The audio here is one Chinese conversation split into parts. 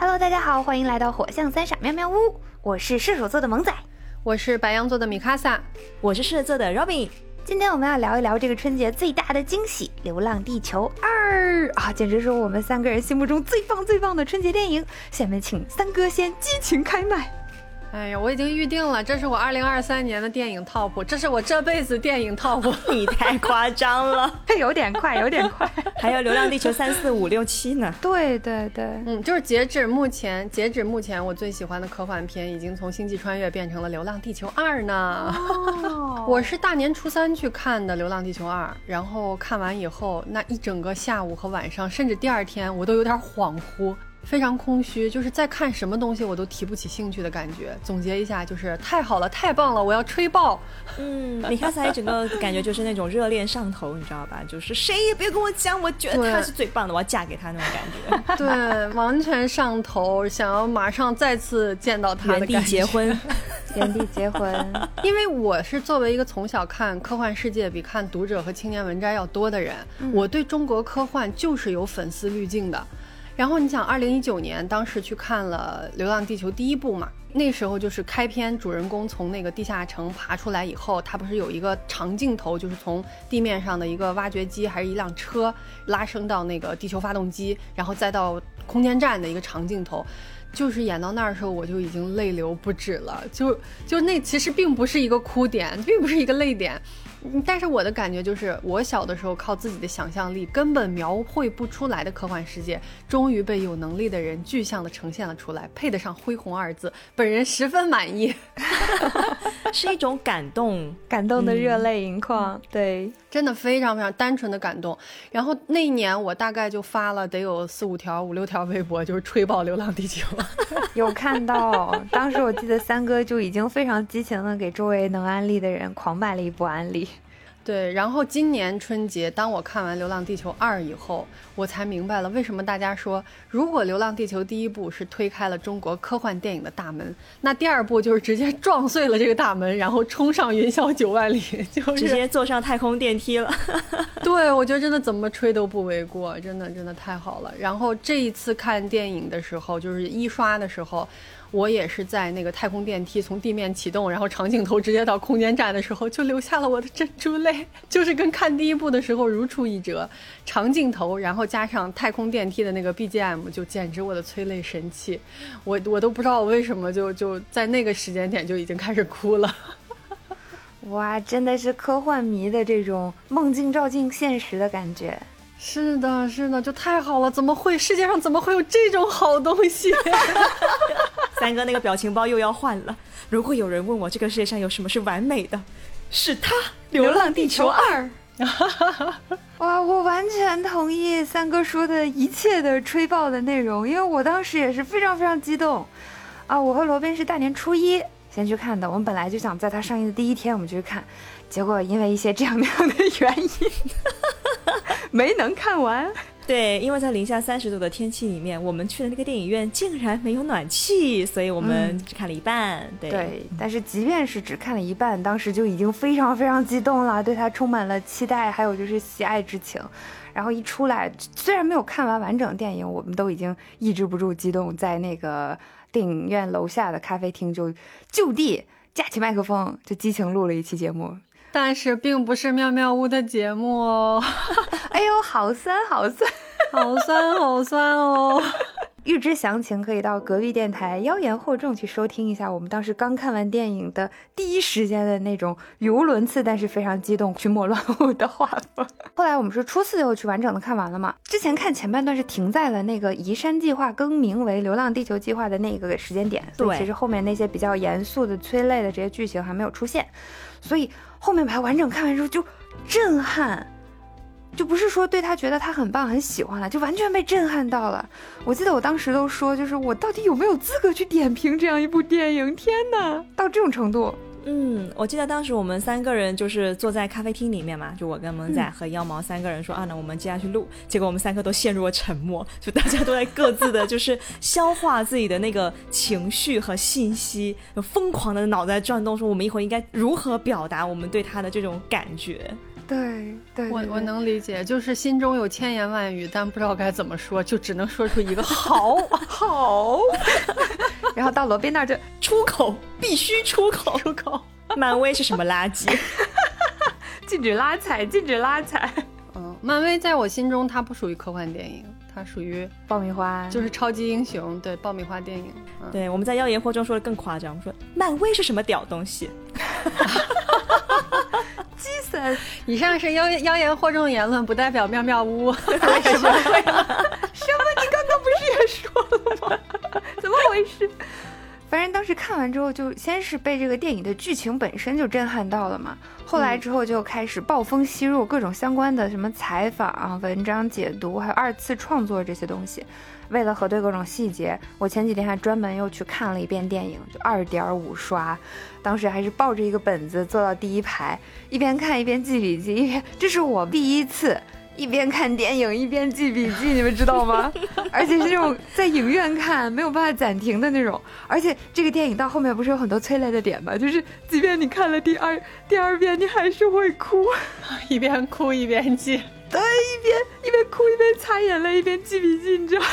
Hello，大家好，欢迎来到火象三傻喵喵屋，我是射手座的萌仔，我是白羊座的米卡萨，我是狮子座的 Robin。今天我们要聊一聊这个春节最大的惊喜《流浪地球二》啊，简直是我们三个人心目中最棒最棒的春节电影。下面请三哥先激情开麦。哎呀，我已经预定了，这是我二零二三年的电影 top，这是我这辈子电影 top。你太夸张了，有点快，有点快。还有《流浪地球》三四五六七呢。对对对，嗯，就是截止目前，截止目前，我最喜欢的科幻片已经从《星际穿越》变成了《流浪地球二》呢。哦，我是大年初三去看的《流浪地球二》，然后看完以后，那一整个下午和晚上，甚至第二天，我都有点恍惚。非常空虚，就是在看什么东西我都提不起兴趣的感觉。总结一下，就是太好了，太棒了，我要吹爆。嗯，米卡萨整个感觉就是那种热恋上头，你知道吧？就是谁也别跟我讲，我觉得他是最棒的，我要嫁给他那种感觉。对，完全上头，想要马上再次见到他，原地结婚，原地结婚。因为我是作为一个从小看科幻世界比看读者和青年文摘要多的人，我对中国科幻就是有粉丝滤镜的。然后你想，二零一九年当时去看了《流浪地球》第一部嘛？那时候就是开篇，主人公从那个地下城爬出来以后，他不是有一个长镜头，就是从地面上的一个挖掘机还是一辆车拉升到那个地球发动机，然后再到空间站的一个长镜头，就是演到那儿的时候，我就已经泪流不止了。就就那其实并不是一个哭点，并不是一个泪点。但是我的感觉就是，我小的时候靠自己的想象力根本描绘不出来的科幻世界，终于被有能力的人具象的呈现了出来，配得上“恢宏”二字，本人十分满意，是一种感动，感动的热泪盈眶，对，真的非常非常单纯的感动。然后那一年我大概就发了得有四五条、五六条微博，就是吹爆《流浪地球》，有看到。当时我记得三哥就已经非常激情的给周围能安利的人狂卖了一波安利。对，然后今年春节，当我看完《流浪地球二》以后，我才明白了为什么大家说，如果《流浪地球》第一部是推开了中国科幻电影的大门，那第二部就是直接 撞碎了这个大门，然后冲上云霄九万里，就直接坐上太空电梯了。对，我觉得真的怎么吹都不为过，真的真的太好了。然后这一次看电影的时候，就是一刷的时候。我也是在那个太空电梯从地面启动，然后长镜头直接到空间站的时候，就流下了我的珍珠泪，就是跟看第一部的时候如出一辙。长镜头，然后加上太空电梯的那个 BGM，就简直我的催泪神器。我我都不知道我为什么就就在那个时间点就已经开始哭了。哇，真的是科幻迷的这种梦境照进现实的感觉。是的，是的，就太好了！怎么会世界上怎么会有这种好东西？三哥那个表情包又要换了。如果有人问我这个世界上有什么是完美的，是它《流浪地球二》。哇，我完全同意三哥说的一切的吹爆的内容，因为我当时也是非常非常激动啊！我和罗宾是大年初一先去看的，我们本来就想在它上映的第一天我们就去看，结果因为一些这样那样的原因。没能看完，对，因为在零下三十度的天气里面，我们去的那个电影院竟然没有暖气，所以我们只看了一半。对，但是即便是只看了一半，当时就已经非常非常激动了，对它充满了期待，还有就是喜爱之情。然后一出来，虽然没有看完完整电影，我们都已经抑制不住激动，在那个电影院楼下的咖啡厅就就地架起麦克风，就激情录了一期节目。但是并不是妙妙屋的节目哦，哎呦，好酸 好酸，好酸好酸哦！预知详情，可以到隔壁电台妖言惑众去收听一下我们当时刚看完电影的第一时间的那种语无伦次，但是非常激动、群魔乱舞的画风。后来我们是初四又去完整的看完了嘛？之前看前半段是停在了那个移山计划更名为流浪地球计划的那个时间点，所以其实后面那些比较严肃的催泪的这些剧情还没有出现，所以。后面把它完整看完之后就震撼，就不是说对他觉得他很棒很喜欢了，就完全被震撼到了。我记得我当时都说，就是我到底有没有资格去点评这样一部电影？天哪，到这种程度。嗯，我记得当时我们三个人就是坐在咖啡厅里面嘛，就我跟萌仔和妖毛三个人说啊，那我们接下去录。结果我们三个都陷入了沉默，就大家都在各自的就是消化自己的那个情绪和信息，疯狂的脑袋转动，说我们一会儿应该如何表达我们对他的这种感觉。对对，我我能理解，就是心中有千言万语，但不知道该怎么说，就只能说出一个好 好。然后到罗宾那儿就出口必须出口出口。漫威是什么垃圾？禁止拉踩，禁止拉踩。嗯，漫威在我心中它不属于科幻电影，它属于爆米花，就是超级英雄。对，爆米花电影。对，我们在妖言惑众说的更夸张，我们说漫威是什么屌东西？基森，以上是妖妖言惑众言论，不代表妙妙屋。什么？什么？你刚刚不是也说了吗？回事？反正当时看完之后，就先是被这个电影的剧情本身就震撼到了嘛。后来之后就开始暴风吸入各种相关的什么采访、文章解读，还有二次创作这些东西。为了核对各种细节，我前几天还专门又去看了一遍电影，就二点五刷。当时还是抱着一个本子坐到第一排，一边看一边记笔记。一边这是我第一次。一边看电影一边记笔记，你们知道吗？而且是那种在影院看没有办法暂停的那种。而且这个电影到后面不是有很多催泪的点吗？就是即便你看了第二第二遍，你还是会哭，一边哭一边记。对，一边一边哭一边擦眼泪一边记笔记，你知道？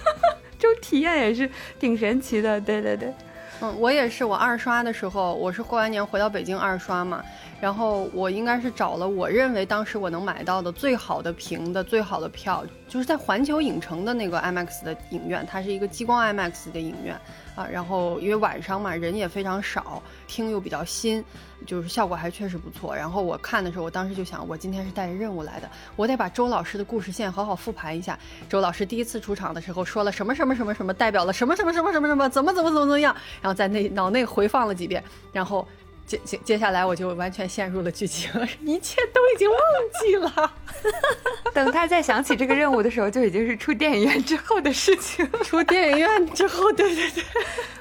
这种体验也是挺神奇的。对对对，嗯，我也是。我二刷的时候，我是过完年回到北京二刷嘛。然后我应该是找了我认为当时我能买到的最好的屏的最好的票，就是在环球影城的那个 IMAX 的影院，它是一个激光 IMAX 的影院啊。然后因为晚上嘛，人也非常少，厅又比较新，就是效果还确实不错。然后我看的时候，我当时就想，我今天是带着任务来的，我得把周老师的故事线好好复盘一下。周老师第一次出场的时候说了什么什么什么什么，代表了什么什么什么什么什么，怎么怎么怎么怎么样，然后在那脑内回放了几遍，然后。接接接下来我就完全陷入了剧情，一切都已经忘记了。等他再想起这个任务的时候，就已经是出电影院之后的事情。出电影院之后，对对对，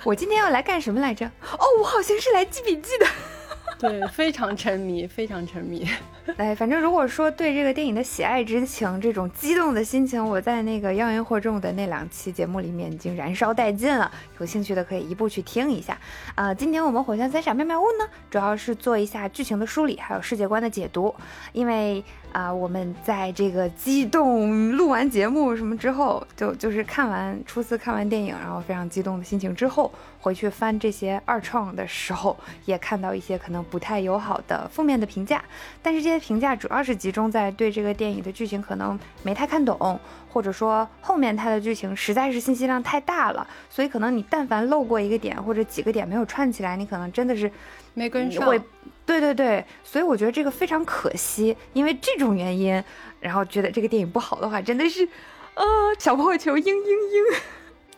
我今天要来干什么来着？哦，我好像是来记笔记的。对，非常沉迷，非常沉迷。哎，反正如果说对这个电影的喜爱之情，这种激动的心情，我在那个妖言惑众的那两期节目里面已经燃烧殆尽了。有兴趣的可以一步去听一下。啊，今天我们火象三傻妙妙屋呢，主要是做一下剧情的梳理，还有世界观的解读，因为。啊，我们在这个激动录完节目什么之后，就就是看完初次看完电影，然后非常激动的心情之后，回去翻这些二创的时候，也看到一些可能不太友好的负面的评价。但是这些评价主要是集中在对这个电影的剧情可能没太看懂，或者说后面它的剧情实在是信息量太大了，所以可能你但凡漏过一个点或者几个点没有串起来，你可能真的是没跟上。对对对，所以我觉得这个非常可惜，因为这种原因，然后觉得这个电影不好的话，真的是，呃，小破球嘤嘤嘤。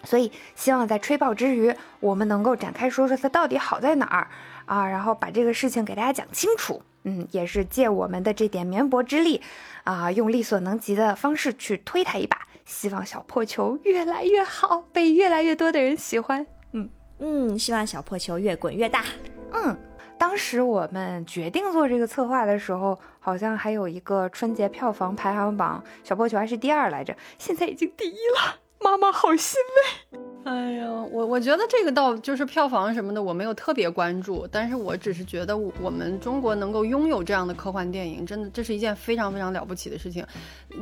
所以希望在吹爆之余，我们能够展开说说它到底好在哪儿啊，然后把这个事情给大家讲清楚。嗯，也是借我们的这点绵薄之力啊，用力所能及的方式去推它一把，希望小破球越来越好，被越来越多的人喜欢。嗯嗯，希望小破球越滚越大。嗯。当时我们决定做这个策划的时候，好像还有一个春节票房排行榜，小破球还是第二来着，现在已经第一了，妈妈好欣慰。哎呀，我我觉得这个倒就是票房什么的，我没有特别关注，但是我只是觉得我们中国能够拥有这样的科幻电影，真的这是一件非常非常了不起的事情。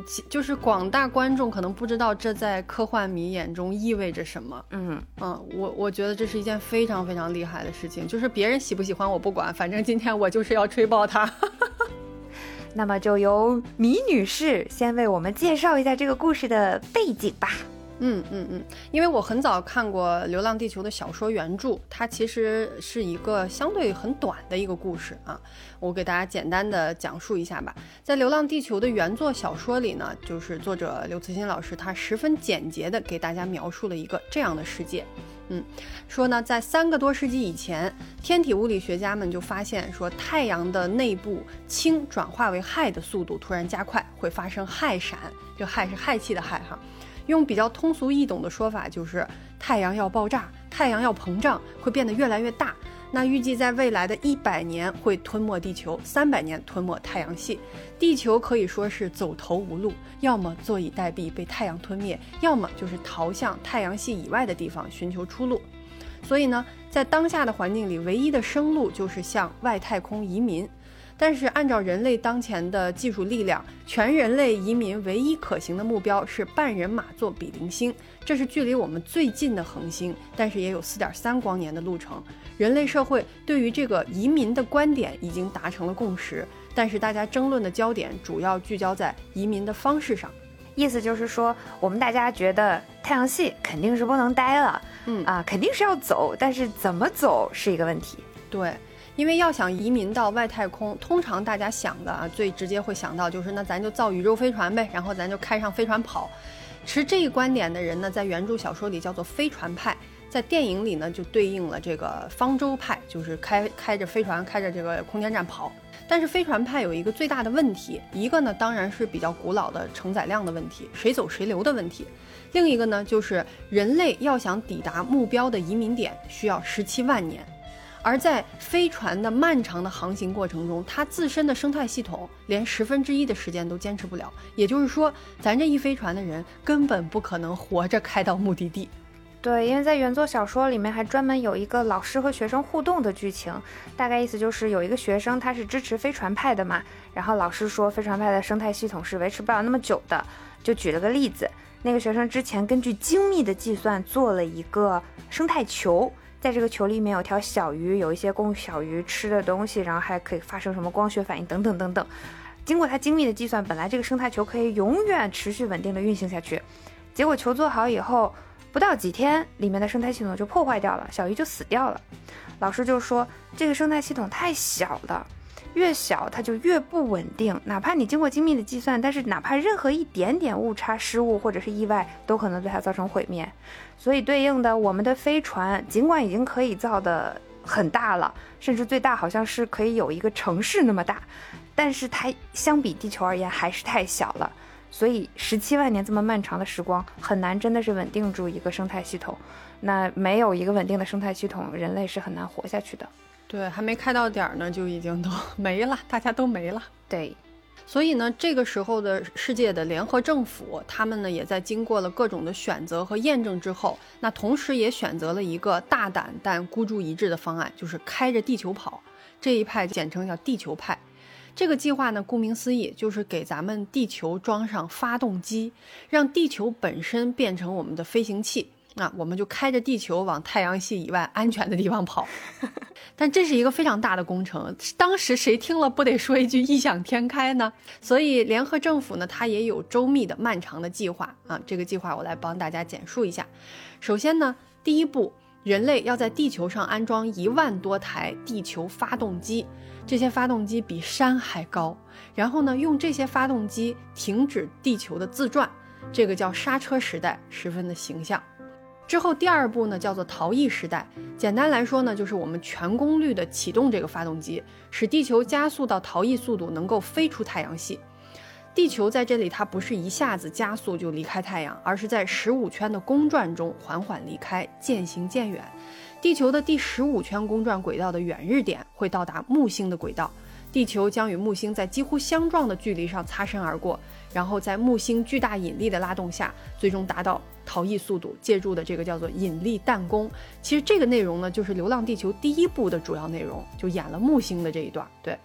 其就是广大观众可能不知道这在科幻迷眼中意味着什么。嗯嗯，我我觉得这是一件非常非常厉害的事情。就是别人喜不喜欢我不管，反正今天我就是要吹爆它。那么就由米女士先为我们介绍一下这个故事的背景吧。嗯嗯嗯，因为我很早看过《流浪地球》的小说原著，它其实是一个相对很短的一个故事啊。我给大家简单的讲述一下吧。在《流浪地球》的原作小说里呢，就是作者刘慈欣老师他十分简洁的给大家描述了一个这样的世界。嗯，说呢，在三个多世纪以前，天体物理学家们就发现说，太阳的内部氢转化为氦的速度突然加快，会发生氦闪。这氦是氦气的氦哈。用比较通俗易懂的说法，就是太阳要爆炸，太阳要膨胀，会变得越来越大。那预计在未来的一百年会吞没地球，三百年吞没太阳系，地球可以说是走投无路，要么坐以待毙被太阳吞灭，要么就是逃向太阳系以外的地方寻求出路。所以呢，在当下的环境里，唯一的生路就是向外太空移民。但是按照人类当前的技术力量，全人类移民唯一可行的目标是半人马座比邻星，这是距离我们最近的恒星，但是也有四点三光年的路程。人类社会对于这个移民的观点已经达成了共识，但是大家争论的焦点主要聚焦在移民的方式上。意思就是说，我们大家觉得太阳系肯定是不能待了，嗯啊，肯定是要走，但是怎么走是一个问题。对，因为要想移民到外太空，通常大家想的啊，最直接会想到就是那咱就造宇宙飞船呗，然后咱就开上飞船跑。持这一观点的人呢，在原著小说里叫做飞船派，在电影里呢就对应了这个方舟派，就是开开着飞船，开着这个空间站跑。但是飞船派有一个最大的问题，一个呢当然是比较古老的承载量的问题，谁走谁留的问题；另一个呢就是人类要想抵达目标的移民点需要十七万年，而在飞船的漫长的航行过程中，它自身的生态系统连十分之一的时间都坚持不了，也就是说，咱这一飞船的人根本不可能活着开到目的地。对，因为在原作小说里面还专门有一个老师和学生互动的剧情，大概意思就是有一个学生他是支持飞船派的嘛，然后老师说飞船派的生态系统是维持不了那么久的，就举了个例子，那个学生之前根据精密的计算做了一个生态球，在这个球里面有条小鱼，有一些供小鱼吃的东西，然后还可以发生什么光学反应等等等等。经过他精密的计算，本来这个生态球可以永远持续稳定的运行下去，结果球做好以后。不到几天，里面的生态系统就破坏掉了，小鱼就死掉了。老师就说这个生态系统太小了，越小它就越不稳定。哪怕你经过精密的计算，但是哪怕任何一点点误差、失误或者是意外，都可能对它造成毁灭。所以对应的，我们的飞船尽管已经可以造的很大了，甚至最大好像是可以有一个城市那么大，但是它相比地球而言还是太小了。所以十七万年这么漫长的时光，很难真的是稳定住一个生态系统。那没有一个稳定的生态系统，人类是很难活下去的。对，还没开到点儿呢，就已经都 没了，大家都没了。对，所以呢，这个时候的世界的联合政府，他们呢也在经过了各种的选择和验证之后，那同时也选择了一个大胆但孤注一掷的方案，就是开着地球跑。这一派简称叫地球派。这个计划呢，顾名思义，就是给咱们地球装上发动机，让地球本身变成我们的飞行器，那我们就开着地球往太阳系以外安全的地方跑。但这是一个非常大的工程，当时谁听了不得说一句异想天开呢？所以联合政府呢，它也有周密的、漫长的计划啊。这个计划我来帮大家简述一下。首先呢，第一步，人类要在地球上安装一万多台地球发动机。这些发动机比山还高，然后呢，用这些发动机停止地球的自转，这个叫刹车时代，十分的形象。之后第二步呢，叫做逃逸时代。简单来说呢，就是我们全功率的启动这个发动机，使地球加速到逃逸速度，能够飞出太阳系。地球在这里，它不是一下子加速就离开太阳，而是在十五圈的公转中缓缓离开，渐行渐远。地球的第十五圈公转轨道的远日点会到达木星的轨道，地球将与木星在几乎相撞的距离上擦身而过，然后在木星巨大引力的拉动下，最终达到逃逸速度。借助的这个叫做引力弹弓。其实这个内容呢，就是《流浪地球》第一部的主要内容，就演了木星的这一段。对，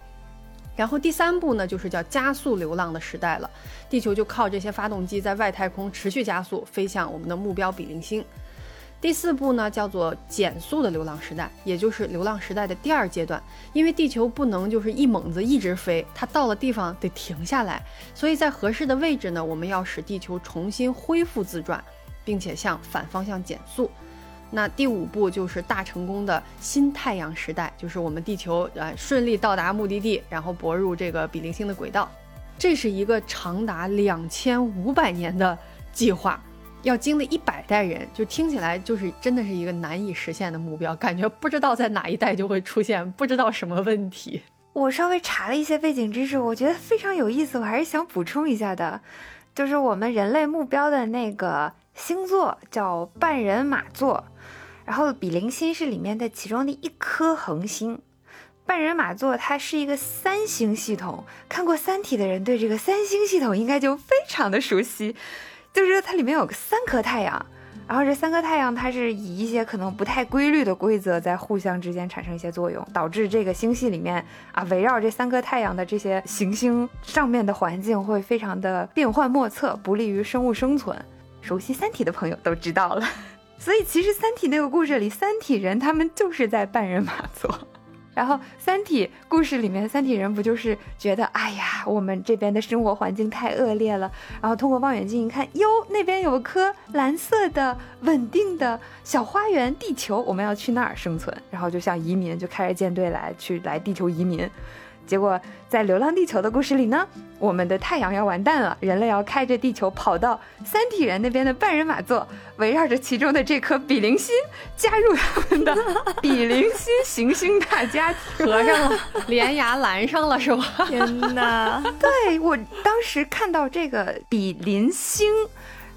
然后第三部呢，就是叫加速流浪的时代了，地球就靠这些发动机在外太空持续加速，飞向我们的目标比邻星。第四步呢，叫做减速的流浪时代，也就是流浪时代的第二阶段。因为地球不能就是一猛子一直飞，它到了地方得停下来，所以在合适的位置呢，我们要使地球重新恢复自转，并且向反方向减速。那第五步就是大成功的新太阳时代，就是我们地球呃顺利到达目的地，然后泊入这个比邻星的轨道。这是一个长达两千五百年的计划。要经历一百代人，就听起来就是真的是一个难以实现的目标，感觉不知道在哪一代就会出现不知道什么问题。我稍微查了一些背景知识，我觉得非常有意思，我还是想补充一下的，就是我们人类目标的那个星座叫半人马座，然后比邻星是里面的其中的一颗恒星。半人马座它是一个三星系统，看过《三体》的人对这个三星系统应该就非常的熟悉。就是它里面有三颗太阳，然后这三颗太阳，它是以一些可能不太规律的规则在互相之间产生一些作用，导致这个星系里面啊，围绕这三颗太阳的这些行星上面的环境会非常的变幻莫测，不利于生物生存。熟悉《三体》的朋友都知道了。所以其实《三体》那个故事里，三体人他们就是在半人马座。然后《三体》故事里面，三体人不就是觉得，哎呀，我们这边的生活环境太恶劣了。然后通过望远镜一看，哟，那边有颗蓝色的稳定的小花园，地球，我们要去那儿生存。然后就像移民，就开着舰队来去来地球移民。结果在《流浪地球》的故事里呢，我们的太阳要完蛋了，人类要开着地球跑到三体人那边的半人马座，围绕着其中的这颗比邻星，加入他们的 比邻星行星大家庭，合上了，连牙拦上了是吗？天哪！对我当时看到这个比邻星。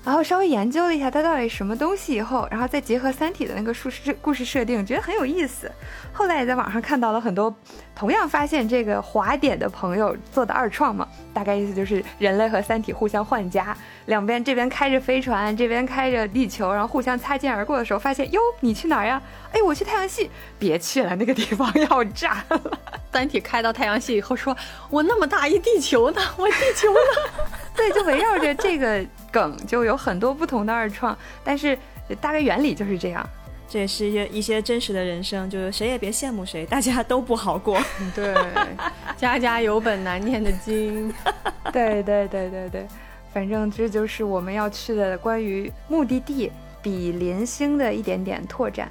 然后稍微研究了一下它到底什么东西以后，然后再结合《三体》的那个故事故事设定，觉得很有意思。后来也在网上看到了很多同样发现这个滑点的朋友做的二创嘛，大概意思就是人类和三体互相换家，两边这边开着飞船，这边开着地球，然后互相擦肩而过的时候，发现哟，你去哪儿呀？哎，我去太阳系，别去了，那个地方要炸了。三体开到太阳系以后，说我那么大一地球呢，我地球呢？对，就围绕着这个梗，就有很多不同的二创，但是大概原理就是这样。这也是一些一些真实的人生，就是谁也别羡慕谁，大家都不好过。对，家家有本难念的经。对对对对对，反正这就是我们要去的关于目的地比邻星的一点点拓展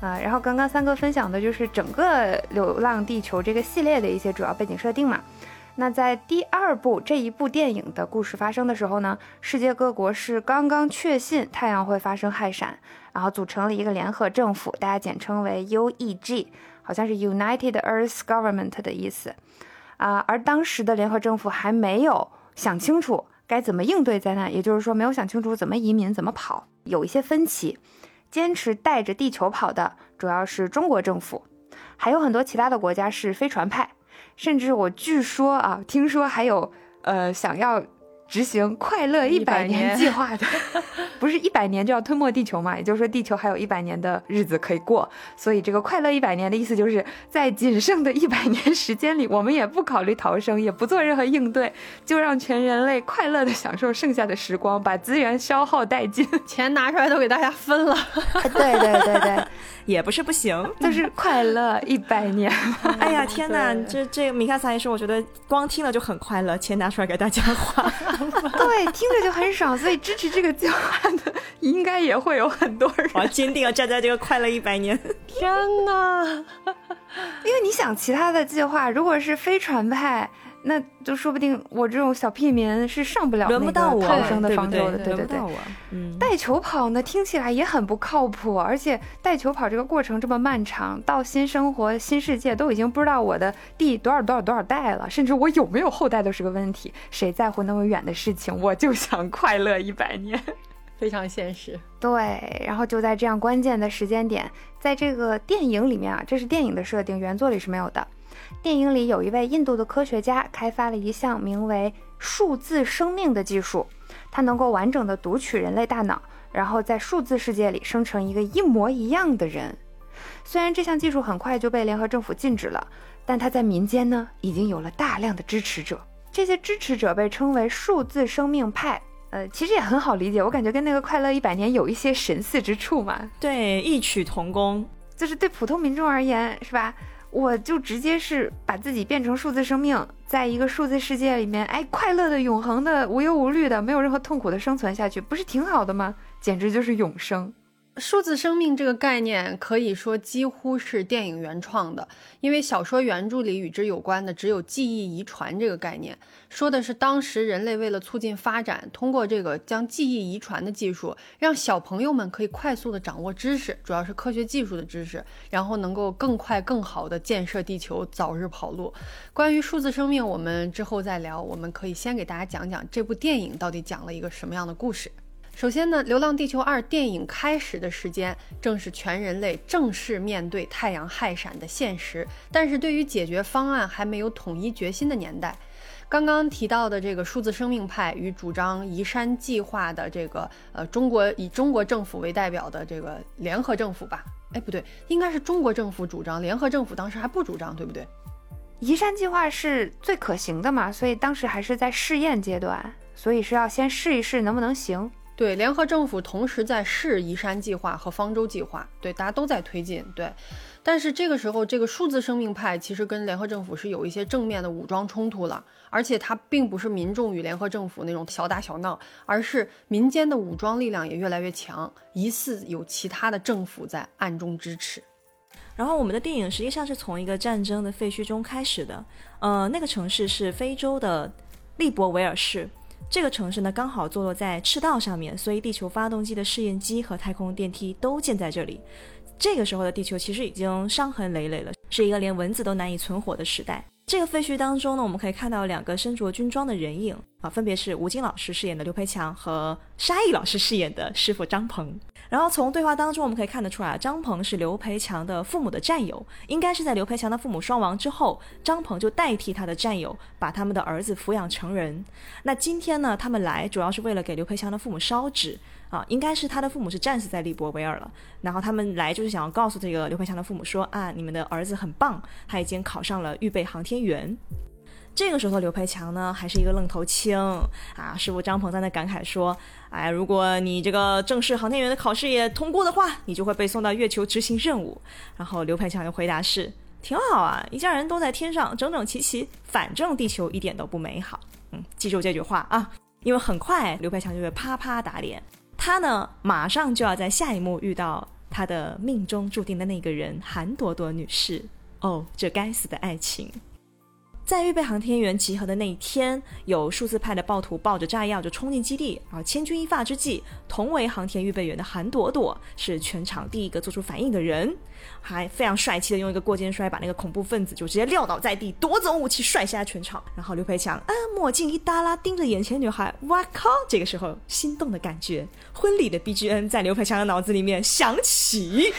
啊。然后刚刚三哥分享的就是整个《流浪地球》这个系列的一些主要背景设定嘛。那在第二部这一部电影的故事发生的时候呢，世界各国是刚刚确信太阳会发生氦闪，然后组成了一个联合政府，大家简称为 UEG，好像是 United Earth Government 的意思啊。而当时的联合政府还没有想清楚该怎么应对灾难，也就是说没有想清楚怎么移民、怎么跑，有一些分歧。坚持带着地球跑的主要是中国政府，还有很多其他的国家是飞船派。甚至我据说啊，听说还有呃想要执行快乐一百年计划的，不是一百年就要吞没地球嘛？也就是说地球还有一百年的日子可以过，所以这个快乐一百年的意思就是在仅剩的一百年时间里，我们也不考虑逃生，也不做任何应对，就让全人类快乐的享受剩下的时光，把资源消耗殆尽，钱拿出来都给大家分了。对对对对。也不是不行，就是快乐一百年。哎呀，天哪！这这米卡萨一说，我觉得光听了就很快乐，钱拿出来给大家花。对，听着就很爽，所以支持这个计划的应该也会有很多人。我坚定要站在这个快乐一百年。天哪！因为你想，其他的计划如果是飞船派。那就说不定我这种小屁民是上不了那个逃生的方舟的，对对对。嗯，带球跑呢，听起来也很不靠谱，而且带球跑这个过程这么漫长，到新生活、新世界都已经不知道我的第多少多少多少代了，甚至我有没有后代都是个问题。谁在乎那么远的事情？我就想快乐一百年，非常现实。对，然后就在这样关键的时间点，在这个电影里面啊，这是电影的设定，原作里是没有的。电影里有一位印度的科学家开发了一项名为数字生命的技术，它能够完整的读取人类大脑，然后在数字世界里生成一个一模一样的人。虽然这项技术很快就被联合政府禁止了，但它在民间呢已经有了大量的支持者。这些支持者被称为数字生命派。呃，其实也很好理解，我感觉跟那个快乐一百年有一些神似之处嘛。对，异曲同工，就是对普通民众而言，是吧？我就直接是把自己变成数字生命，在一个数字世界里面，哎，快乐的、永恒的、无忧无虑的，没有任何痛苦的生存下去，不是挺好的吗？简直就是永生。数字生命这个概念可以说几乎是电影原创的，因为小说原著里与之有关的只有记忆遗传这个概念，说的是当时人类为了促进发展，通过这个将记忆遗传的技术，让小朋友们可以快速的掌握知识，主要是科学技术的知识，然后能够更快更好的建设地球，早日跑路。关于数字生命，我们之后再聊。我们可以先给大家讲讲这部电影到底讲了一个什么样的故事。首先呢，《流浪地球二》电影开始的时间正是全人类正式面对太阳氦闪的现实，但是对于解决方案还没有统一决心的年代。刚刚提到的这个数字生命派与主张移山计划的这个呃中国以中国政府为代表的这个联合政府吧？哎，不对，应该是中国政府主张，联合政府当时还不主张，对不对？移山计划是最可行的嘛，所以当时还是在试验阶段，所以是要先试一试能不能行。对，联合政府同时在试移山计划和方舟计划，对，大家都在推进，对。但是这个时候，这个数字生命派其实跟联合政府是有一些正面的武装冲突了，而且它并不是民众与联合政府那种小打小闹，而是民间的武装力量也越来越强，疑似有其他的政府在暗中支持。然后我们的电影实际上是从一个战争的废墟中开始的，呃，那个城市是非洲的利伯维尔市。这个城市呢，刚好坐落在赤道上面，所以地球发动机的试验机和太空电梯都建在这里。这个时候的地球其实已经伤痕累累了，是一个连蚊子都难以存活的时代。这个废墟当中呢，我们可以看到两个身着军装的人影啊，分别是吴京老师饰演的刘培强和沙溢老师饰演的师傅张鹏。然后从对话当中，我们可以看得出来，张鹏是刘培强的父母的战友，应该是在刘培强的父母双亡之后，张鹏就代替他的战友，把他们的儿子抚养成人。那今天呢，他们来主要是为了给刘培强的父母烧纸啊，应该是他的父母是战死在利伯维尔了，然后他们来就是想要告诉这个刘培强的父母说啊，你们的儿子很棒，他已经考上了预备航天员。这个时候，刘培强呢还是一个愣头青啊。师傅张鹏在那感慨说：“哎，如果你这个正式航天员的考试也通过的话，你就会被送到月球执行任务。”然后刘培强的回答是：“挺好啊，一家人都在天上整整齐齐，反正地球一点都不美好。”嗯，记住这句话啊，因为很快刘培强就会啪啪打脸。他呢，马上就要在下一幕遇到他的命中注定的那个人——韩朵朵女士。哦，这该死的爱情！在预备航天员集合的那一天，有数字派的暴徒抱着炸药就冲进基地，啊，千钧一发之际，同为航天预备员的韩朵朵是全场第一个做出反应的人。还非常帅气的用一个过肩摔把那个恐怖分子就直接撂倒在地，夺走武器，帅下全场。然后刘培强啊，墨镜一耷拉，盯着眼前女孩，哇靠！这个时候心动的感觉，婚礼的 BGM 在刘培强的脑子里面响 起。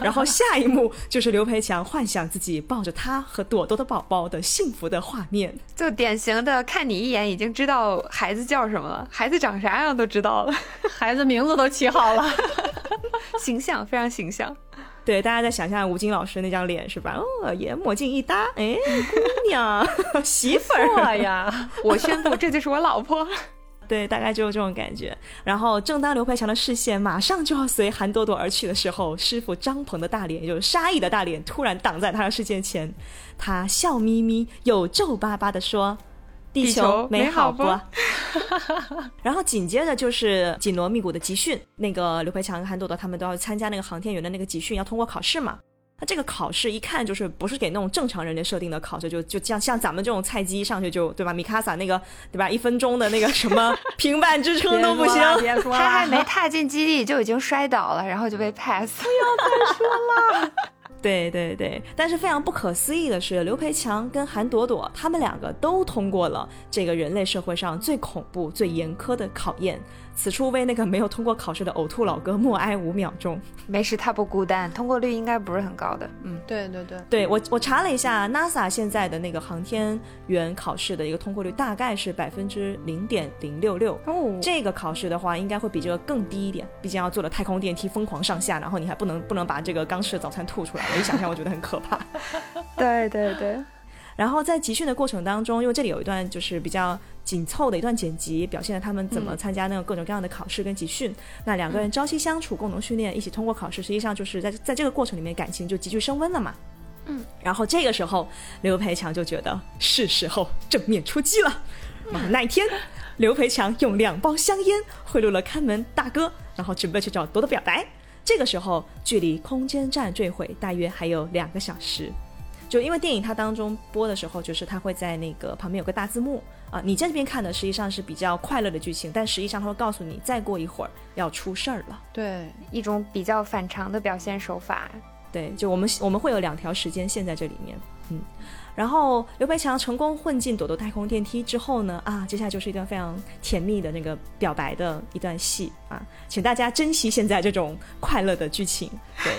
然后下一幕就是刘培强幻想自己抱着他和朵朵的宝宝的幸福的画面，就典型的看你一眼已经知道孩子叫什么了，孩子长啥样都知道了，孩子名字都起好了，形象非常形象。对，大家在想象吴京老师那张脸是吧？哦，也墨镜一搭，哎，姑娘，媳妇儿呀！我宣布，这就是我老婆。对，大概就是这种感觉。然后，正当刘培强的视线马上就要随韩朵朵而去的时候，师傅张鹏的大脸，也就是沙溢的大脸，突然挡在他的视线前。他笑眯眯又皱巴巴的说。地球美好不？然后紧接着就是紧锣密鼓的集训，那个刘培强、韩朵朵他们都要参加那个航天员的那个集训，要通过考试嘛。那这个考试一看就是不是给那种正常人类设定的考试，就就像像咱们这种菜鸡上去就对吧？米卡萨那个对吧？一分钟的那个什么 平板支撑都不行，他还没踏进基地就已经摔倒了，然后就被 pass。不要再说了。对对对，但是非常不可思议的是，刘培强跟韩朵朵他们两个都通过了这个人类社会上最恐怖、最严苛的考验。此处为那个没有通过考试的呕吐老哥默哀五秒钟。没事，他不孤单，通过率应该不是很高的。嗯，对对对，对我我查了一下，NASA 现在的那个航天员考试的一个通过率大概是百分之零点零六六。哦，这个考试的话，应该会比这个更低一点，毕竟要坐了太空电梯疯狂上下，然后你还不能不能把这个刚吃的早餐吐出来。我一想象，我觉得很可怕。对 对对。然后在集训的过程当中，因为这里有一段就是比较紧凑的一段剪辑，表现了他们怎么参加那个各种各样的考试跟集训。那两个人朝夕相处，共同训练，一起通过考试，实际上就是在在这个过程里面感情就急剧升温了嘛。嗯。然后这个时候，刘培强就觉得是时候正面出击了。那一天，刘培强用两包香烟贿赂了看门大哥，然后准备去找朵朵表白。这个时候，距离空间站坠毁大约还有两个小时。就因为电影它当中播的时候，就是它会在那个旁边有个大字幕啊，你在这边看的实际上是比较快乐的剧情，但实际上它会告诉你，再过一会儿要出事儿了。对，一种比较反常的表现手法。对，就我们我们会有两条时间线在这里面，嗯，然后刘培强成功混进朵朵太空电梯之后呢，啊，接下来就是一段非常甜蜜的那个表白的一段戏啊，请大家珍惜现在这种快乐的剧情，对。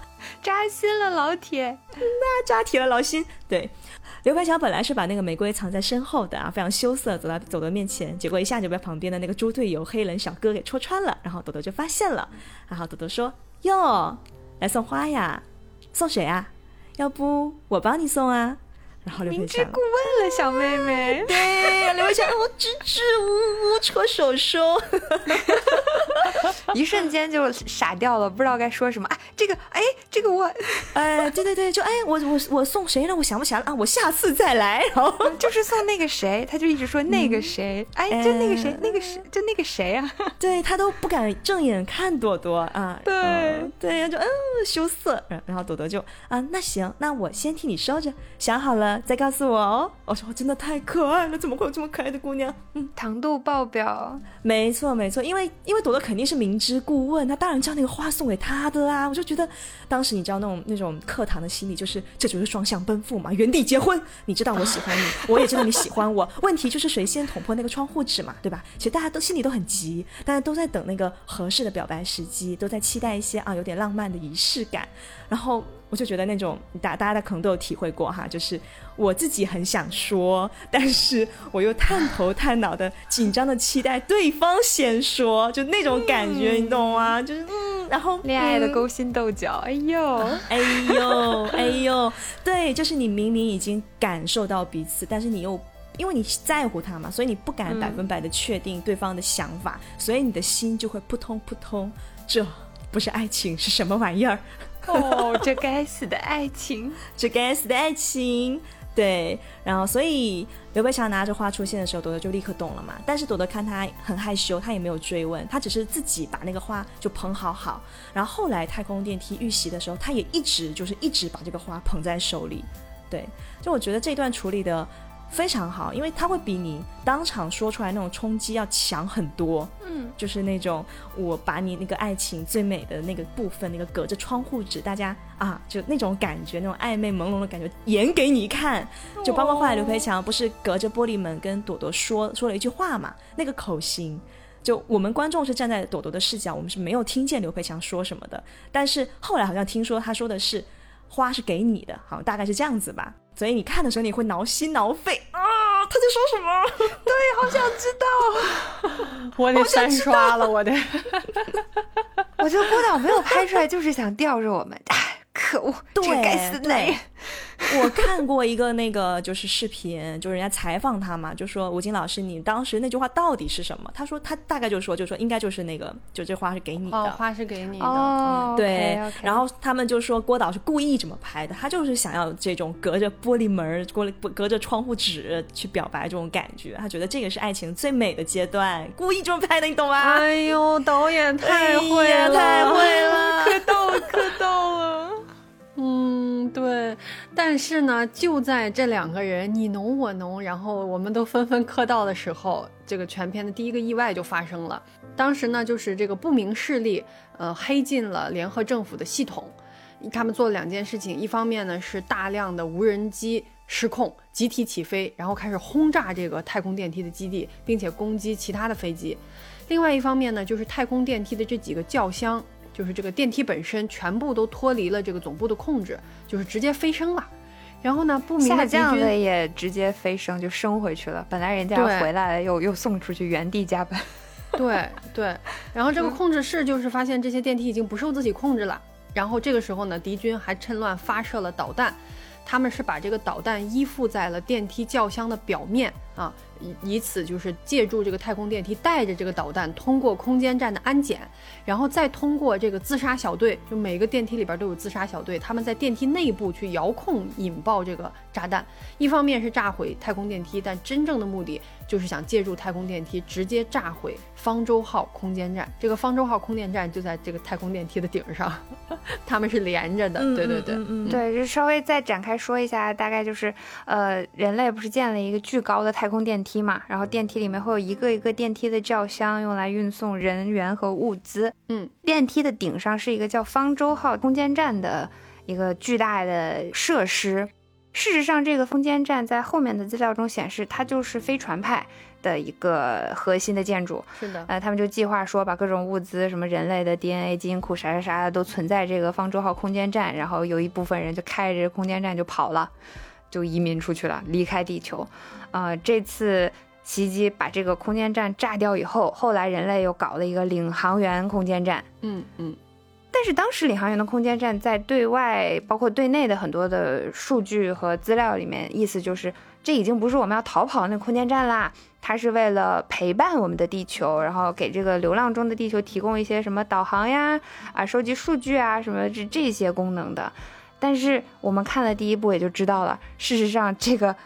扎心了，老铁，那扎铁了老心。对，刘培强本来是把那个玫瑰藏在身后的啊，非常羞涩走到朵朵面前，结果一下就被旁边的那个猪队友黑人小哥给戳穿了，然后朵朵就发现了，然后朵朵说：“哟，来送花呀？送谁啊？要不我帮你送啊？”然后刘培强顾问了，小妹妹。对，刘培强我支支吾吾，戳手手，一瞬间就傻掉了，不知道该说什么。哎，这个，哎，这个我，哎，对对对，就哎，我我我送谁了？我想不起来了啊，我下次再来。然后就是送那个谁，他就一直说那个谁，哎，就那个谁，那个谁，就那个谁啊？对他都不敢正眼看朵朵啊。对对，就嗯羞涩。然后朵朵就啊，那行，那我先替你收着，想好了再告诉我哦。我说我真的太可爱了，怎么会有这么可爱的姑娘？嗯，糖度爆表。没错没错，因为因为朵朵肯定是明知故问，他当然将那个花送给他的啊。我就觉得当时你知道那种那种课堂的心理，就是这就是双向奔赴嘛，原地结婚。你知道我喜欢你，我也知道你喜欢我，问题就是谁先捅破那个窗户纸嘛，对吧？其实大家都心里都很急，大家都在等那个合适的表白时机，都在期待一些啊有点浪漫的仪式感。然后我就觉得那种大大家可能都有体会过哈，就是我自己很想说，但是我又探头探脑的紧张的期待对方先说，就那种感觉，你懂吗？就是嗯，然后恋爱的勾心斗角，哎呦，哎呦，哎呦，对，就是你明明已经感受到彼此，但是你又因为你在乎他嘛，所以你不敢百分百的确定对方的想法，所以你的心就会扑通扑通，这不是爱情是什么玩意儿？哦，这该死的爱情，这该死的爱情，对。然后，所以刘培强拿着花出现的时候，朵朵就立刻懂了嘛。但是朵朵看他很害羞，他也没有追问，他只是自己把那个花就捧好好。然后后来太空电梯遇袭的时候，他也一直就是一直把这个花捧在手里。对，就我觉得这段处理的。非常好，因为他会比你当场说出来那种冲击要强很多。嗯，就是那种我把你那个爱情最美的那个部分，那个隔着窗户纸，大家啊，就那种感觉，那种暧昧朦胧的感觉，演给你看。就包括后来刘培强不是隔着玻璃门跟朵朵说说了一句话嘛，那个口型，就我们观众是站在朵朵的视角，我们是没有听见刘培强说什么的。但是后来好像听说他说的是花是给你的，好，大概是这样子吧。所以你看的时候，你会挠心挠肺啊！他在说什么？对，好想知道。我得三刷了，我得。我觉得郭导没有拍出来，就是想吊着我们。哎，可恶！这该死的。我看过一个那个就是视频，就是人家采访他嘛，就说吴京老师，你当时那句话到底是什么？他说他大概就说，就说应该就是那个，就这花是给你的，花是给你的。哦，对。然后他们就说郭导是故意这么拍的，他就是想要这种隔着玻璃门、隔隔着窗户纸去表白这种感觉，他觉得这个是爱情最美的阶段，故意这么拍的，你懂吗？哎呦，导演太会了，太会了，可逗了，可逗了。嗯，对，但是呢，就在这两个人你侬我侬，然后我们都纷纷磕到的时候，这个全片的第一个意外就发生了。当时呢，就是这个不明势力，呃，黑进了联合政府的系统。他们做了两件事情，一方面呢是大量的无人机失控，集体起飞，然后开始轰炸这个太空电梯的基地，并且攻击其他的飞机。另外一方面呢，就是太空电梯的这几个轿厢。就是这个电梯本身全部都脱离了这个总部的控制，就是直接飞升了。然后呢，不明下降的也直接飞升，就升回去了。本来人家要回来了，又又送出去，原地加班。对对。然后这个控制室就是发现这些电梯已经不受自己控制了。然后这个时候呢，敌军还趁乱发射了导弹。他们是把这个导弹依附在了电梯轿厢的表面啊。以以此就是借助这个太空电梯带着这个导弹通过空间站的安检，然后再通过这个自杀小队，就每个电梯里边都有自杀小队，他们在电梯内部去遥控引爆这个炸弹。一方面是炸毁太空电梯，但真正的目的就是想借助太空电梯直接炸毁方舟号空间站。这个方舟号空间站就在这个太空电梯的顶上，他们是连着的。对对对，嗯对，就稍微再展开说一下，大概就是呃，人类不是建了一个巨高的太空电梯。梯嘛，然后电梯里面会有一个一个电梯的轿厢，用来运送人员和物资。嗯，电梯的顶上是一个叫方舟号空间站的一个巨大的设施。事实上，这个空间站在后面的资料中显示，它就是飞船派的一个核心的建筑。是的，呃，他们就计划说把各种物资，什么人类的 DNA 基因库啥啥啥的都存在这个方舟号空间站，然后有一部分人就开着空间站就跑了。就移民出去了，离开地球。啊，这次袭击把这个空间站炸掉以后，后来人类又搞了一个领航员空间站。嗯嗯。但是当时领航员的空间站在对外包括对内的很多的数据和资料里面，意思就是这已经不是我们要逃跑那空间站啦，它是为了陪伴我们的地球，然后给这个流浪中的地球提供一些什么导航呀、啊收集数据啊什么这这些功能的。但是我们看了第一部也就知道了，事实上这个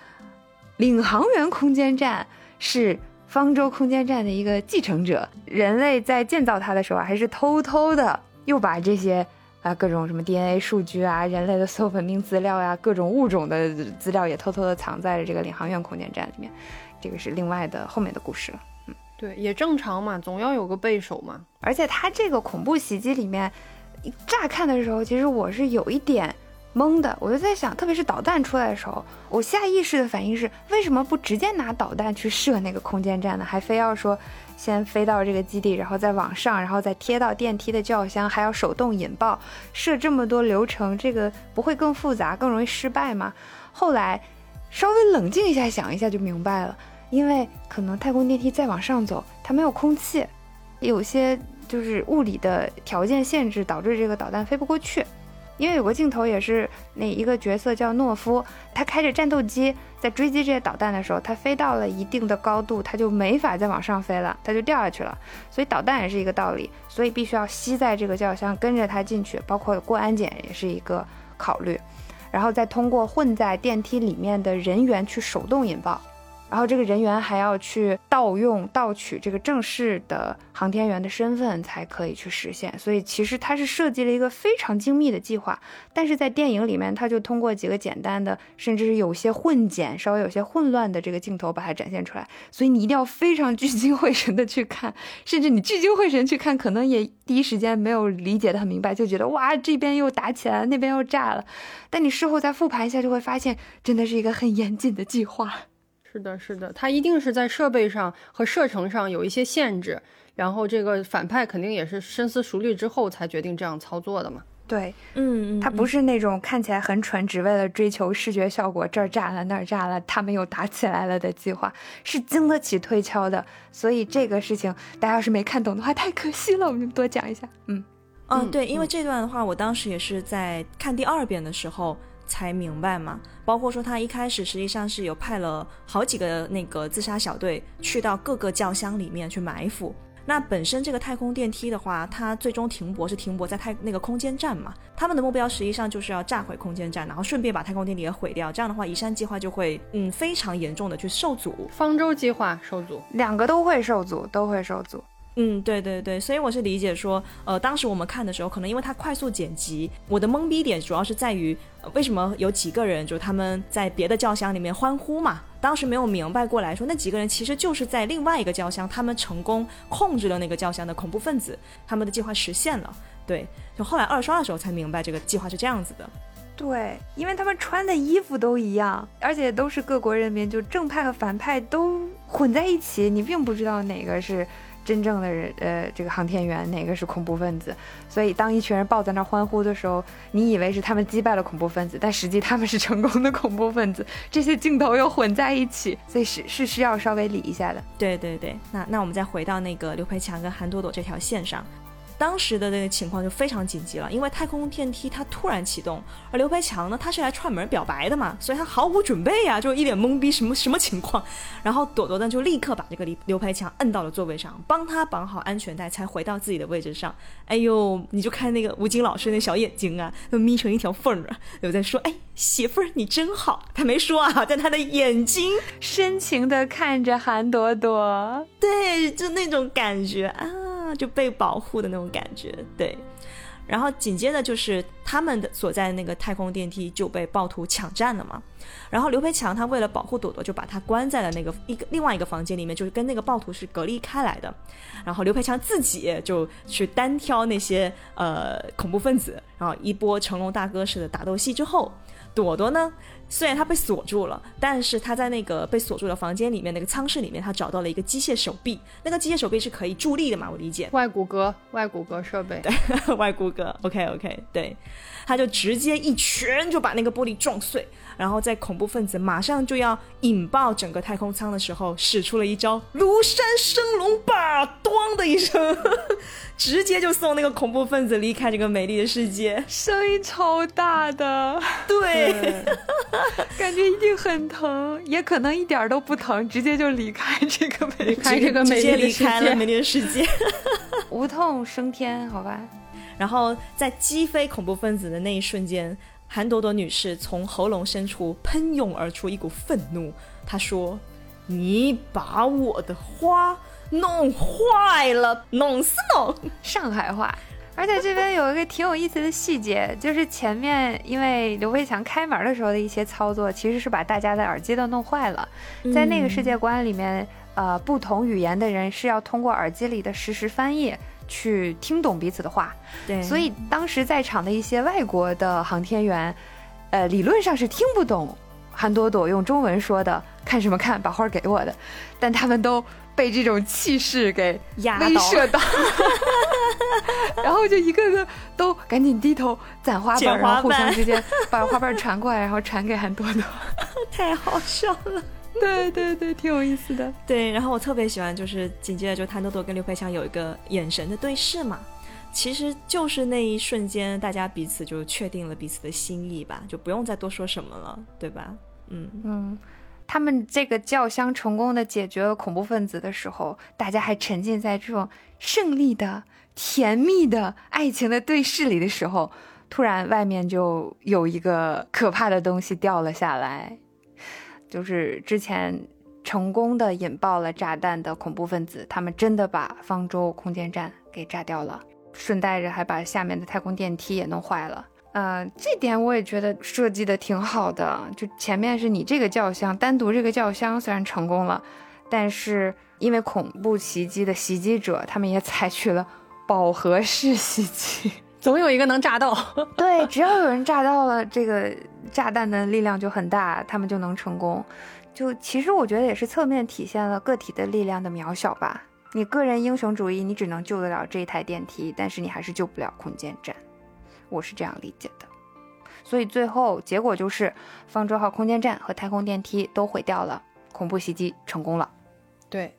领航员空间站是方舟空间站的一个继承者，人类在建造它的时候还是偷偷的。又把这些啊各种什么 DNA 数据啊，人类的所有文明资料呀，各种物种的资料也偷偷的藏在了这个领航员空间站里面，这个是另外的后面的故事了。嗯，对，也正常嘛，总要有个背手嘛。而且他这个恐怖袭击里面，乍看的时候，其实我是有一点懵的，我就在想，特别是导弹出来的时候，我下意识的反应是，为什么不直接拿导弹去射那个空间站呢？还非要说。先飞到这个基地，然后再往上，然后再贴到电梯的轿厢，还要手动引爆，设这么多流程，这个不会更复杂、更容易失败吗？后来稍微冷静一下想一下就明白了，因为可能太空电梯再往上走，它没有空气，有些就是物理的条件限制，导致这个导弹飞不过去。因为有个镜头也是那一个角色叫诺夫，他开着战斗机在追击这些导弹的时候，他飞到了一定的高度，他就没法再往上飞了，他就掉下去了。所以导弹也是一个道理，所以必须要吸在这个轿厢跟着他进去，包括过安检也是一个考虑，然后再通过混在电梯里面的人员去手动引爆。然后这个人员还要去盗用、盗取这个正式的航天员的身份才可以去实现，所以其实他是设计了一个非常精密的计划。但是在电影里面，他就通过几个简单的，甚至是有些混剪、稍微有些混乱的这个镜头把它展现出来。所以你一定要非常聚精会神的去看，甚至你聚精会神去看，可能也第一时间没有理解的很明白，就觉得哇这边又打起来了，那边又炸了。但你事后再复盘一下，就会发现真的是一个很严谨的计划。是的，是的，它一定是在设备上和射程上有一些限制，然后这个反派肯定也是深思熟虑之后才决定这样操作的嘛。对，嗯，他不是那种看起来很蠢，只为了追求视觉效果，这儿炸了那儿炸了，他们又打起来了的计划，是经得起推敲的。所以这个事情大家要是没看懂的话，太可惜了，我们就多讲一下。嗯，嗯，对，因为这段的话，我当时也是在看第二遍的时候。才明白嘛，包括说他一开始实际上是有派了好几个那个自杀小队去到各个轿厢里面去埋伏。那本身这个太空电梯的话，它最终停泊是停泊在太那个空间站嘛，他们的目标实际上就是要炸毁空间站，然后顺便把太空电梯也毁掉。这样的话，移山计划就会嗯非常严重的去受阻。方舟计划受阻，两个都会受阻，都会受阻。嗯，对对对，所以我是理解说，呃，当时我们看的时候，可能因为它快速剪辑，我的懵逼点主要是在于，为什么有几个人就他们在别的轿厢里面欢呼嘛？当时没有明白过来说，那几个人其实就是在另外一个轿厢，他们成功控制了那个轿厢的恐怖分子，他们的计划实现了。对，就后来二刷的时候才明白这个计划是这样子的。对，因为他们穿的衣服都一样，而且都是各国人民，就正派和反派都混在一起，你并不知道哪个是。真正的人，呃，这个航天员哪个是恐怖分子？所以当一群人抱在那欢呼的时候，你以为是他们击败了恐怖分子，但实际他们是成功的恐怖分子。这些镜头又混在一起，所以是是需要稍微理一下的。对对对，那那我们再回到那个刘培强跟韩朵朵这条线上。当时的那个情况就非常紧急了，因为太空电梯它突然启动，而刘培强呢，他是来串门表白的嘛，所以他毫无准备呀，就一脸懵逼，什么什么情况？然后朵朵呢就立刻把这个刘刘培强摁到了座位上，帮他绑好安全带，才回到自己的位置上。哎呦，你就看那个吴京老师那小眼睛啊，都眯成一条缝儿，有在说，哎，媳妇儿你真好。他没说啊，但他的眼睛深情的看着韩朵朵，对，就那种感觉啊。就被保护的那种感觉，对。然后紧接着就是他们的所在的那个太空电梯就被暴徒抢占了嘛。然后刘培强他为了保护朵朵，就把他关在了那个一个另外一个房间里面，就是跟那个暴徒是隔离开来的。然后刘培强自己就去单挑那些呃恐怖分子，然后一波成龙大哥式的打斗戏之后，朵朵呢。虽然他被锁住了，但是他在那个被锁住的房间里面那个舱室里面，他找到了一个机械手臂。那个机械手臂是可以助力的嘛？我理解，外骨骼，外骨骼设备，对，外骨骼。OK OK，对。他就直接一拳就把那个玻璃撞碎。然后在恐怖分子马上就要引爆整个太空舱的时候，使出了一招庐山升龙霸，咣的一声，直接就送那个恐怖分子离开这个美丽的世界，声音超大的，对，感觉一定很疼，也可能一点都不疼，直接就离开这个美离开这个美丽离开了美丽的世界，无痛升天，好吧。然后在击飞恐怖分子的那一瞬间。韩朵朵女士从喉咙深处喷涌而出一股愤怒，她说：“你把我的花弄坏了，弄死弄上海话。”而且这边有一个挺有意思的细节，就是前面因为刘培强开门的时候的一些操作，其实是把大家的耳机都弄坏了。在那个世界观里面，呃，不同语言的人是要通过耳机里的实时翻译。去听懂彼此的话，对，所以当时在场的一些外国的航天员，呃，理论上是听不懂韩朵朵用中文说的“看什么看，把花给我的”，但他们都被这种气势给威慑到，然后就一个个都赶紧低头攒花瓣，然后互相之间把花瓣传过来，然后传给韩朵朵，太好笑了。对对对，挺有意思的。对，然后我特别喜欢，就是紧接着就谭多多跟刘培强有一个眼神的对视嘛，其实就是那一瞬间，大家彼此就确定了彼此的心意吧，就不用再多说什么了，对吧？嗯。嗯，他们这个叫香成功的解决了恐怖分子的时候，大家还沉浸在这种胜利的、甜蜜的爱情的对视里的时候，突然外面就有一个可怕的东西掉了下来。就是之前成功的引爆了炸弹的恐怖分子，他们真的把方舟空间站给炸掉了，顺带着还把下面的太空电梯也弄坏了。呃，这点我也觉得设计的挺好的。就前面是你这个轿厢，单独这个轿厢虽然成功了，但是因为恐怖袭击的袭击者，他们也采取了饱和式袭击，总有一个能炸到。对，只要有人炸到了这个。炸弹的力量就很大，他们就能成功。就其实我觉得也是侧面体现了个体的力量的渺小吧。你个人英雄主义，你只能救得了这一台电梯，但是你还是救不了空间站。我是这样理解的。所以最后结果就是方舟号空间站和太空电梯都毁掉了，恐怖袭击成功了。对。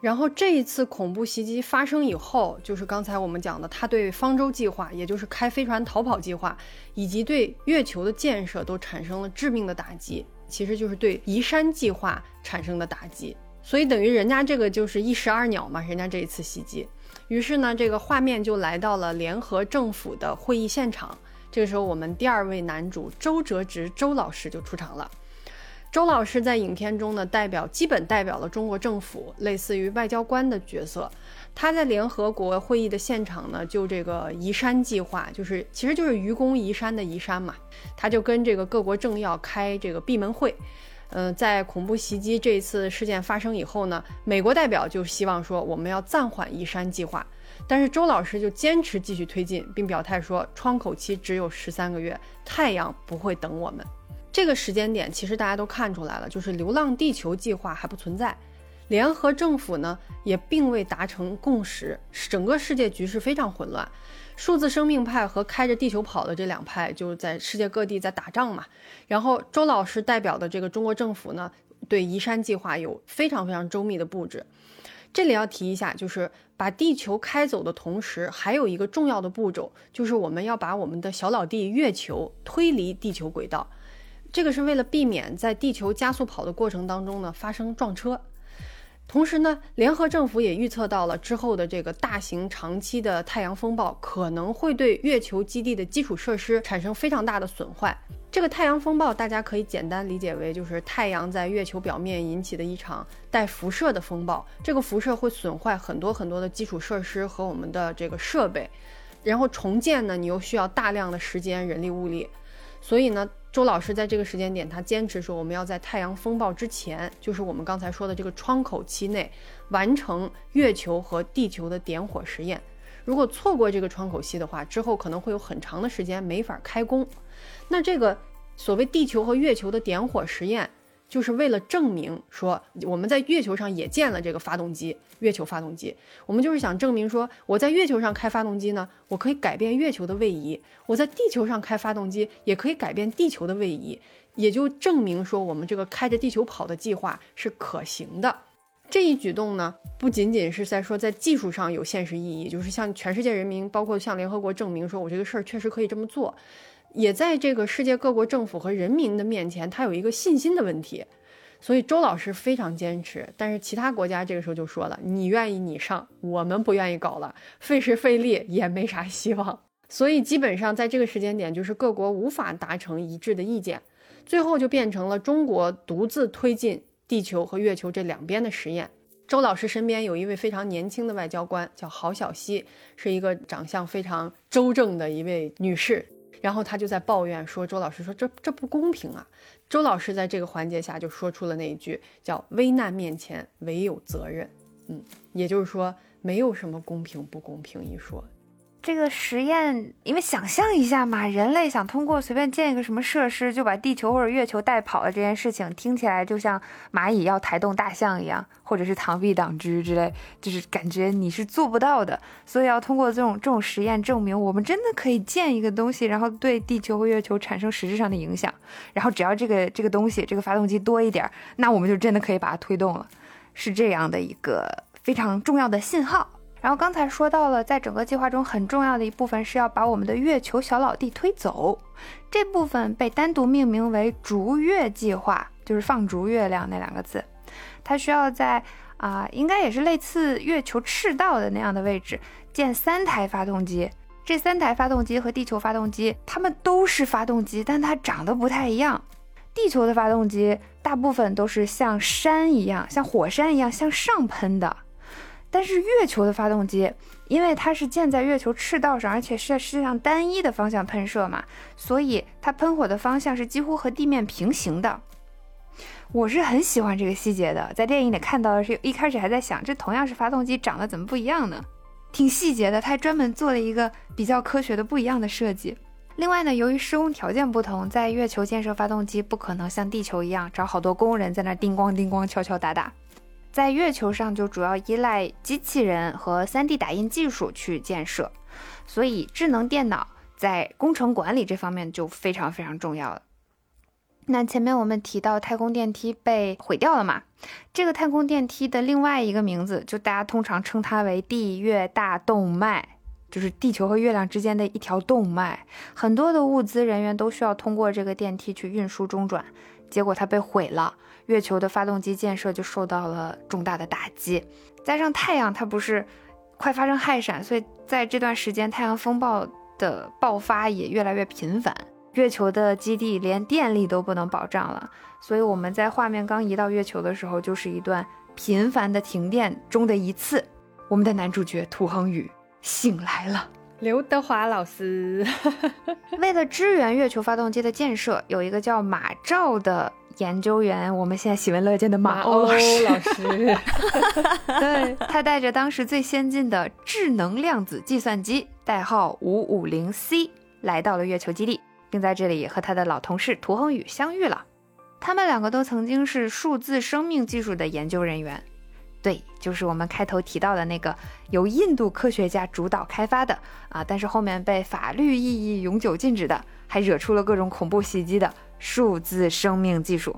然后这一次恐怖袭击发生以后，就是刚才我们讲的，他对方舟计划，也就是开飞船逃跑计划，以及对月球的建设都产生了致命的打击，其实就是对移山计划产生的打击。所以等于人家这个就是一石二鸟嘛，人家这一次袭击。于是呢，这个画面就来到了联合政府的会议现场。这个时候，我们第二位男主周哲直周老师就出场了。周老师在影片中呢，代表基本代表了中国政府，类似于外交官的角色。他在联合国会议的现场呢，就这个移山计划，就是其实就是愚公移山的移山嘛。他就跟这个各国政要开这个闭门会。嗯，在恐怖袭击这一次事件发生以后呢，美国代表就希望说我们要暂缓移山计划，但是周老师就坚持继续推进，并表态说窗口期只有十三个月，太阳不会等我们。这个时间点其实大家都看出来了，就是流浪地球计划还不存在，联合政府呢也并未达成共识，整个世界局势非常混乱。数字生命派和开着地球跑的这两派就是在世界各地在打仗嘛。然后周老师代表的这个中国政府呢，对移山计划有非常非常周密的布置。这里要提一下，就是把地球开走的同时，还有一个重要的步骤，就是我们要把我们的小老弟月球推离地球轨道。这个是为了避免在地球加速跑的过程当中呢发生撞车，同时呢，联合政府也预测到了之后的这个大型长期的太阳风暴可能会对月球基地的基础设施产生非常大的损坏。这个太阳风暴大家可以简单理解为就是太阳在月球表面引起的一场带辐射的风暴，这个辐射会损坏很多很多的基础设施和我们的这个设备，然后重建呢，你又需要大量的时间、人力、物力，所以呢。周老师在这个时间点，他坚持说，我们要在太阳风暴之前，就是我们刚才说的这个窗口期内，完成月球和地球的点火实验。如果错过这个窗口期的话，之后可能会有很长的时间没法开工。那这个所谓地球和月球的点火实验，就是为了证明说我们在月球上也建了这个发动机，月球发动机。我们就是想证明说我在月球上开发动机呢，我可以改变月球的位移；我在地球上开发动机也可以改变地球的位移，也就证明说我们这个开着地球跑的计划是可行的。这一举动呢，不仅仅是在说在技术上有现实意义，就是向全世界人民，包括向联合国证明说我这个事儿确实可以这么做。也在这个世界各国政府和人民的面前，他有一个信心的问题，所以周老师非常坚持。但是其他国家这个时候就说了：“你愿意你上，我们不愿意搞了，费时费力也没啥希望。”所以基本上在这个时间点，就是各国无法达成一致的意见，最后就变成了中国独自推进地球和月球这两边的实验。周老师身边有一位非常年轻的外交官，叫郝小西，是一个长相非常周正的一位女士。然后他就在抱怨说：“周老师说这这不公平啊！”周老师在这个环节下就说出了那一句叫“危难面前唯有责任”，嗯，也就是说没有什么公平不公平一说。这个实验，因为想象一下嘛，人类想通过随便建一个什么设施就把地球或者月球带跑了这件事情，听起来就像蚂蚁要抬动大象一样，或者是螳臂挡车之类，就是感觉你是做不到的。所以要通过这种这种实验证明，我们真的可以建一个东西，然后对地球和月球产生实质上的影响。然后只要这个这个东西这个发动机多一点，那我们就真的可以把它推动了，是这样的一个非常重要的信号。然后刚才说到了，在整个计划中很重要的一部分是要把我们的月球小老弟推走，这部分被单独命名为“逐月计划”，就是放逐月亮那两个字。它需要在啊，应该也是类似月球赤道的那样的位置建三台发动机。这三台发动机和地球发动机，它们都是发动机，但它长得不太一样。地球的发动机大部分都是像山一样，像火山一样向上喷的。但是月球的发动机，因为它是建在月球赤道上，而且是在世界上单一的方向喷射嘛，所以它喷火的方向是几乎和地面平行的。我是很喜欢这个细节的，在电影里看到的是一开始还在想，这同样是发动机，长得怎么不一样呢？挺细节的，他还专门做了一个比较科学的不一样的设计。另外呢，由于施工条件不同，在月球建设发动机不可能像地球一样找好多工人在那叮咣叮咣敲敲打打。在月球上就主要依赖机器人和 3D 打印技术去建设，所以智能电脑在工程管理这方面就非常非常重要了。那前面我们提到太空电梯被毁掉了嘛？这个太空电梯的另外一个名字，就大家通常称它为地月大动脉，就是地球和月亮之间的一条动脉，很多的物资人员都需要通过这个电梯去运输中转，结果它被毁了。月球的发动机建设就受到了重大的打击，加上太阳它不是快发生氦闪，所以在这段时间太阳风暴的爆发也越来越频繁。月球的基地连电力都不能保障了，所以我们在画面刚移到月球的时候，就是一段频繁的停电中的一次。我们的男主角涂恒宇醒来了，刘德华老师 为了支援月球发动机的建设，有一个叫马兆的。研究员，我们现在喜闻乐见的马欧老师，对他带着当时最先进的智能量子计算机，代号五五零 C，来到了月球基地，并在这里和他的老同事涂恒宇相遇了。他们两个都曾经是数字生命技术的研究人员，对，就是我们开头提到的那个由印度科学家主导开发的啊，但是后面被法律意义永久禁止的，还惹出了各种恐怖袭击的。数字生命技术，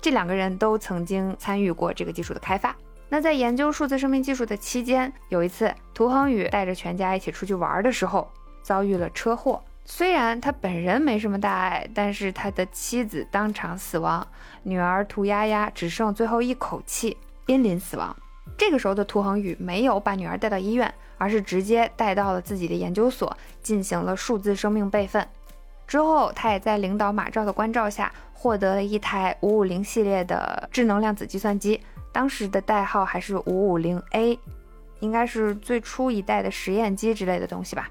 这两个人都曾经参与过这个技术的开发。那在研究数字生命技术的期间，有一次涂恒宇带着全家一起出去玩的时候，遭遇了车祸。虽然他本人没什么大碍，但是他的妻子当场死亡，女儿涂丫丫只剩最后一口气，濒临死亡。这个时候的涂恒宇没有把女儿带到医院，而是直接带到了自己的研究所，进行了数字生命备份。之后，他也在领导马照的关照下，获得了一台五五零系列的智能量子计算机，当时的代号还是五五零 A，应该是最初一代的实验机之类的东西吧。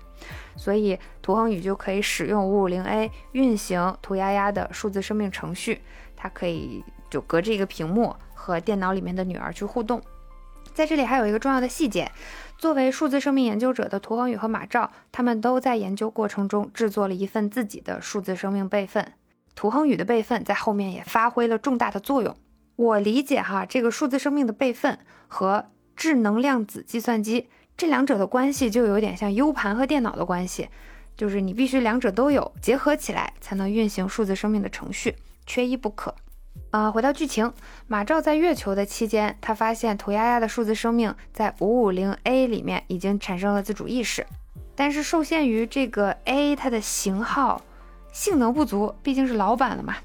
所以，涂恒宇就可以使用五五零 A 运行涂鸦鸦的数字生命程序，他可以就隔着一个屏幕和电脑里面的女儿去互动。在这里还有一个重要的细节。作为数字生命研究者的涂恒宇和马照，他们都在研究过程中制作了一份自己的数字生命备份。涂恒宇的备份在后面也发挥了重大的作用。我理解哈，这个数字生命的备份和智能量子计算机这两者的关系就有点像 U 盘和电脑的关系，就是你必须两者都有，结合起来才能运行数字生命的程序，缺一不可。啊，回到剧情，马照在月球的期间，他发现涂鸦鸦的数字生命在五五零 A 里面已经产生了自主意识，但是受限于这个 A 它的型号性能不足，毕竟是老版了嘛。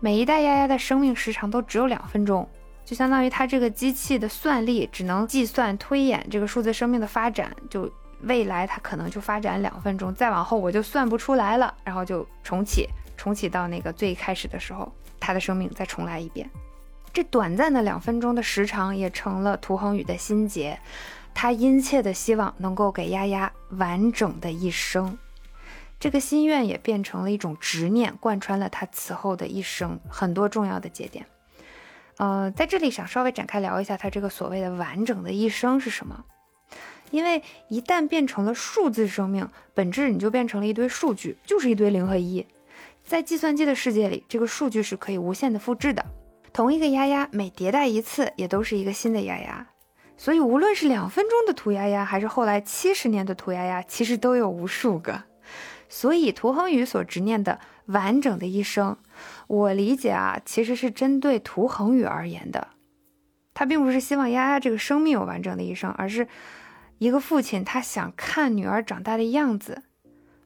每一代丫丫的生命时长都只有两分钟，就相当于它这个机器的算力只能计算推演这个数字生命的发展，就未来它可能就发展两分钟，再往后我就算不出来了，然后就重启，重启到那个最开始的时候，他的生命再重来一遍。这短暂的两分钟的时长也成了涂恒宇的心结，他殷切的希望能够给丫丫完整的一生。这个心愿也变成了一种执念，贯穿了他此后的一生很多重要的节点。呃，在这里想稍微展开聊一下他这个所谓的完整的一生是什么？因为一旦变成了数字生命，本质你就变成了一堆数据，就是一堆零和一。在计算机的世界里，这个数据是可以无限的复制的。同一个丫丫每迭代一次，也都是一个新的丫丫。所以无论是两分钟的涂丫丫，还是后来七十年的涂丫丫，其实都有无数个。所以，涂恒宇所执念的完整的一生，我理解啊，其实是针对涂恒宇而言的。他并不是希望丫丫这个生命有完整的一生，而是一个父亲他想看女儿长大的样子，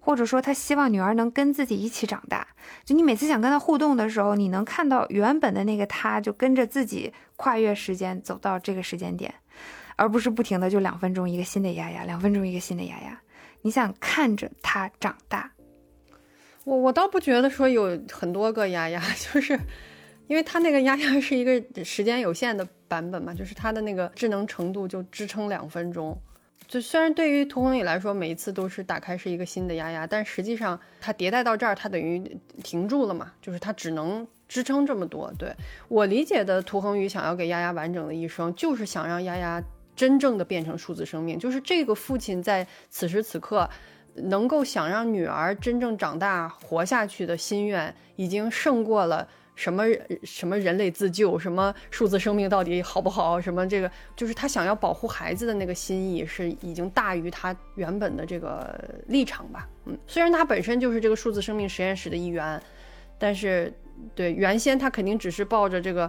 或者说他希望女儿能跟自己一起长大。就你每次想跟他互动的时候，你能看到原本的那个他，就跟着自己跨越时间走到这个时间点，而不是不停的就两分钟一个新的丫丫，两分钟一个新的丫丫。你想看着他长大，我我倒不觉得说有很多个丫丫，就是因为他那个丫丫是一个时间有限的版本嘛，就是他的那个智能程度就支撑两分钟。就虽然对于涂恒宇来说，每一次都是打开是一个新的丫丫，但实际上它迭代到这儿，它等于停住了嘛，就是它只能支撑这么多。对我理解的，涂恒宇想要给丫丫完整的一生，就是想让丫丫。真正的变成数字生命，就是这个父亲在此时此刻能够想让女儿真正长大活下去的心愿，已经胜过了什么什么人类自救，什么数字生命到底好不好，什么这个就是他想要保护孩子的那个心意是已经大于他原本的这个立场吧。嗯，虽然他本身就是这个数字生命实验室的一员，但是对原先他肯定只是抱着这个。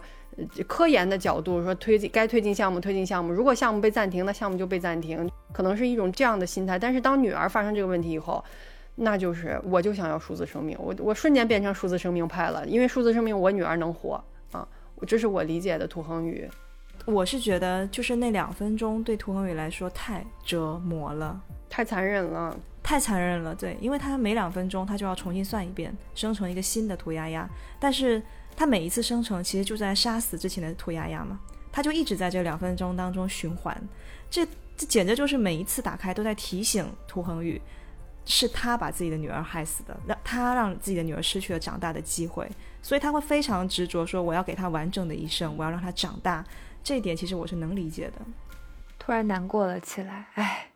科研的角度说，推进该推进项目推进项目，如果项目被暂停，那项目就被暂停，可能是一种这样的心态。但是当女儿发生这个问题以后，那就是我就想要数字生命，我我瞬间变成数字生命派了，因为数字生命我女儿能活啊，这是我理解的涂恒宇。我是觉得就是那两分钟对涂恒宇来说太折磨了，太残忍了，太残忍了。对，因为他每两分钟他就要重新算一遍，生成一个新的涂鸦鸦，但是。他每一次生成，其实就在杀死之前的涂鸦鸦嘛，他就一直在这两分钟当中循环，这这简直就是每一次打开都在提醒涂恒宇，是他把自己的女儿害死的，让他让自己的女儿失去了长大的机会，所以他会非常执着说我要给她完整的一生，我要让她长大，这一点其实我是能理解的。突然难过了起来，唉。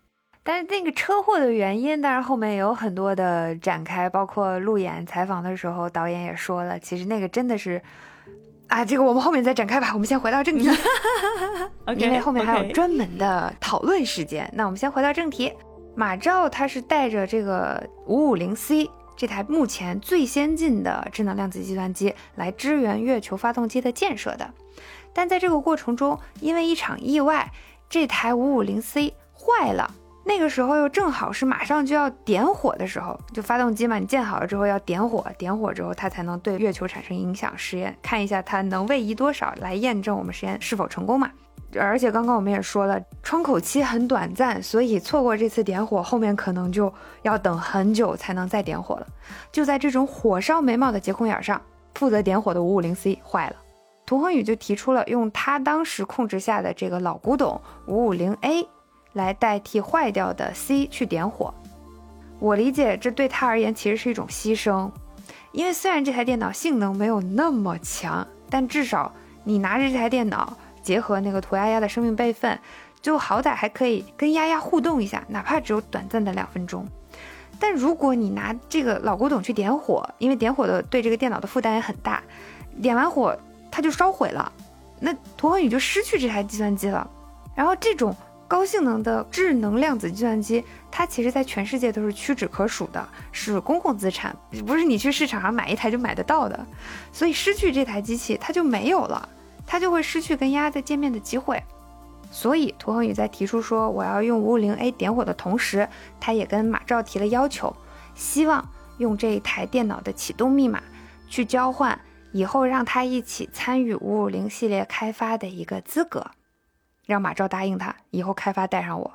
但是那个车祸的原因，当然后面也有很多的展开，包括路演采访的时候，导演也说了，其实那个真的是，啊，这个我们后面再展开吧。我们先回到正题，因为后面还有专门的讨论时间。那我们先回到正题，马照他是带着这个五五零 C 这台目前最先进的智能量子计算机来支援月球发动机的建设的，但在这个过程中，因为一场意外，这台五五零 C 坏了。那个时候又正好是马上就要点火的时候，就发动机嘛，你建好了之后要点火，点火之后它才能对月球产生影响。实验看一下它能位移多少，来验证我们实验是否成功嘛。而且刚刚我们也说了，窗口期很短暂，所以错过这次点火，后面可能就要等很久才能再点火了。就在这种火烧眉毛的节骨眼上，负责点火的五五零 C 坏了，涂恒宇就提出了用他当时控制下的这个老古董五五零 A。来代替坏掉的 C 去点火，我理解这对他而言其实是一种牺牲，因为虽然这台电脑性能没有那么强，但至少你拿着这台电脑，结合那个涂丫丫的生命备份，就好歹还可以跟丫丫互动一下，哪怕只有短暂的两分钟。但如果你拿这个老古董去点火，因为点火的对这个电脑的负担也很大，点完火它就烧毁了，那涂恒宇就失去这台计算机了。然后这种高性能的智能量子计算机，它其实在全世界都是屈指可数的，是公共资产，不是你去市场上买一台就买得到的。所以失去这台机器，它就没有了，他就会失去跟丫丫再见面的机会。所以涂恒宇在提出说我要用五五零 A 点火的同时，他也跟马照提了要求，希望用这一台电脑的启动密码去交换以后让他一起参与五五零系列开发的一个资格，让马照答应他以后开发带上我。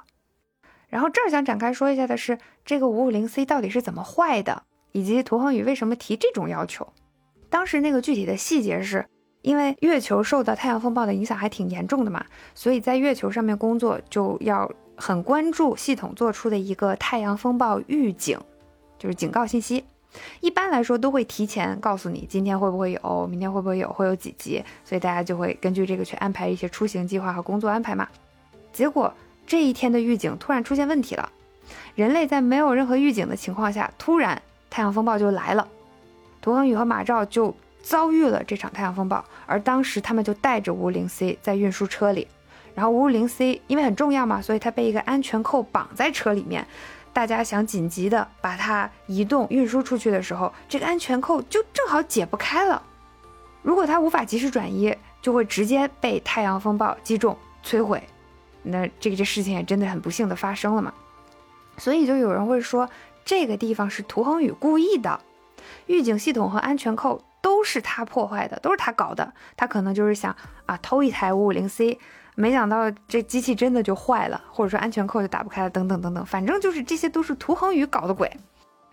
然后这儿想展开说一下的是，这个五五零 C 到底是怎么坏的，以及涂恒宇为什么提这种要求。当时那个具体的细节是。因为月球受到太阳风暴的影响还挺严重的嘛，所以在月球上面工作就要很关注系统做出的一个太阳风暴预警，就是警告信息。一般来说都会提前告诉你今天会不会有，明天会不会有，会有几级，所以大家就会根据这个去安排一些出行计划和工作安排嘛。结果这一天的预警突然出现问题了，人类在没有任何预警的情况下，突然太阳风暴就来了，涂恒宇和马照就。遭遇了这场太阳风暴，而当时他们就带着五五零 C 在运输车里，然后五五零 C 因为很重要嘛，所以它被一个安全扣绑在车里面。大家想紧急的把它移动运输出去的时候，这个安全扣就正好解不开了。如果它无法及时转移，就会直接被太阳风暴击中摧毁。那这个这事情也真的很不幸的发生了嘛。所以就有人会说，这个地方是涂恒宇故意的，预警系统和安全扣。都是他破坏的，都是他搞的。他可能就是想啊偷一台五五零 C，没想到这机器真的就坏了，或者说安全扣就打不开了，等等等等。反正就是这些都是涂恒宇搞的鬼。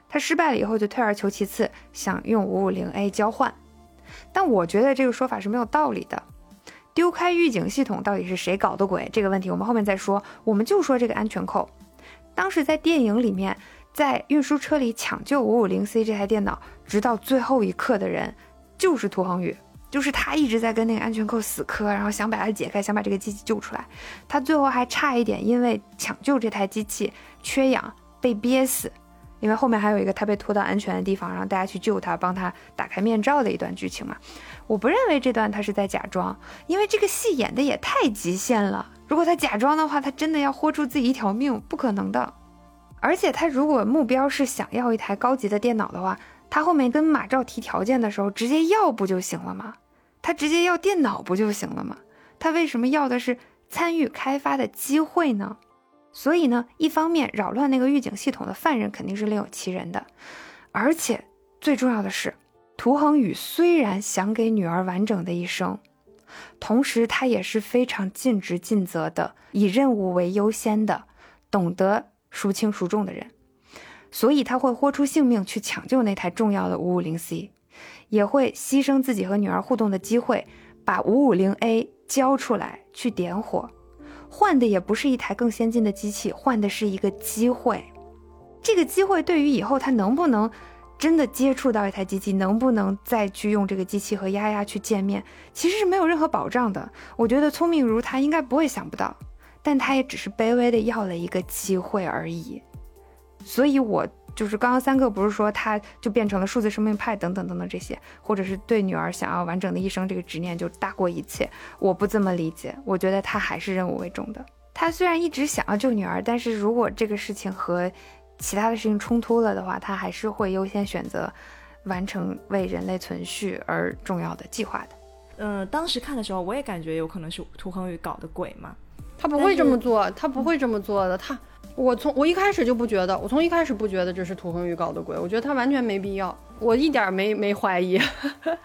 他失败了以后就退而求其次，想用五五零 A 交换。但我觉得这个说法是没有道理的。丢开预警系统到底是谁搞的鬼？这个问题我们后面再说。我们就说这个安全扣，当时在电影里面。在运输车里抢救五五零 C 这台电脑，直到最后一刻的人就是涂恒宇，就是他一直在跟那个安全扣死磕，然后想把它解开，想把这个机器救出来。他最后还差一点因为抢救这台机器缺氧被憋死，因为后面还有一个他被拖到安全的地方，让大家去救他，帮他打开面罩的一段剧情嘛。我不认为这段他是在假装，因为这个戏演的也太极限了。如果他假装的话，他真的要豁出自己一条命，不可能的。而且他如果目标是想要一台高级的电脑的话，他后面跟马照提条件的时候，直接要不就行了吗？他直接要电脑不就行了吗？他为什么要的是参与开发的机会呢？所以呢，一方面扰乱那个预警系统的犯人肯定是另有其人的，而且最重要的是，涂恒宇虽然想给女儿完整的一生，同时他也是非常尽职尽责的，以任务为优先的，懂得。孰轻孰重的人，所以他会豁出性命去抢救那台重要的五五零 C，也会牺牲自己和女儿互动的机会，把五五零 A 交出来去点火，换的也不是一台更先进的机器，换的是一个机会。这个机会对于以后他能不能真的接触到一台机器，能不能再去用这个机器和丫丫去见面，其实是没有任何保障的。我觉得聪明如他应该不会想不到。但他也只是卑微的要了一个机会而已，所以我就是刚刚三个不是说他就变成了数字生命派等等等等这些，或者是对女儿想要完整的一生这个执念就大过一切，我不这么理解，我觉得他还是任务为重的。他虽然一直想要救女儿，但是如果这个事情和其他的事情冲突了的话，他还是会优先选择完成为人类存续而重要的计划的。嗯，当时看的时候，我也感觉有可能是涂恒宇搞的鬼嘛。他不会这么做，他不会这么做的。他，我从我一开始就不觉得，我从一开始不觉得这是涂恒宇搞的鬼，我觉得他完全没必要，我一点没没怀疑。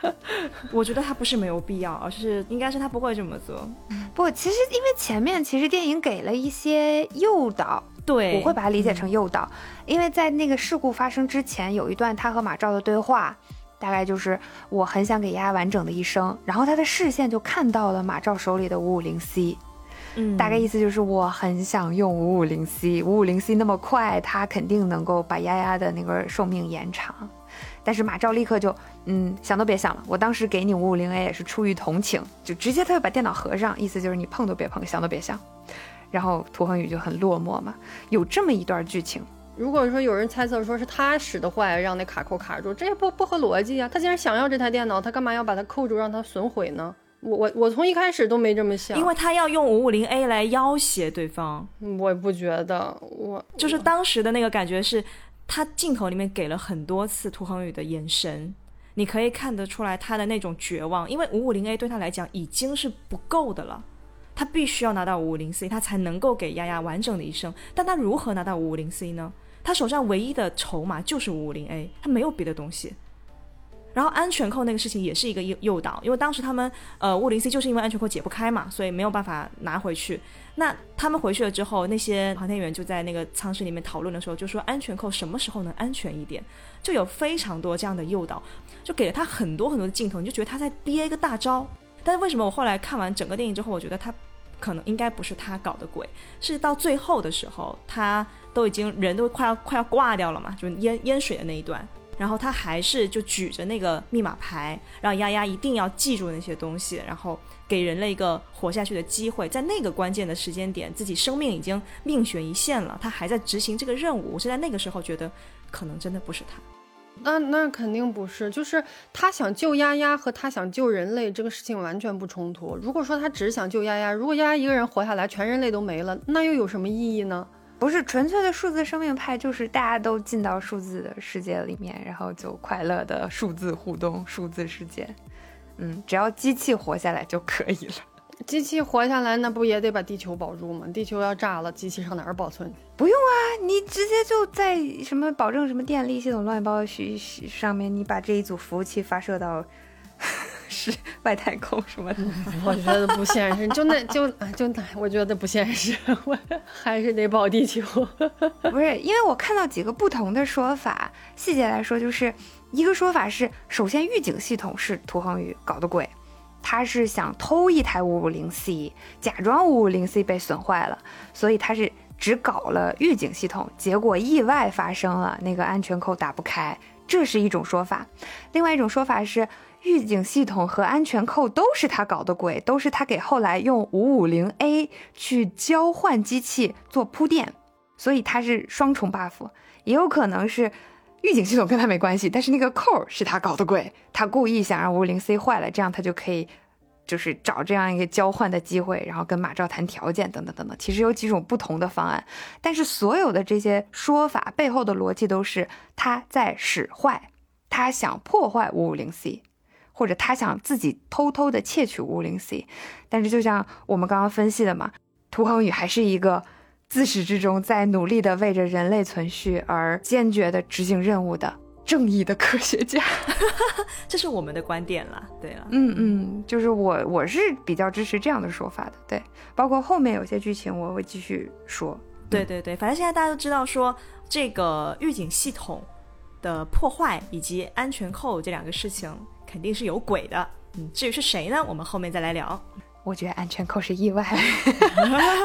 我觉得他不是没有必要，而是应该是他不会这么做。不，其实因为前面其实电影给了一些诱导，对，我会把它理解成诱导，因为在那个事故发生之前有一段他和马照的对话，大概就是我很想给丫丫完整的一生，然后他的视线就看到了马照手里的五五零 C。嗯，大概意思就是我很想用五五零 C，五五零 C 那么快，它肯定能够把丫丫的那个寿命延长。但是马照立刻就，嗯，想都别想了。我当时给你五五零 A 也是出于同情，就直接他就把电脑合上，意思就是你碰都别碰，想都别想。然后涂恒宇就很落寞嘛，有这么一段剧情。如果说有人猜测说是他使的坏，让那卡扣卡住，这也不不合逻辑啊。他既然想要这台电脑，他干嘛要把它扣住，让它损毁呢？我我我从一开始都没这么想，因为他要用五五零 A 来要挟对方。我也不觉得，我就是当时的那个感觉是，他镜头里面给了很多次涂恒宇的眼神，你可以看得出来他的那种绝望，因为五五零 A 对他来讲已经是不够的了。他必须要拿到五五零 C，他才能够给丫丫完整的一生。但他如何拿到五五零 C 呢？他手上唯一的筹码就是五五零 A，他没有别的东西。然后安全扣那个事情也是一个诱诱导，因为当时他们呃五零 C 就是因为安全扣解不开嘛，所以没有办法拿回去。那他们回去了之后，那些航天员就在那个舱室里面讨论的时候，就说安全扣什么时候能安全一点？就有非常多这样的诱导，就给了他很多很多的镜头，你就觉得他在憋一个大招。但是为什么我后来看完整个电影之后，我觉得他。可能应该不是他搞的鬼，是到最后的时候，他都已经人都快要快要挂掉了嘛，就是淹淹水的那一段，然后他还是就举着那个密码牌，让丫丫一定要记住那些东西，然后给人类一个活下去的机会，在那个关键的时间点，自己生命已经命悬一线了，他还在执行这个任务，我是在那个时候觉得，可能真的不是他。那那肯定不是，就是他想救丫丫和他想救人类这个事情完全不冲突。如果说他只是想救丫丫，如果丫丫一个人活下来，全人类都没了，那又有什么意义呢？不是纯粹的数字生命派，就是大家都进到数字的世界里面，然后就快乐的数字互动，数字世界。嗯，只要机器活下来就可以了。机器活下来，那不也得把地球保住吗？地球要炸了，机器上哪儿保存？不用啊，你直接就在什么保证什么电力系统乱七八糟上面，你把这一组服务器发射到是外太空什么的。我觉得不现实，就那就就那，我觉得不现实，我还是得保地球。不是，因为我看到几个不同的说法，细节来说，就是一个说法是，首先预警系统是涂恒宇搞的鬼。他是想偷一台五五零 C，假装五五零 C 被损坏了，所以他是只搞了预警系统，结果意外发生了，那个安全扣打不开，这是一种说法。另外一种说法是，预警系统和安全扣都是他搞的鬼，都是他给后来用五五零 A 去交换机器做铺垫，所以他是双重 buff，也有可能是。预警系统跟他没关系，但是那个扣是他搞的鬼，他故意想让五五零 C 坏了，这样他就可以，就是找这样一个交换的机会，然后跟马兆谈条件等等等等。其实有几种不同的方案，但是所有的这些说法背后的逻辑都是他在使坏，他想破坏五五零 C，或者他想自己偷偷的窃取五五零 C。但是就像我们刚刚分析的嘛，涂恒宇还是一个。自始至终在努力的为着人类存续而坚决的执行任务的正义的科学家，这是我们的观点了。对了，嗯嗯，就是我我是比较支持这样的说法的。对，包括后面有些剧情我会继续说。对对对，反正现在大家都知道说这个预警系统的破坏以及安全扣这两个事情肯定是有鬼的。嗯，至于是谁呢？我们后面再来聊。我觉得安全扣是意外。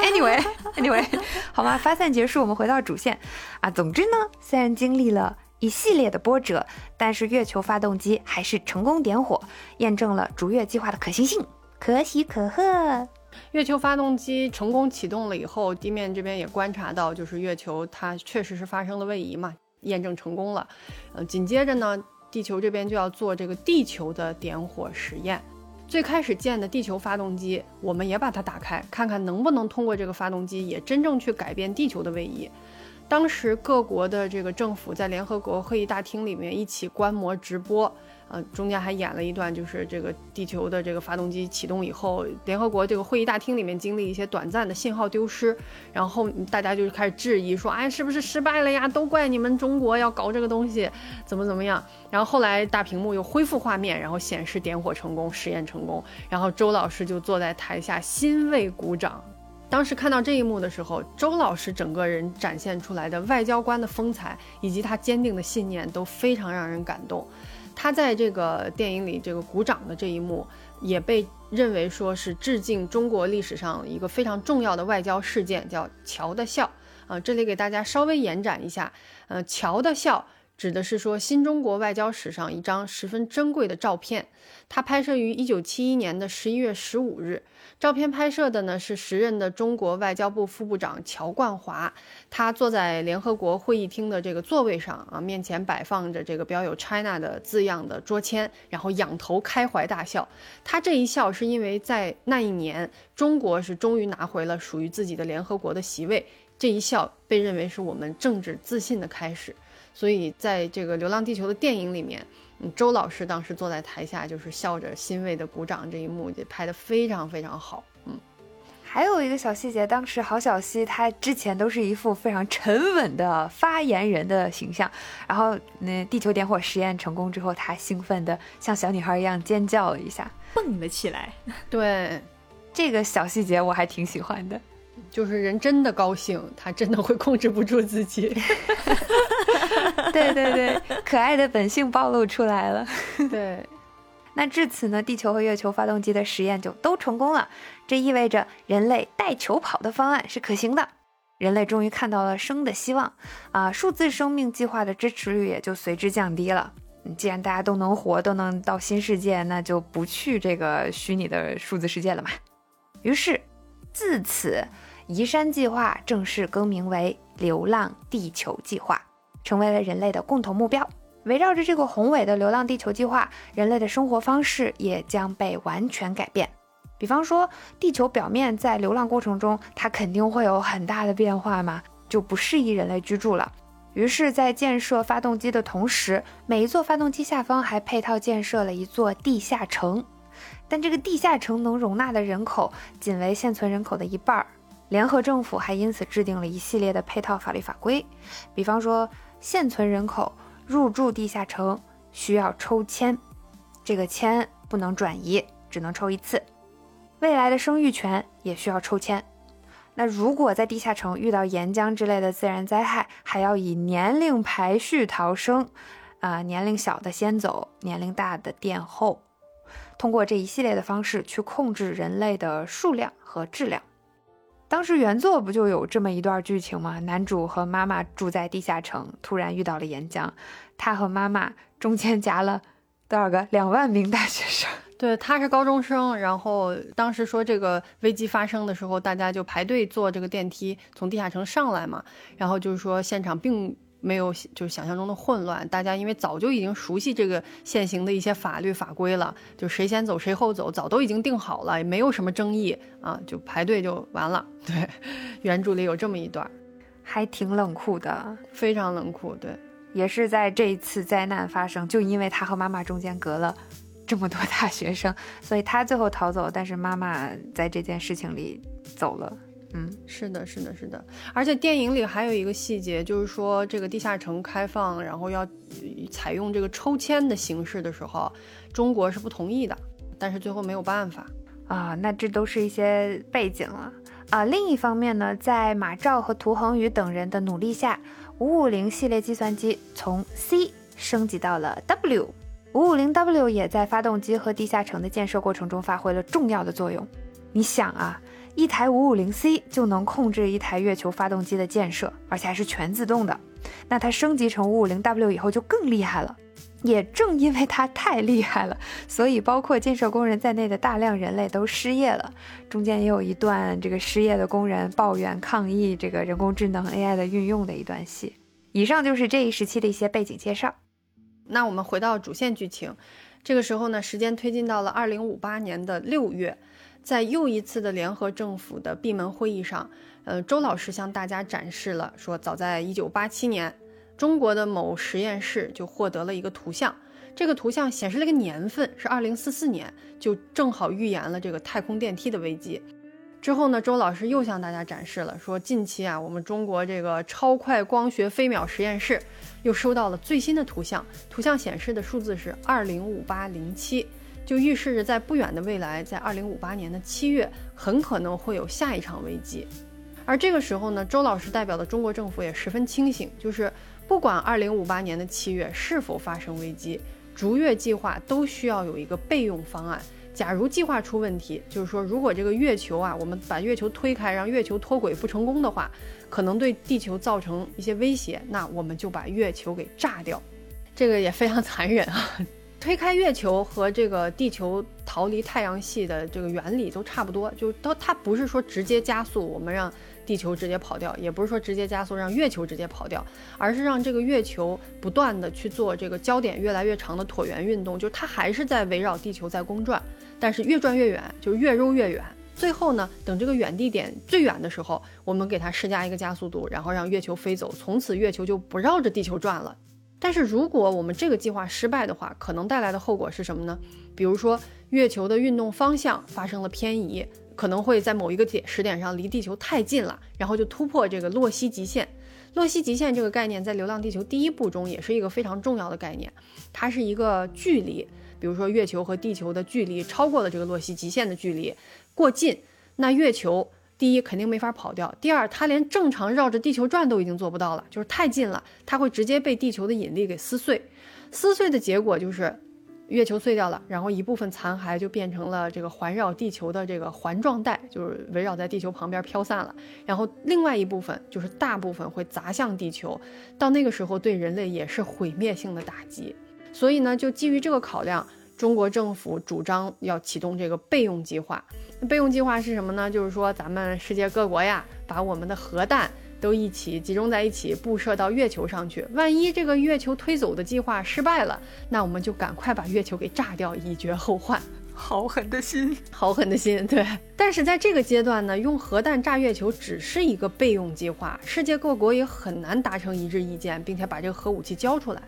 Anyway，Anyway，好吗？发散结束，我们回到主线啊。总之呢，虽然经历了一系列的波折，但是月球发动机还是成功点火，验证了逐月计划的可行性，可喜可贺。月球发动机成功启动了以后，地面这边也观察到，就是月球它确实是发生了位移嘛，验证成功了。呃，紧接着呢，地球这边就要做这个地球的点火实验。最开始建的地球发动机，我们也把它打开，看看能不能通过这个发动机也真正去改变地球的位移。当时各国的这个政府在联合国会议大厅里面一起观摩直播。呃，中间还演了一段，就是这个地球的这个发动机启动以后，联合国这个会议大厅里面经历一些短暂的信号丢失，然后大家就开始质疑说，哎，是不是失败了呀？都怪你们中国要搞这个东西，怎么怎么样？然后后来大屏幕又恢复画面，然后显示点火成功，实验成功，然后周老师就坐在台下欣慰鼓掌。当时看到这一幕的时候，周老师整个人展现出来的外交官的风采以及他坚定的信念都非常让人感动。他在这个电影里这个鼓掌的这一幕，也被认为说是致敬中国历史上一个非常重要的外交事件，叫“乔的笑”。啊，这里给大家稍微延展一下，呃，“乔的笑”指的是说新中国外交史上一张十分珍贵的照片。它拍摄于一九七一年的十一月十五日。照片拍摄的呢是时任的中国外交部副部长乔冠华，他坐在联合国会议厅的这个座位上啊，面前摆放着这个标有 China 的字样的桌签，然后仰头开怀大笑。他这一笑是因为在那一年，中国是终于拿回了属于自己的联合国的席位，这一笑被认为是我们政治自信的开始。所以在这个《流浪地球》的电影里面，周老师当时坐在台下，就是笑着欣慰的鼓掌，这一幕也拍得非常非常好。嗯，还有一个小细节，当时郝小西他之前都是一副非常沉稳的发言人的形象，然后那地球点火实验成功之后，他兴奋的像小女孩一样尖叫了一下，蹦了起来。对，这个小细节我还挺喜欢的。就是人真的高兴，他真的会控制不住自己。对对对，可爱的本性暴露出来了。对，那至此呢，地球和月球发动机的实验就都成功了。这意味着人类带球跑的方案是可行的，人类终于看到了生的希望啊！数字生命计划的支持率也就随之降低了。既然大家都能活，都能到新世界，那就不去这个虚拟的数字世界了嘛。于是，自此。移山计划正式更名为“流浪地球计划”，成为了人类的共同目标。围绕着这个宏伟的“流浪地球计划”，人类的生活方式也将被完全改变。比方说，地球表面在流浪过程中，它肯定会有很大的变化嘛，就不适宜人类居住了。于是，在建设发动机的同时，每一座发动机下方还配套建设了一座地下城。但这个地下城能容纳的人口仅为现存人口的一半儿。联合政府还因此制定了一系列的配套法律法规，比方说，现存人口入住地下城需要抽签，这个签不能转移，只能抽一次；未来的生育权也需要抽签。那如果在地下城遇到岩浆之类的自然灾害，还要以年龄排序逃生，啊，年龄小的先走，年龄大的殿后，通过这一系列的方式去控制人类的数量和质量。当时原作不就有这么一段剧情吗？男主和妈妈住在地下城，突然遇到了岩浆，他和妈妈中间夹了多少个两万名大学生？对，他是高中生。然后当时说这个危机发生的时候，大家就排队坐这个电梯从地下城上来嘛。然后就是说现场并。没有，就是想象中的混乱。大家因为早就已经熟悉这个现行的一些法律法规了，就谁先走谁后走，早都已经定好了，也没有什么争议啊，就排队就完了。对，原著里有这么一段，还挺冷酷的，非常冷酷。对，也是在这一次灾难发生，就因为他和妈妈中间隔了这么多大学生，所以他最后逃走，但是妈妈在这件事情里走了。嗯，是的，是的，是的，而且电影里还有一个细节，就是说这个地下城开放，然后要采用这个抽签的形式的时候，中国是不同意的，但是最后没有办法啊。那这都是一些背景了啊。另一方面呢，在马兆和涂恒宇等人的努力下，五五零系列计算机从 C 升级到了 W，五五零 W 也在发动机和地下城的建设过程中发挥了重要的作用。你想啊。一台五五零 C 就能控制一台月球发动机的建设，而且还是全自动的。那它升级成五五零 W 以后就更厉害了。也正因为它太厉害了，所以包括建设工人在内的大量人类都失业了。中间也有一段这个失业的工人抱怨抗议这个人工智能 AI 的运用的一段戏。以上就是这一时期的一些背景介绍。那我们回到主线剧情，这个时候呢，时间推进到了二零五八年的六月。在又一次的联合政府的闭门会议上，呃，周老师向大家展示了说，早在一九八七年，中国的某实验室就获得了一个图像，这个图像显示了一个年份是二零四四年，就正好预言了这个太空电梯的危机。之后呢，周老师又向大家展示了说，近期啊，我们中国这个超快光学飞秒实验室又收到了最新的图像，图像显示的数字是二零五八零七。就预示着在不远的未来，在二零五八年的七月，很可能会有下一场危机。而这个时候呢，周老师代表的中国政府也十分清醒，就是不管二零五八年的七月是否发生危机，逐月计划都需要有一个备用方案，假如计划出问题，就是说如果这个月球啊，我们把月球推开，让月球脱轨不成功的话，可能对地球造成一些威胁，那我们就把月球给炸掉。这个也非常 残忍啊！推开月球和这个地球逃离太阳系的这个原理都差不多，就是它它不是说直接加速我们让。地球直接跑掉，也不是说直接加速让月球直接跑掉，而是让这个月球不断的去做这个焦点越来越长的椭圆运动，就是它还是在围绕地球在公转，但是越转越远，就越揉越远。最后呢，等这个远地点最远的时候，我们给它施加一个加速度，然后让月球飞走，从此月球就不绕着地球转了。但是如果我们这个计划失败的话，可能带来的后果是什么呢？比如说月球的运动方向发生了偏移。可能会在某一个点时点上离地球太近了，然后就突破这个洛希极限。洛希极限这个概念在《流浪地球》第一部中也是一个非常重要的概念，它是一个距离，比如说月球和地球的距离超过了这个洛希极限的距离，过近，那月球第一肯定没法跑掉，第二它连正常绕着地球转都已经做不到了，就是太近了，它会直接被地球的引力给撕碎，撕碎的结果就是。月球碎掉了，然后一部分残骸就变成了这个环绕地球的这个环状带，就是围绕在地球旁边飘散了。然后另外一部分就是大部分会砸向地球，到那个时候对人类也是毁灭性的打击。所以呢，就基于这个考量，中国政府主张要启动这个备用计划。备用计划是什么呢？就是说咱们世界各国呀，把我们的核弹。都一起集中在一起布设到月球上去。万一这个月球推走的计划失败了，那我们就赶快把月球给炸掉，以绝后患。好狠的心，好狠的心。对，但是在这个阶段呢，用核弹炸月球只是一个备用计划，世界各国也很难达成一致意见，并且把这个核武器交出来。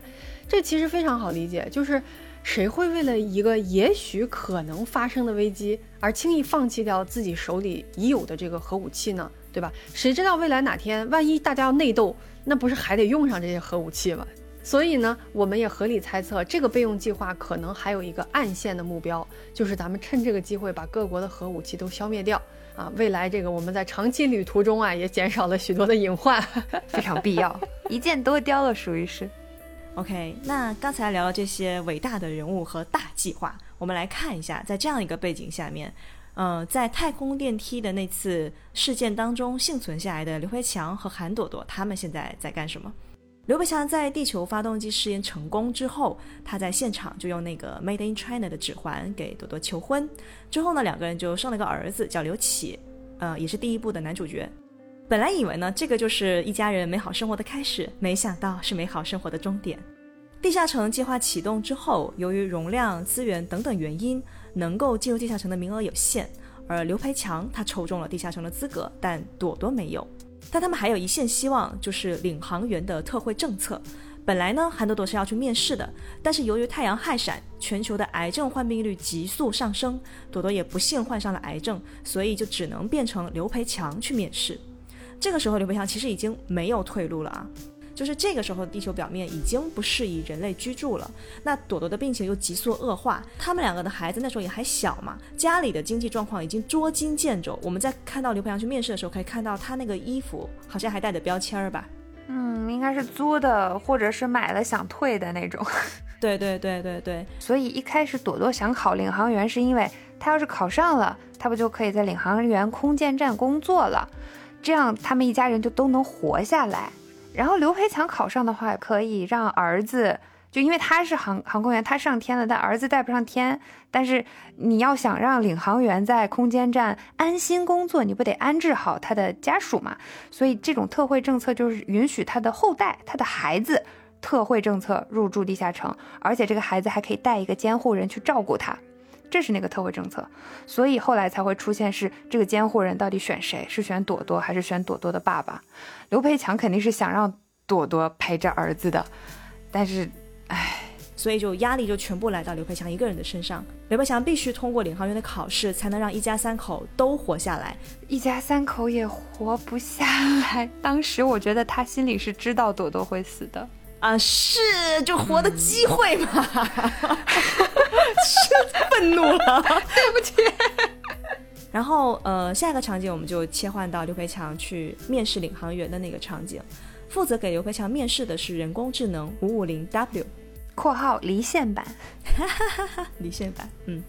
这其实非常好理解，就是谁会为了一个也许可能发生的危机而轻易放弃掉自己手里已有的这个核武器呢？对吧？谁知道未来哪天万一大家要内斗，那不是还得用上这些核武器吗？所以呢，我们也合理猜测，这个备用计划可能还有一个暗线的目标，就是咱们趁这个机会把各国的核武器都消灭掉啊！未来这个我们在长期旅途中啊，也减少了许多的隐患，非常必要，一箭多雕了，属于是。OK，那刚才聊了这些伟大的人物和大计划，我们来看一下，在这样一个背景下面。呃，在太空电梯的那次事件当中幸存下来的刘培强和韩朵朵，他们现在在干什么？刘培强在地球发动机试验成功之后，他在现场就用那个 Made in China 的指环给朵朵求婚。之后呢，两个人就生了个儿子，叫刘启，呃，也是第一部的男主角。本来以为呢，这个就是一家人美好生活的开始，没想到是美好生活的终点。地下城计划启动之后，由于容量、资源等等原因。能够进入地下城的名额有限，而刘培强他抽中了地下城的资格，但朵朵没有。但他们还有一线希望，就是领航员的特惠政策。本来呢，韩朵朵是要去面试的，但是由于太阳害闪，全球的癌症患病率急速上升，朵朵也不幸患上了癌症，所以就只能变成刘培强去面试。这个时候，刘培强其实已经没有退路了啊。就是这个时候，地球表面已经不适宜人类居住了。那朵朵的病情又急速恶化，他们两个的孩子那时候也还小嘛，家里的经济状况已经捉襟见肘。我们在看到刘培阳去面试的时候，可以看到他那个衣服好像还带着标签儿吧？嗯，应该是租的，或者是买了想退的那种。对对对对对。所以一开始朵朵想考领航员，是因为他要是考上了，他不就可以在领航员空间站工作了？这样他们一家人就都能活下来。然后刘培强考上的话，可以让儿子，就因为他是航航空员，他上天了，但儿子带不上天。但是你要想让领航员在空间站安心工作，你不得安置好他的家属嘛？所以这种特惠政策就是允许他的后代、他的孩子，特惠政策入住地下城，而且这个孩子还可以带一个监护人去照顾他。这是那个特惠政策，所以后来才会出现是这个监护人到底选谁？是选朵朵还是选朵朵的爸爸？刘培强肯定是想让朵朵陪着儿子的，但是，唉，所以就压力就全部来到刘培强一个人的身上。刘培强必须通过领航员的考试，才能让一家三口都活下来。一家三口也活不下来。当时我觉得他心里是知道朵朵会死的。啊，是就活的机会嘛，是愤怒了，对不起。然后呃，下一个场景我们就切换到刘培强去面试领航员的那个场景，负责给刘培强面试的是人工智能五五零 W，括号离线版，离线版，嗯。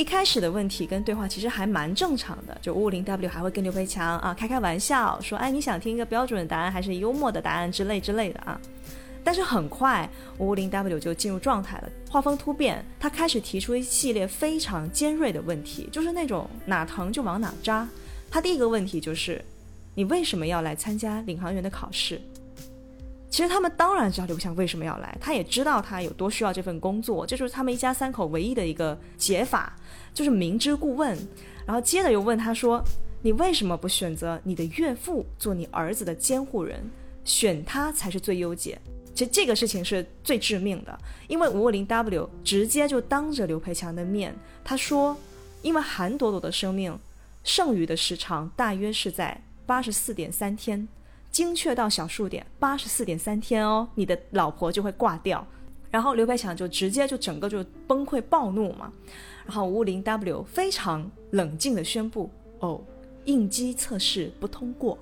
一开始的问题跟对话其实还蛮正常的，就五五零 W 还会跟刘培强啊开开玩笑，说哎你想听一个标准的答案还是幽默的答案之类之类的啊。但是很快五五零 W 就进入状态了，画风突变，他开始提出一系列非常尖锐的问题，就是那种哪疼就往哪扎。他第一个问题就是，你为什么要来参加领航员的考试？其实他们当然知道刘强为什么要来，他也知道他有多需要这份工作，这就是他们一家三口唯一的一个解法，就是明知故问。然后接着又问他说：“你为什么不选择你的岳父做你儿子的监护人？选他才是最优解。”其实这个事情是最致命的，因为五五零 W 直接就当着刘培强的面，他说：“因为韩朵朵的生命剩余的时长大约是在八十四点三天。”精确到小数点，八十四点三天哦，你的老婆就会挂掉。然后刘培强就直接就整个就崩溃暴怒嘛。然后五零 W 非常冷静的宣布：哦，应激测试不通过。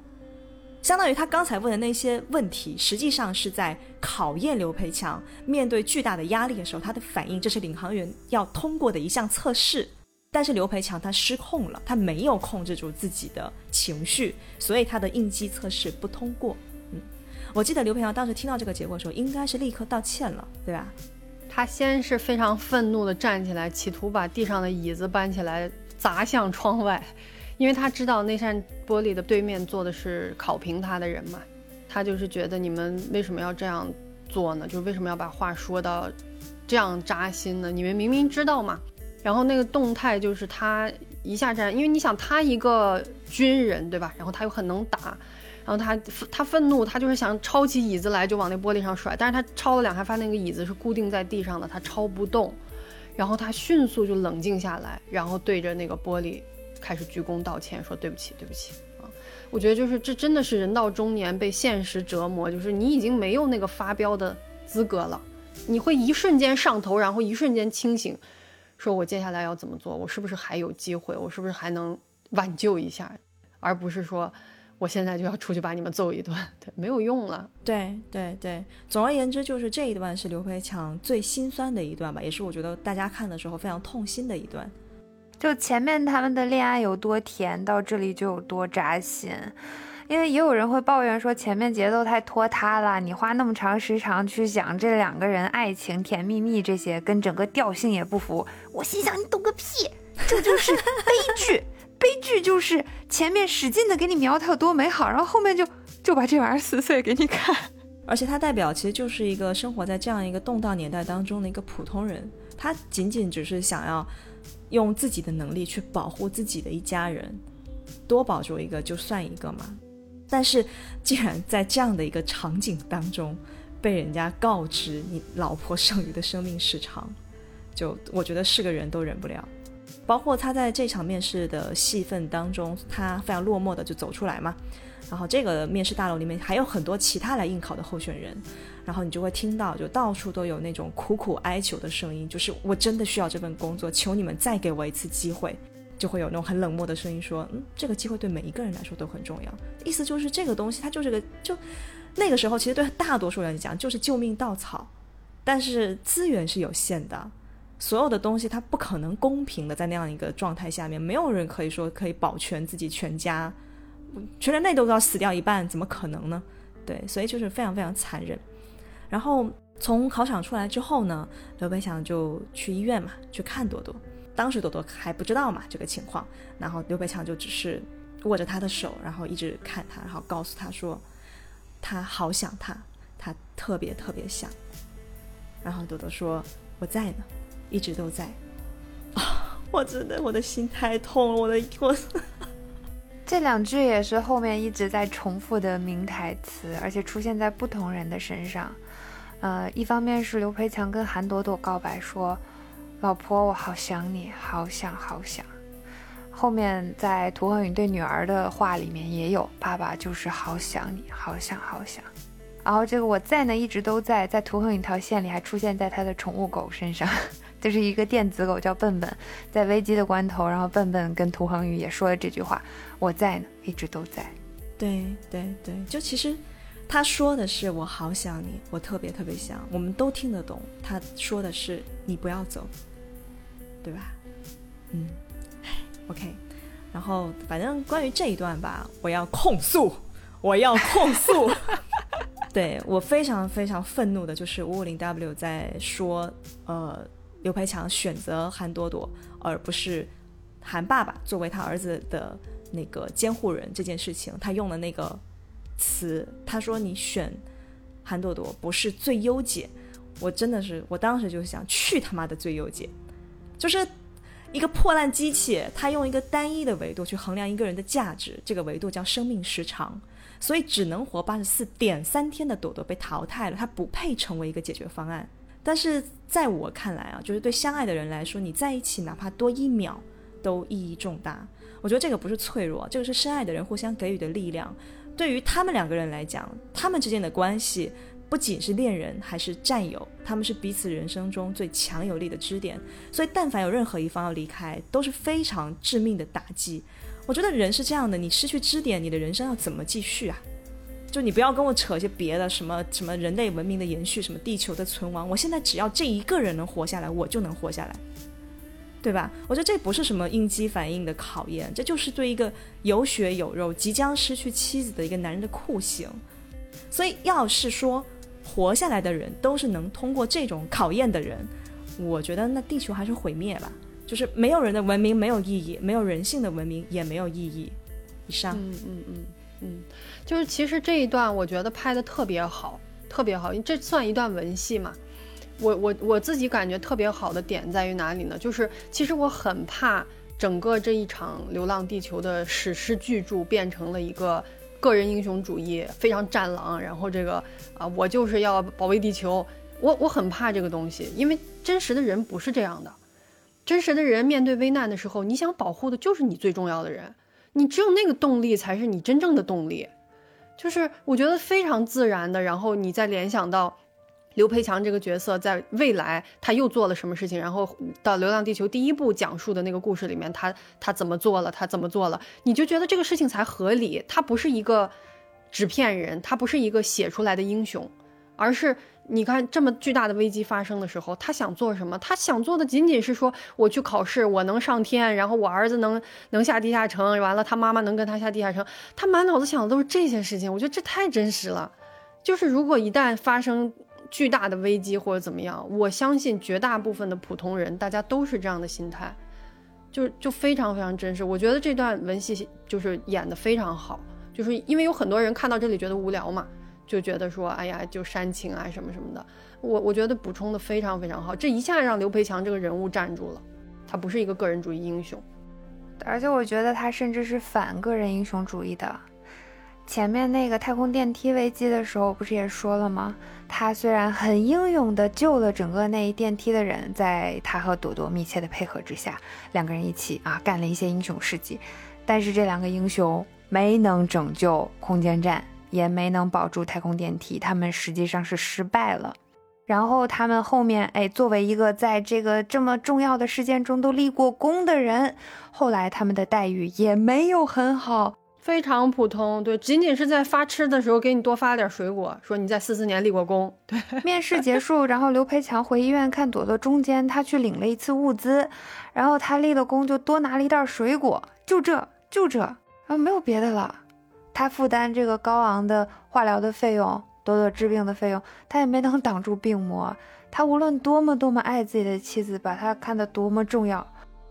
相当于他刚才问的那些问题，实际上是在考验刘培强面对巨大的压力的时候他的反应。这是领航员要通过的一项测试。但是刘培强他失控了，他没有控制住自己的情绪，所以他的应激测试不通过。我记得刘培强当时听到这个结果的时候，应该是立刻道歉了，对吧？他先是非常愤怒的站起来，企图把地上的椅子搬起来砸向窗外，因为他知道那扇玻璃的对面坐的是考评他的人嘛。他就是觉得你们为什么要这样做呢？就为什么要把话说到这样扎心呢？你们明明知道嘛。然后那个动态就是他一下站，因为你想他一个军人对吧？然后他又很能打，然后他他愤怒，他就是想抄起椅子来就往那玻璃上甩，但是他抄了两下，发现那个椅子是固定在地上的，他抄不动。然后他迅速就冷静下来，然后对着那个玻璃开始鞠躬道歉，说对不起，对不起啊！我觉得就是这真的是人到中年被现实折磨，就是你已经没有那个发飙的资格了，你会一瞬间上头，然后一瞬间清醒。说我接下来要怎么做？我是不是还有机会？我是不是还能挽救一下？而不是说我现在就要出去把你们揍一顿，对，没有用了。对对对，总而言之，就是这一段是刘培强最心酸的一段吧，也是我觉得大家看的时候非常痛心的一段。就前面他们的恋爱有多甜，到这里就有多扎心。因为也有人会抱怨说前面节奏太拖沓了，你花那么长时长去讲这两个人爱情甜蜜蜜这些，跟整个调性也不符。我心想你懂个屁，这就是悲剧，悲剧就是前面使劲的给你描它有多美好，然后后面就就把这玩意儿撕碎给你看。而且它代表其实就是一个生活在这样一个动荡年代当中的一个普通人，他仅仅只是想要用自己的能力去保护自己的一家人，多保住一个就算一个嘛。但是，竟然在这样的一个场景当中，被人家告知你老婆剩余的生命时长，就我觉得是个人都忍不了。包括他在这场面试的戏份当中，他非常落寞的就走出来嘛。然后这个面试大楼里面还有很多其他来应考的候选人，然后你就会听到，就到处都有那种苦苦哀求的声音，就是我真的需要这份工作，求你们再给我一次机会。就会有那种很冷漠的声音说：“嗯，这个机会对每一个人来说都很重要。意思就是这个东西，它就是个就那个时候，其实对大多数人来讲就是救命稻草。但是资源是有限的，所有的东西它不可能公平的在那样一个状态下面，没有人可以说可以保全自己全家，全人类都要死掉一半，怎么可能呢？对，所以就是非常非常残忍。然后从考场出来之后呢，刘培强就去医院嘛，去看朵朵。”当时朵朵还不知道嘛这个情况，然后刘培强就只是握着他的手，然后一直看他，然后告诉他说，他好想他，他特别特别想。然后朵朵说我在呢，一直都在。啊，我真的我的心太痛了，我的我。这两句也是后面一直在重复的名台词，而且出现在不同人的身上。呃，一方面是刘培强跟韩朵朵告白说。老婆，我好想你，好想好想。后面在涂恒宇对女儿的话里面也有，爸爸就是好想你，好想好想。然后这个我在呢，一直都在，在涂恒宇条线里还出现在他的宠物狗身上，就是一个电子狗叫笨笨，在危机的关头，然后笨笨跟涂恒宇也说了这句话，我在呢，一直都在。对对对，就其实他说的是我好想你，我特别特别想，我们都听得懂。他说的是你不要走。对吧？嗯，OK。然后反正关于这一段吧，我要控诉，我要控诉。对我非常非常愤怒的就是五五零 W 在说，呃，刘培强选择韩朵朵而不是韩爸爸作为他儿子的那个监护人这件事情，他用了那个词，他说你选韩朵朵不是最优解，我真的是，我当时就想去他妈的最优解，就是一个破烂机器，他用一个单一的维度去衡量一个人的价值，这个维度叫生命时长。所以只能活八十四点三天的朵朵被淘汰了，她不配成为一个解决方案。但是在我看来啊，就是对相爱的人来说，你在一起哪怕多一秒都意义重大。我觉得这个不是脆弱，这个是深爱的人互相给予的力量。对于他们两个人来讲，他们之间的关系不仅是恋人，还是战友，他们是彼此人生中最强有力的支点。所以，但凡有任何一方要离开，都是非常致命的打击。我觉得人是这样的，你失去支点，你的人生要怎么继续啊？就你不要跟我扯些别的，什么什么人类文明的延续，什么地球的存亡。我现在只要这一个人能活下来，我就能活下来，对吧？我觉得这不是什么应激反应的考验，这就是对一个有血有肉、即将失去妻子的一个男人的酷刑。所以，要是说活下来的人都是能通过这种考验的人，我觉得那地球还是毁灭吧。就是没有人的文明没有意义，没有人性的文明也没有意义。以上，嗯嗯嗯嗯，就是其实这一段我觉得拍的特别好，特别好，这算一段文戏嘛？我我我自己感觉特别好的点在于哪里呢？就是其实我很怕整个这一场《流浪地球》的史诗巨著变成了一个个人英雄主义，非常战狼，然后这个啊，我就是要保卫地球，我我很怕这个东西，因为真实的人不是这样的。真实的人面对危难的时候，你想保护的就是你最重要的人，你只有那个动力才是你真正的动力。就是我觉得非常自然的，然后你再联想到刘培强这个角色在未来他又做了什么事情，然后到《流浪地球》第一部讲述的那个故事里面，他他怎么做了，他怎么做了，你就觉得这个事情才合理。他不是一个纸片人，他不是一个写出来的英雄，而是。你看，这么巨大的危机发生的时候，他想做什么？他想做的仅仅是说，我去考试，我能上天，然后我儿子能能下地下城，完了他妈妈能跟他下地下城。他满脑子想的都是这些事情。我觉得这太真实了。就是如果一旦发生巨大的危机或者怎么样，我相信绝大部分的普通人，大家都是这样的心态，就就非常非常真实。我觉得这段文戏就是演的非常好，就是因为有很多人看到这里觉得无聊嘛。就觉得说，哎呀，就煽情啊什么什么的，我我觉得补充的非常非常好，这一下让刘培强这个人物站住了，他不是一个个人主义英雄，而且我觉得他甚至是反个人英雄主义的。前面那个太空电梯危机的时候，不是也说了吗？他虽然很英勇的救了整个那一电梯的人，在他和朵朵密切的配合之下，两个人一起啊干了一些英雄事迹，但是这两个英雄没能拯救空间站。也没能保住太空电梯，他们实际上是失败了。然后他们后面，哎，作为一个在这个这么重要的事件中都立过功的人，后来他们的待遇也没有很好，非常普通。对，仅仅是在发吃的时候给你多发点水果，说你在四四年立过功。对，面试结束，然后刘培强回医院看朵朵，中间他去领了一次物资，然后他立了功就多拿了一袋水果，就这就这，然后没有别的了。他负担这个高昂的化疗的费用，多多治病的费用，他也没能 挡住病魔。他无论多么多么爱自己的妻子，把他看得多么重要，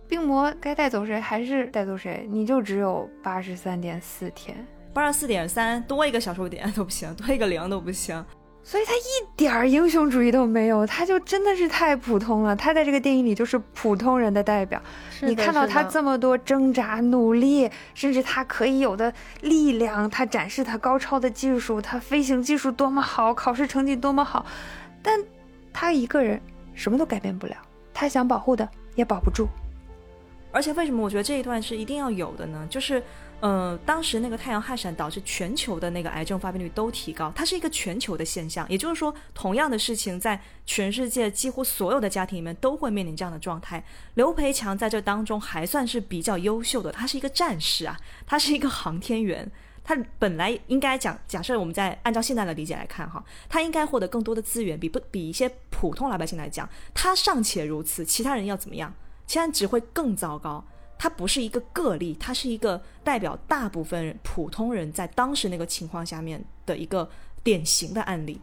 病魔该带走谁还是带走谁，你就只有八十三点四天，八十四点三多一个小数点都不行，多一个零都不行。所以他一点儿英雄主义都没有，他就真的是太普通了。他在这个电影里就是普通人的代表。你看到他这么多挣扎、努力，甚至他可以有的力量，他展示他高超的技术，他飞行技术多么好，考试成绩多么好，但他一个人什么都改变不了。他想保护的也保不住。而且为什么我觉得这一段是一定要有的呢？就是。呃，当时那个太阳害闪导致全球的那个癌症发病率都提高，它是一个全球的现象。也就是说，同样的事情在全世界几乎所有的家庭里面都会面临这样的状态。刘培强在这当中还算是比较优秀的，他是一个战士啊，他是一个航天员，他本来应该讲，假设我们在按照现在的理解来看哈，他应该获得更多的资源，比不比一些普通老百姓来讲，他尚且如此，其他人要怎么样？现在只会更糟糕。它不是一个个例，它是一个代表大部分普通人在当时那个情况下面的一个典型的案例。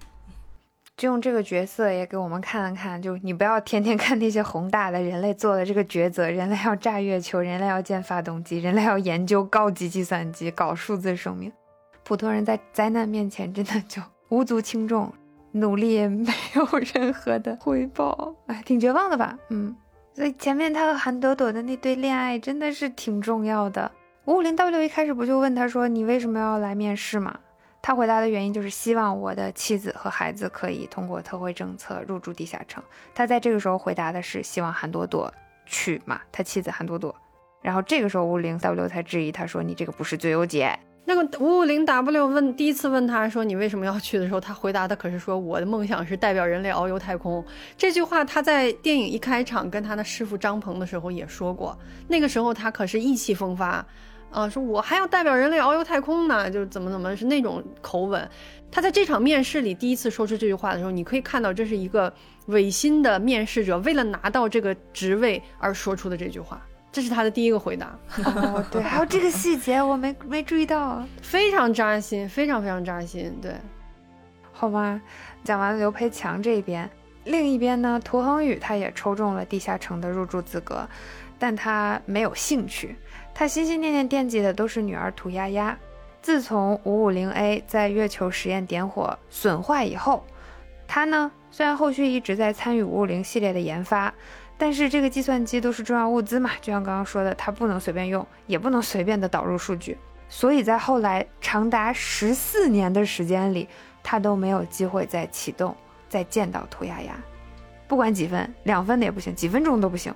就用这个角色也给我们看了看，就你不要天天看那些宏大的人类做的这个抉择，人类要炸月球，人类要建发动机，人类要研究高级计算机，搞数字生命。普通人在灾难面前真的就无足轻重，努力也没有任何的回报，哎，挺绝望的吧？嗯，所以前面他和韩朵朵的那对恋爱真的是挺重要的。五五零 W 一开始不就问他说你为什么要来面试吗？他回答的原因就是希望我的妻子和孩子可以通过特惠政策入住地下城。他在这个时候回答的是希望韩朵朵去嘛，他妻子韩朵朵。然后这个时候五五零 W 才质疑他说你这个不是最优解。那个五五零 W 问第一次问他说你为什么要去的时候，他回答的可是说我的梦想是代表人类遨游太空。这句话他在电影一开场跟他的师傅张鹏的时候也说过，那个时候他可是意气风发，啊，说我还要代表人类遨游太空呢，就怎么怎么是那种口吻。他在这场面试里第一次说出这句话的时候，你可以看到这是一个违心的面试者为了拿到这个职位而说出的这句话。这是他的第一个回答哦，对，还有这个细节我没没注意到，非常扎心，非常非常扎心。对，好吧，讲完了刘培强这边，另一边呢，涂恒宇他也抽中了地下城的入住资格，但他没有兴趣，他心心念念惦记的都是女儿涂丫丫。自从五五零 A 在月球实验点火损坏以后，他呢虽然后续一直在参与五五零系列的研发。但是这个计算机都是重要物资嘛，就像刚刚说的，它不能随便用，也不能随便的导入数据，所以在后来长达十四年的时间里，他都没有机会再启动，再见到涂丫丫，不管几分，两分的也不行，几分钟都不行。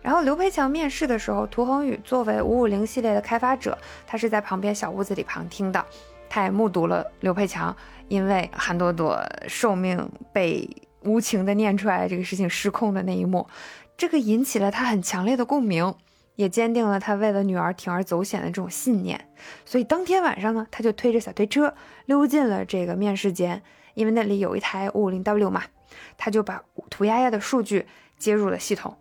然后刘培强面试的时候，涂恒宇作为五五零系列的开发者，他是在旁边小屋子里旁听的，他也目睹了刘培强因为韩朵朵寿命被。无情的念出来这个事情失控的那一幕，这个引起了他很强烈的共鸣，也坚定了他为了女儿铤而走险的这种信念。所以当天晚上呢，他就推着小推车溜进了这个面试间，因为那里有一台五五零 W 嘛，他就把涂丫丫的数据接入了系统，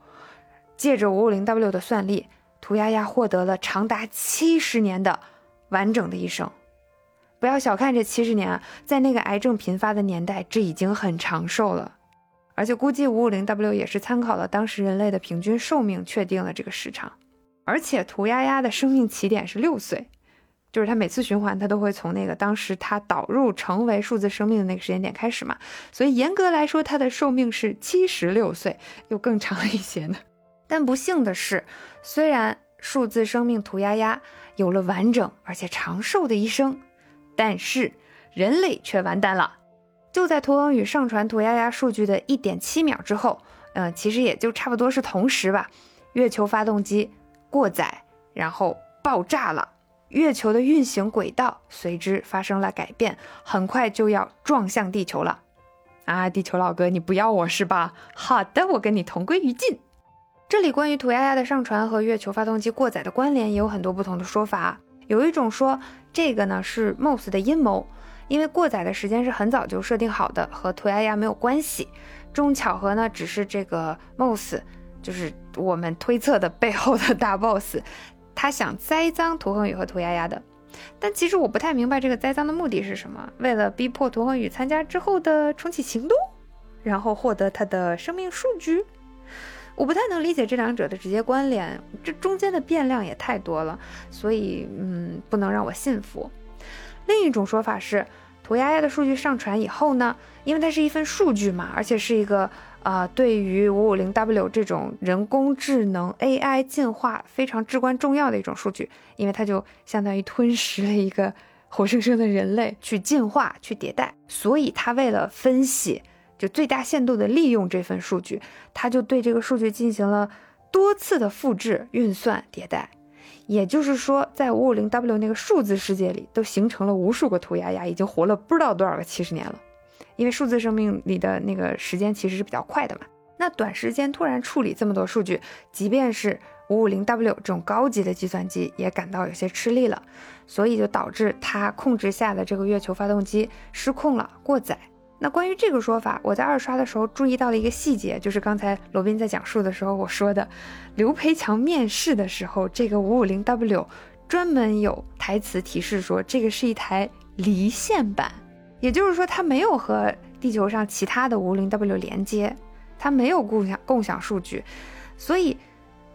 借着五五零 W 的算力，涂丫丫获得了长达七十年的完整的一生。不要小看这七十年啊，在那个癌症频发的年代，这已经很长寿了。而且估计五五零 W 也是参考了当时人类的平均寿命，确定了这个时长。而且涂丫丫的生命起点是六岁，就是他每次循环，他都会从那个当时他导入成为数字生命的那个时间点开始嘛。所以严格来说，他的寿命是七十六岁，又更长了一些呢。但不幸的是，虽然数字生命涂丫丫有了完整而且长寿的一生。但是人类却完蛋了。就在涂恒宇上传涂鸦鸦数据的一点七秒之后，嗯，其实也就差不多是同时吧。月球发动机过载，然后爆炸了，月球的运行轨道随之发生了改变，很快就要撞向地球了。啊，地球老哥，你不要我是吧？好的，我跟你同归于尽。这里关于涂鸦鸦的上传和月球发动机过载的关联也有很多不同的说法。有一种说，这个呢是 Moss 的阴谋，因为过载的时间是很早就设定好的，和涂鸦鸦没有关系。这种巧合呢，只是这个 Moss，就是我们推测的背后的大 boss，他想栽赃涂恒宇和涂鸦鸦的。但其实我不太明白这个栽赃的目的是什么，为了逼迫涂恒宇参加之后的重启行动，然后获得他的生命数据。我不太能理解这两者的直接关联，这中间的变量也太多了，所以嗯，不能让我信服。另一种说法是，涂鸦鸦的数据上传以后呢，因为它是一份数据嘛，而且是一个啊，对于五五零 W 这种人工智能 AI 进化非常至关重要的一种数据，因为它就相当于吞噬了一个活生生的人类去进化去迭代，所以它为了分析。就最大限度的利用这份数据，他就对这个数据进行了多次的复制、运算、迭代。也就是说，在五五零 W 那个数字世界里，都形成了无数个涂鸦鸦，已经活了不知道多少个七十年了。因为数字生命里的那个时间其实是比较快的嘛，那短时间突然处理这么多数据，即便是五五零 W 这种高级的计算机也感到有些吃力了，所以就导致它控制下的这个月球发动机失控了，过载。那关于这个说法，我在二刷的时候注意到了一个细节，就是刚才罗宾在讲述的时候我说的，刘培强面试的时候，这个五五零 W 专门有台词提示说这个是一台离线版，也就是说它没有和地球上其他的五五零 W 连接，它没有共享共享数据，所以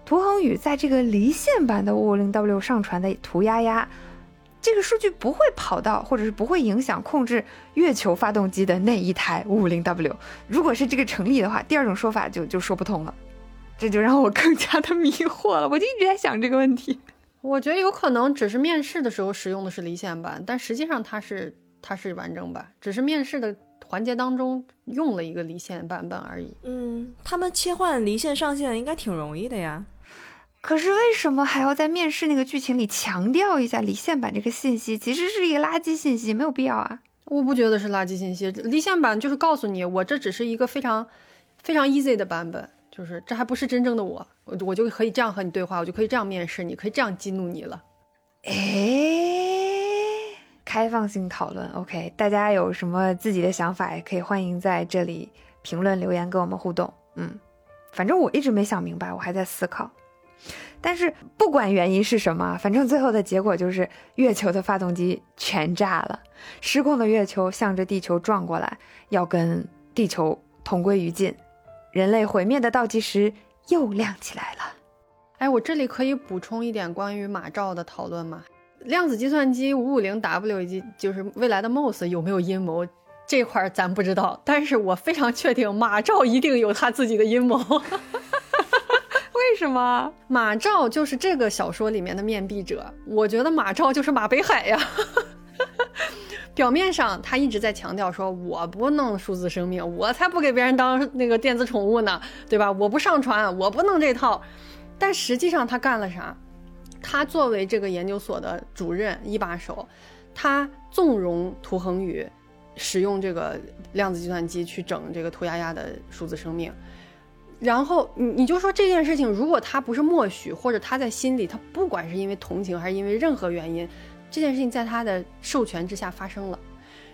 涂恒宇在这个离线版的五五零 W 上传的涂鸦鸦。这个数据不会跑到，或者是不会影响控制月球发动机的那一台五五零 W。如果是这个成立的话，第二种说法就就说不通了，这就让我更加的迷惑了。我就一直在想这个问题。我觉得有可能只是面试的时候使用的是离线版，但实际上它是它是完整版，只是面试的环节当中用了一个离线版本而已。嗯，他们切换离线上线应该挺容易的呀。可是为什么还要在面试那个剧情里强调一下离线版这个信息？其实是一个垃圾信息，没有必要啊！我不觉得是垃圾信息，离线版就是告诉你，我这只是一个非常非常 easy 的版本，就是这还不是真正的我，我我就可以这样和你对话，我就可以这样面试，你可以这样激怒你了。哎，开放性讨论，OK，大家有什么自己的想法，也可以欢迎在这里评论留言跟我们互动。嗯，反正我一直没想明白，我还在思考。但是不管原因是什么，反正最后的结果就是月球的发动机全炸了，失控的月球向着地球撞过来，要跟地球同归于尽，人类毁灭的倒计时又亮起来了。哎，我这里可以补充一点关于马兆的讨论吗？量子计算机五五零 W 以及就是未来的 MOS 有没有阴谋？这块儿咱不知道，但是我非常确定马兆一定有他自己的阴谋。为什么马兆就是这个小说里面的面壁者？我觉得马兆就是马北海呀。表面上他一直在强调说，我不弄数字生命，我才不给别人当那个电子宠物呢，对吧？我不上传，我不弄这套。但实际上他干了啥？他作为这个研究所的主任一把手，他纵容涂恒宇使用这个量子计算机去整这个涂丫丫的数字生命。然后你你就说这件事情，如果他不是默许，或者他在心里，他不管是因为同情还是因为任何原因，这件事情在他的授权之下发生了。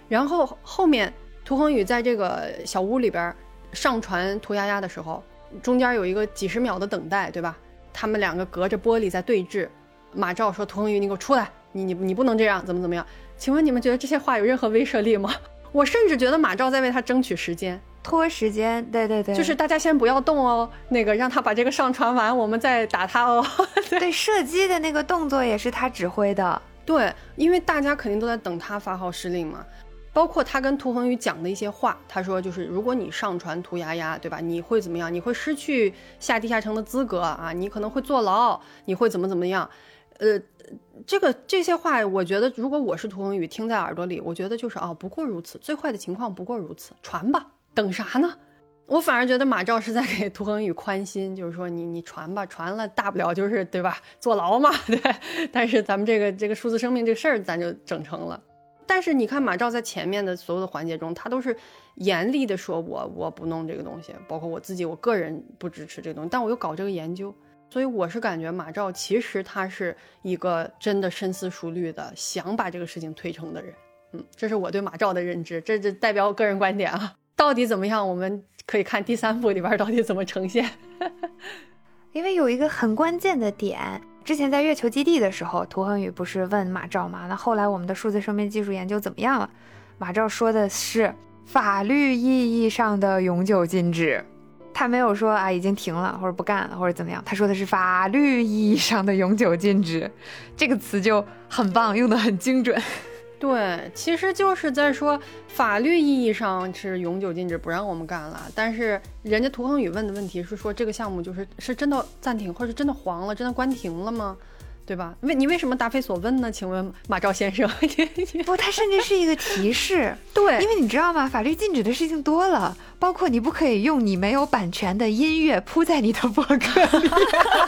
然后后面涂恒宇在这个小屋里边上传涂鸦鸦的时候，中间有一个几十秒的等待，对吧？他们两个隔着玻璃在对峙。马照说：“涂恒宇，你给我出来！你你你不能这样，怎么怎么样？请问你们觉得这些话有任何威慑力吗？我甚至觉得马照在为他争取时间。”拖时间，对对对，就是大家先不要动哦，那个让他把这个上传完，我们再打他哦。对，射击的那个动作也是他指挥的。对，因为大家肯定都在等他发号施令嘛。包括他跟涂恒宇讲的一些话，他说就是如果你上传涂鸦鸦，对吧？你会怎么样？你会失去下地下城的资格啊，你可能会坐牢，你会怎么怎么样？呃，这个这些话，我觉得如果我是涂恒宇，听在耳朵里，我觉得就是哦，不过如此，最坏的情况不过如此，传吧。等啥呢？我反而觉得马照是在给涂恒宇宽心，就是说你你传吧，传了大不了就是对吧，坐牢嘛，对。但是咱们这个这个数字生命这个事儿咱就整成了。但是你看马照在前面的所有的环节中，他都是严厉的说，我我不弄这个东西，包括我自己，我个人不支持这个东西，但我又搞这个研究，所以我是感觉马照其实他是一个真的深思熟虑的想把这个事情推成的人。嗯，这是我对马照的认知，这这代表我个人观点啊。到底怎么样？我们可以看第三部里边到底怎么呈现。因为有一个很关键的点，之前在月球基地的时候，涂恒宇不是问马照吗？那后来我们的数字生命技术研究怎么样了？马照说的是法律意义上的永久禁止，他没有说啊已经停了或者不干了或者怎么样，他说的是法律意义上的永久禁止，这个词就很棒，用的很精准。对，其实就是在说法律意义上是永久禁止不让我们干了，但是人家涂恒宇问的问题是说这个项目就是是真的暂停，或者真的黄了，真的关停了吗？对吧？为你为什么答非所问呢？请问马兆先生，不，他甚至是一个提示。对，因为你知道吗？法律禁止的事情多了，包括你不可以用你没有版权的音乐铺在你的博客里，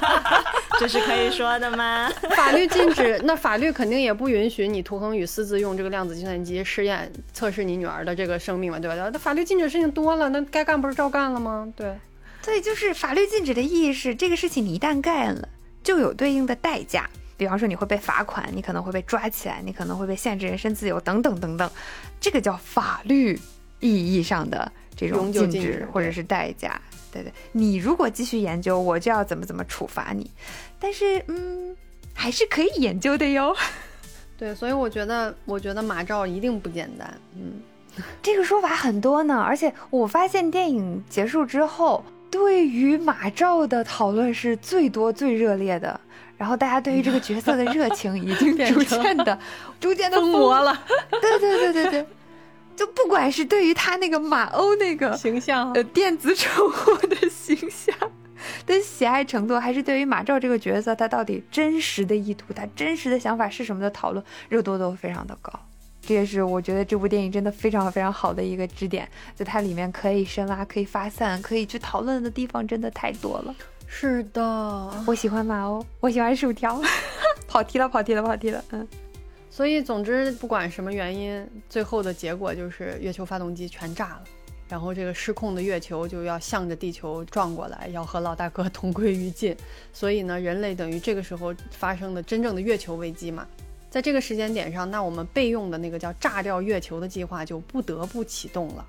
这是可以说的吗？法律禁止，那法律肯定也不允许你涂恒宇私自用这个量子计算机试验测试你女儿的这个生命嘛，对吧？那法律禁止的事情多了，那该干不是照干了吗？对，对，就是法律禁止的意义是这个事情你一旦干了。就有对应的代价，比方说你会被罚款，你可能会被抓起来，你可能会被限制人身自由等等等等，这个叫法律意义上的这种禁止或者是代价。对对，你如果继续研究，我就要怎么怎么处罚你。但是，嗯，还是可以研究的哟。对，所以我觉得，我觉得马照一定不简单。嗯，这个说法很多呢，而且我发现电影结束之后，对于马照的讨论是最多、最热烈的。然后大家对于这个角色的热情已经逐渐的、逐渐的疯魔了。对对对对对，就不管是对于他那个马欧那个形象，呃，电子宠物的形象 的喜爱程度，还是对于马照这个角色他到底真实的意图、他真实的想法是什么的讨论，热度都非常的高。这也是我觉得这部电影真的非常非常好的一个支点，在它里面可以深挖、可以发散、可以去讨论的地方真的太多了。是的，我喜欢马欧，我喜欢薯条，跑题了，跑题了，跑题了。嗯，所以总之不管什么原因，最后的结果就是月球发动机全炸了，然后这个失控的月球就要向着地球撞过来，要和老大哥 同归于尽。所以呢，人类等于这个时候发生的真正的月球危机嘛，在这个时间点上，那我们备用的那个叫炸掉月球的计划就不得不启动了。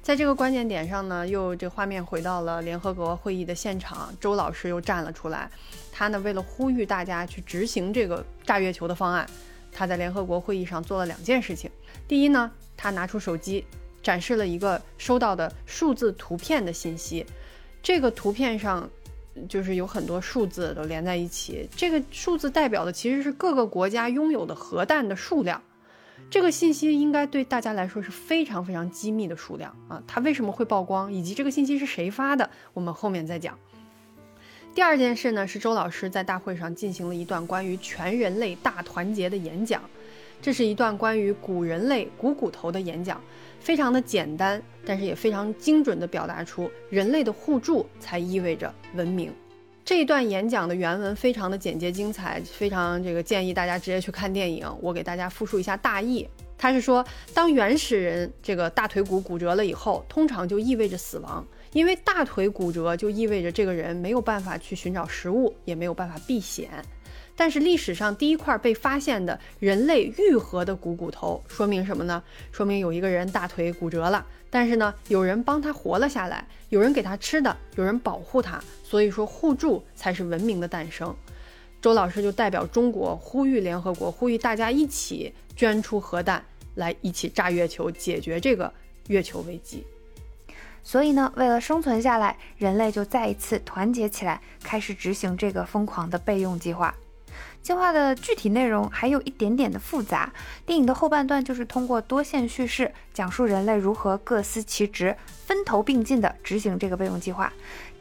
在这个关键点上呢，又这画面回到了联合国会议的现场，周老师又站了出来。他呢，为了呼吁大家去执行这个炸月球的方案，他在联合国会议上做了两件事情。第一呢，他拿出手机展示了一个收到的数字图片的信息，这个图片上就是有很多数字都连在一起，这个数字代表的其实是各个国家拥有的核弹的数量。这个信息应该对大家来说是非常非常机密的数量啊！它为什么会曝光，以及这个信息是谁发的，我们后面再讲。第二件事呢，是周老师在大会上进行了一段关于全人类大团结的演讲，这是一段关于古人类股骨头的演讲，非常的简单，但是也非常精准地表达出人类的互助才意味着文明。这一段演讲的原文非常的简洁精彩，非常这个建议大家直接去看电影。我给大家复述一下大意，他是说，当原始人这个大腿骨骨折了以后，通常就意味着死亡，因为大腿骨折就意味着这个人没有办法去寻找食物，也没有办法避险。但是历史上第一块被发现的人类愈合的股骨头，说明什么呢？说明有一个人大腿骨折了，但是呢，有人帮他活了下来，有人给他吃的，有人保护他，所以说互助才是文明的诞生。周老师就代表中国呼吁联合国，呼吁大家一起捐出核弹，来一起炸月球，解决这个月球危机。所以呢，为了生存下来，人类就再一次团结起来，开始执行这个疯狂的备用计划。计划的具体内容还有一点点的复杂。电影的后半段就是通过多线叙事，讲述人类如何各司其职、分头并进地执行这个备用计划。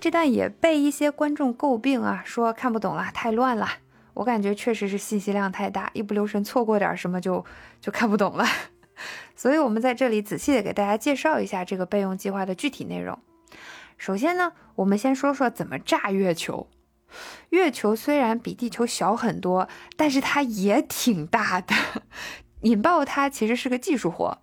这段也被一些观众诟病啊，说看不懂了，太乱了。我感觉确实是信息量太大，一不留神错过点什么就就看不懂了。所以，我们在这里仔细的给大家介绍一下这个备用计划的具体内容。首先呢，我们先说说怎么炸月球。月球虽然比地球小很多，但是它也挺大的。引爆它其实是个技术活。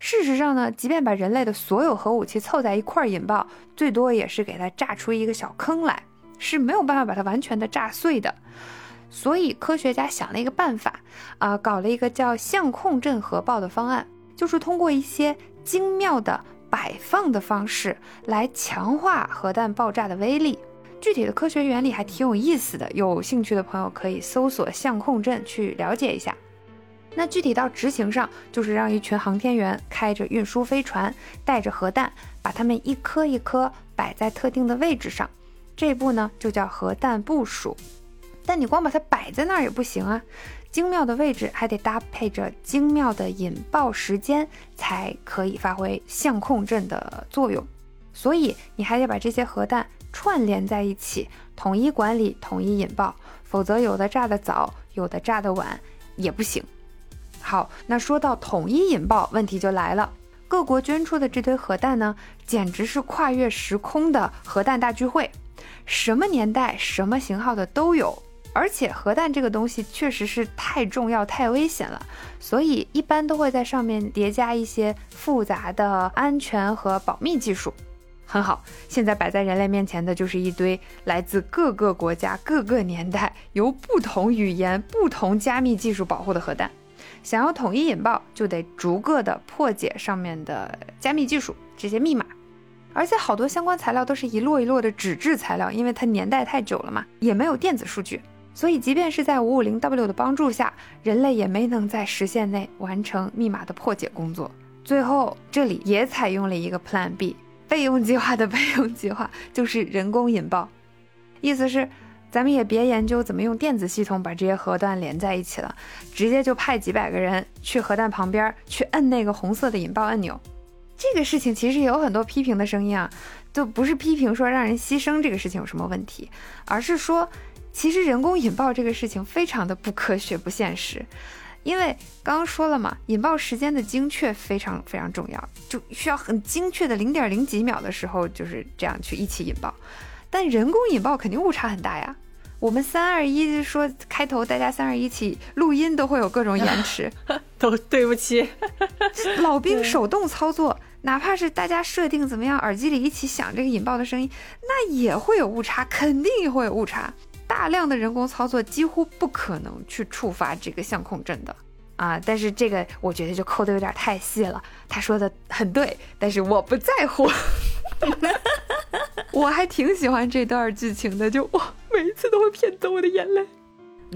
事实上呢，即便把人类的所有核武器凑在一块儿引爆，最多也是给它炸出一个小坑来，是没有办法把它完全的炸碎的。所以科学家想了一个办法，啊，搞了一个叫相控阵核爆的方案，就是通过一些精妙的摆放的方式来强化核弹爆炸的威力。具体的科学原理还挺有意思的，有兴趣的朋友可以搜索相控阵去了解一下。那具体到执行上，就是让一群航天员开着运输飞船，带着核弹，把它们一颗一颗摆在特定的位置上。这步呢，就叫核弹部署。但你光把它摆在那儿也不行啊，精妙的位置还得搭配着精妙的引爆时间，才可以发挥相控阵的作用。所以你还得把这些核弹。串联在一起，统一管理，统一引爆，否则有的炸得早，有的炸得晚，也不行。好，那说到统一引爆，问题就来了。各国捐出的这堆核弹呢，简直是跨越时空的核弹大聚会，什么年代、什么型号的都有。而且核弹这个东西确实是太重要、太危险了，所以一般都会在上面叠加一些复杂的安全和保密技术。很好，现在摆在人类面前的就是一堆来自各个国家、各个年代、由不同语言、不同加密技术保护的核弹。想要统一引爆，就得逐个的破解上面的加密技术这些密码。而且好多相关材料都是一摞一摞的纸质材料，因为它年代太久了嘛，也没有电子数据，所以即便是在 550W 的帮助下，人类也没能在时限内完成密码的破解工作。最后，这里也采用了一个 Plan B 备用计划的备用计划，就是人工引爆，意思是咱们也别研究怎么用电子系统把这些核弹连在一起了，直接就派几百个人去核弹旁边去摁那个红色的引爆按钮。这个事情其实也有很多批评的声音啊，就不是批评说让人牺牲这个事情有什么问题，而是说，其实人工引爆这个事情非常的不科学、不现实，因为刚刚说了嘛，引爆时间的精确非常非常重要，就需要很精确的零点零几秒的时候就是这样去一起引爆，但人工引爆肯定误差很大呀。我们三二一说开头，大家三二一起录音都会有各种延迟，都对不起，老兵手动操作，哪怕是大家设定怎么样，耳机里一起响这个引爆的声音，那也会有误差，肯定也会有误差。大量的人工操作几乎不可能去触发这个相控阵的啊！但是这个我觉得就抠的有点太细了。他说的很对，但是我不在乎。我还挺喜欢这段剧情的，就哇，每一次都会骗走我的眼泪。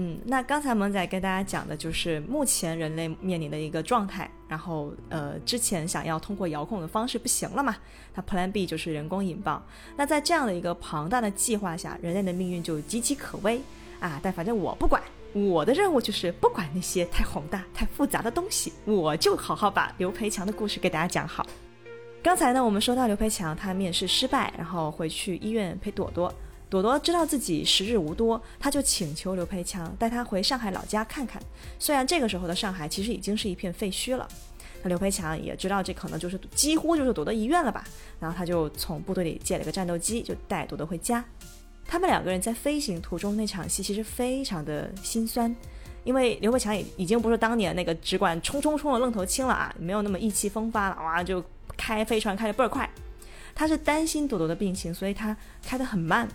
嗯，那刚才萌仔跟大家讲的就是目前人类面临的一个状态，然后呃，之前想要通过遥控的方式不行了嘛，那 Plan B 就是人工引爆。那在这样的一个庞大的计划下，人类的命运就岌岌可危啊！但反正我不管，我的任务就是不管那些太宏大、太复杂的东西，我就好好把刘培强的故事给大家讲好。刚才呢，我们说到刘培强他面试失败，然后回去医院陪朵朵。朵朵知道自己时日无多，他就请求刘培强带他回上海老家看看。虽然这个时候的上海其实已经是一片废墟了，那刘培强也知道这可能就是几乎就是朵朵医院了吧。然后他就从部队里借了个战斗机，就带朵朵回家。他们两个人在飞行途中那场戏其实非常的心酸，因为刘培强也已经不是当年那个只管冲冲冲的愣头青了啊，没有那么意气风发了，哇就。开飞船开的倍儿快，他是担心朵朵的病情，所以他开得很慢，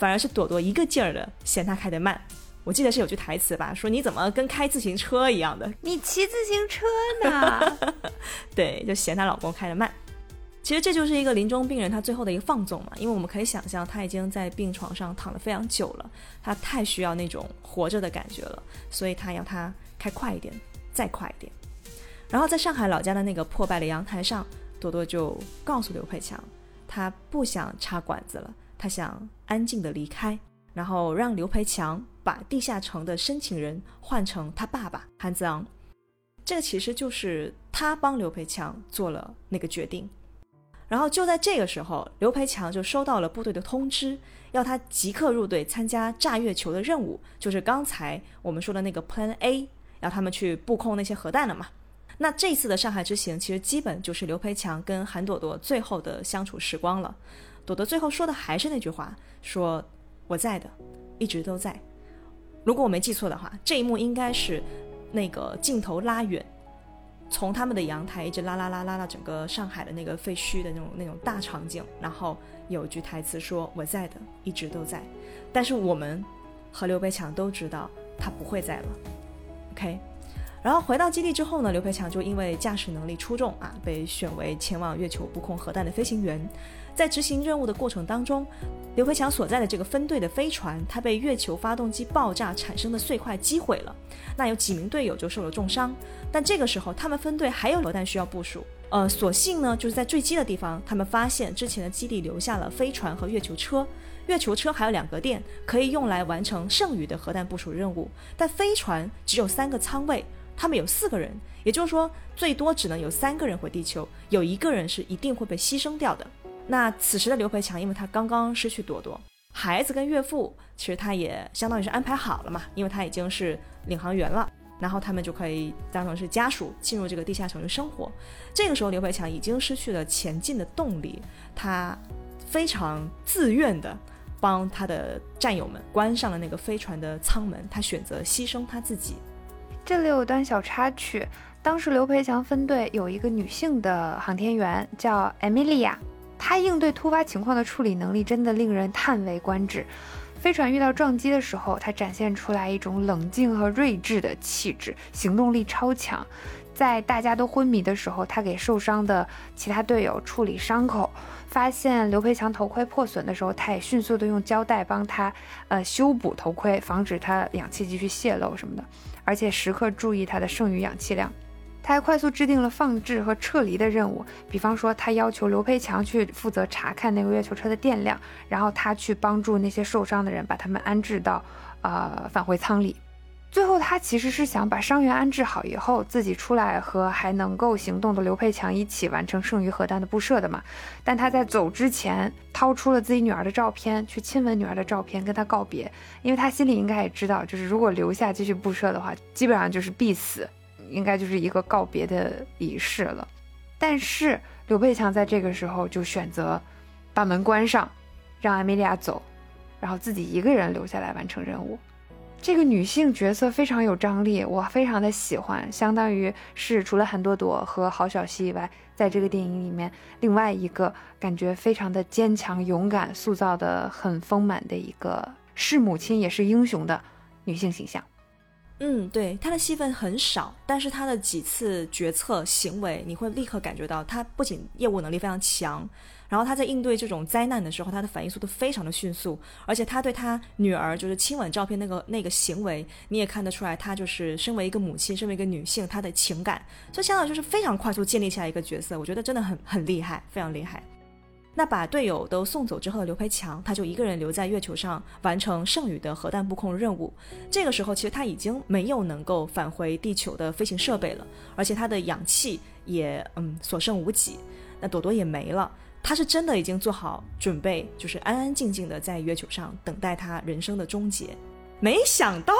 反而是朵朵一个劲儿的嫌他开得慢。我记得是有句台词吧，说你怎么跟开自行车一样的？你骑自行车呢？对，就嫌她老公开得慢。其实这就是一个临终病人他最后的一个放纵嘛，因为我们可以想象他已经在病床上躺了非常久了，他太需要那种活着的感觉了，所以他要他开快一点，再快一点。然后在上海老家的那个破败的阳台上。朵朵就告诉刘佩强，她不想插管子了，他想安静的离开，然后让刘培强把地下城的申请人换成他爸爸韩子昂。这个其实就是他帮刘培强做了那个决定。然后就在这个时候，刘培强就收到了部队的通知，要他即刻入队参加炸月球的任务，就是刚才我们说的那个 Plan A，要他们去布控那些核弹了嘛。那这次的上海之行，其实基本就是刘培强跟韩朵朵最后的相处时光了。朵朵最后说的还是那句话，说我在的，一直都在。如果我没记错的话，这一幕应该是那个镜头拉远，从他们的阳台一直拉拉拉拉到整个上海的那个废墟的那种那种大场景，然后有句台词说我在的，一直都在。但是我们和刘培强都知道他不会在了。OK。然后回到基地之后呢，刘培强就因为驾驶能力出众啊，被选为前往月球布控核弹的飞行员。在执行任务的过程当中，刘培强所在的这个分队的飞船，它被月球发动机爆炸产生的碎块击毁了。那有几名队友就受了重伤。但这个时候，他们分队还有核弹需要部署。呃，所幸呢，就是在坠机的地方，他们发现之前的基地留下了飞船和月球车。月球车还有两格电，可以用来完成剩余的核弹部署任务。但飞船只有三个舱位。他们有四个人，也就是说，最多只能有三个人回地球，有一个人是一定会被牺牲掉的。那此时的刘培强，因为他刚刚失去朵朵，孩子跟岳父，其实他也相当于是安排好了嘛，因为他已经是领航员了，然后他们就可以当成是家属进入这个地下城市生活。这个时候，刘培强已经失去了前进的动力，他非常自愿的帮他的战友们关上了那个飞船的舱门，他选择牺牲他自己。这里有段小插曲，当时刘培强分队有一个女性的航天员叫艾米莉亚，他应对突发情况的处理能力真的令人叹为观止。飞船遇到撞击的时候，他展现出来一种冷静和睿智的气质，行动力超强。在大家都昏迷的时候，他给受伤的其他队友处理伤口。发现刘培强头盔破损的时候，他也迅速的用胶带帮他呃修补头盔，防止他氧气继续泄漏什么的。而且时刻注意他的剩余氧气量。他还快速制定了放置和撤离的任务，比方说他要求刘培强去负责查看那个月球车的电量，然后他去帮助那些受伤的人把他们安置到呃返回舱里。最后他其实是想把伤员安置好以后，自己出来和还能够行动的刘培强一起完成剩余核弹的布设的嘛。但他在走之前掏出了自己女儿的照片，去亲吻女儿的照片，跟她告别，因为他心里应该也知道，就是如果留下继续布设的话，基本上就是必死。应该就是一个告别的仪式了，但是刘佩强在这个时候就选择把门关上，让艾米莉亚走，然后自己一个人留下来完成任务。这个女性角色非常有张力，我非常的喜欢，相当于是除了韩朵朵和郝小西以外，在这个电影里面另外一个感觉非常的坚强勇敢、塑造的很丰满的一个是母亲也是英雄的女性形象。嗯，对，他的戏份很少，但是他的几次决策行为，你会立刻感觉到他不仅业务能力非常强，然后他在应对这种灾难的时候，他的反应速度非常的迅速，而且他对他女儿就是亲吻照片那个那个行为，你也看得出来，他就是身为一个母亲，身为一个女性，她的情感，所以相当于就是非常快速建立起来一个角色，我觉得真的很很厉害，非常厉害。那把队友都送走之后的刘培强，他就一个人留在月球上完成剩余的核弹布控任务。这个时候，其实他已经没有能够返回地球的飞行设备了，而且他的氧气也嗯所剩无几。那朵朵也没了，他是真的已经做好准备，就是安安静静的在月球上等待他人生的终结。没想到，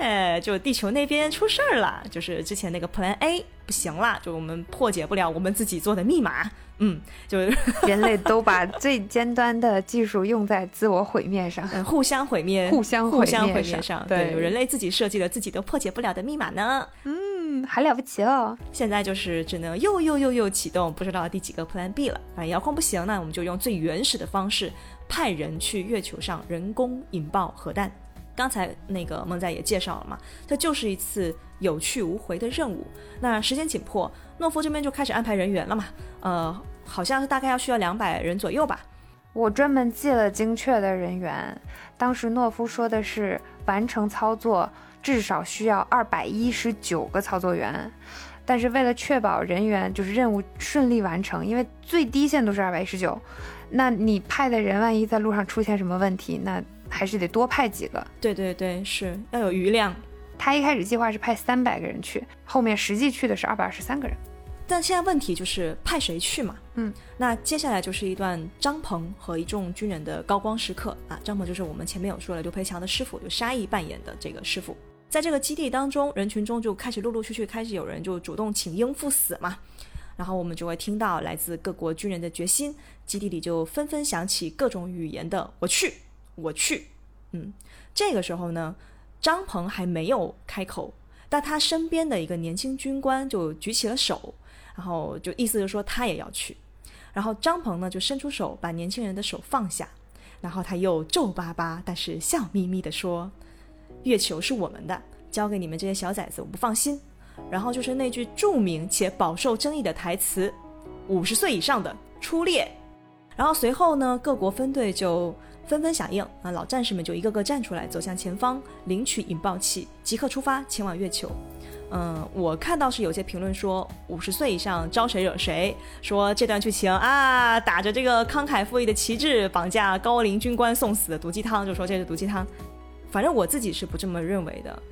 哎，就地球那边出事儿了，就是之前那个 Plan A 不行了，就我们破解不了我们自己做的密码。嗯，就是 人类都把最尖端的技术用在自我毁灭上，嗯互相毁灭，互相互相毁灭上。对，人类自己设计了自己都破解不了的密码呢。嗯，还了不起哦。现在就是只能又又又又启动不知道第几个 Plan B 了。啊，遥控不行，那我们就用最原始的方式，派人去月球上人工引爆核弹。刚才那个孟仔也介绍了嘛，这就是一次有去无回的任务。那时间紧迫，诺夫这边就开始安排人员了嘛。呃。好像是大概要需要两百人左右吧。我专门记了精确的人员，当时诺夫说的是完成操作至少需要二百一十九个操作员，但是为了确保人员就是任务顺利完成，因为最低限度是二百一十九，那你派的人万一在路上出现什么问题，那还是得多派几个。对对对，是要有余量。他一开始计划是派三百个人去，后面实际去的是二百二十三个人。但现在问题就是派谁去嘛？嗯，那接下来就是一段张鹏和一众军人的高光时刻啊。张鹏就是我们前面有说了，刘培强的师傅，就沙溢扮演的这个师傅，在这个基地当中，人群中就开始陆陆续续开始有人就主动请缨赴死嘛。然后我们就会听到来自各国军人的决心，基地里就纷纷响起各种语言的“我去，我去”。嗯，这个时候呢，张鹏还没有开口，但他身边的一个年轻军官就举起了手。然后就意思就是说他也要去，然后张鹏呢就伸出手把年轻人的手放下，然后他又皱巴巴但是笑眯眯的说：“月球是我们的，交给你们这些小崽子我不放心。”然后就是那句著名且饱受争议的台词：“五十岁以上的出列。”然后随后呢，各国分队就纷纷响应，啊，老战士们就一个个站出来，走向前方，领取引爆器，即刻出发前往月球。嗯，我看到是有些评论说五十岁以上招谁惹谁，说这段剧情啊，打着这个慷慨赴义的旗帜，绑架高龄军官送死的毒鸡汤，就说这是毒鸡汤。反正我自己是不这么认为的。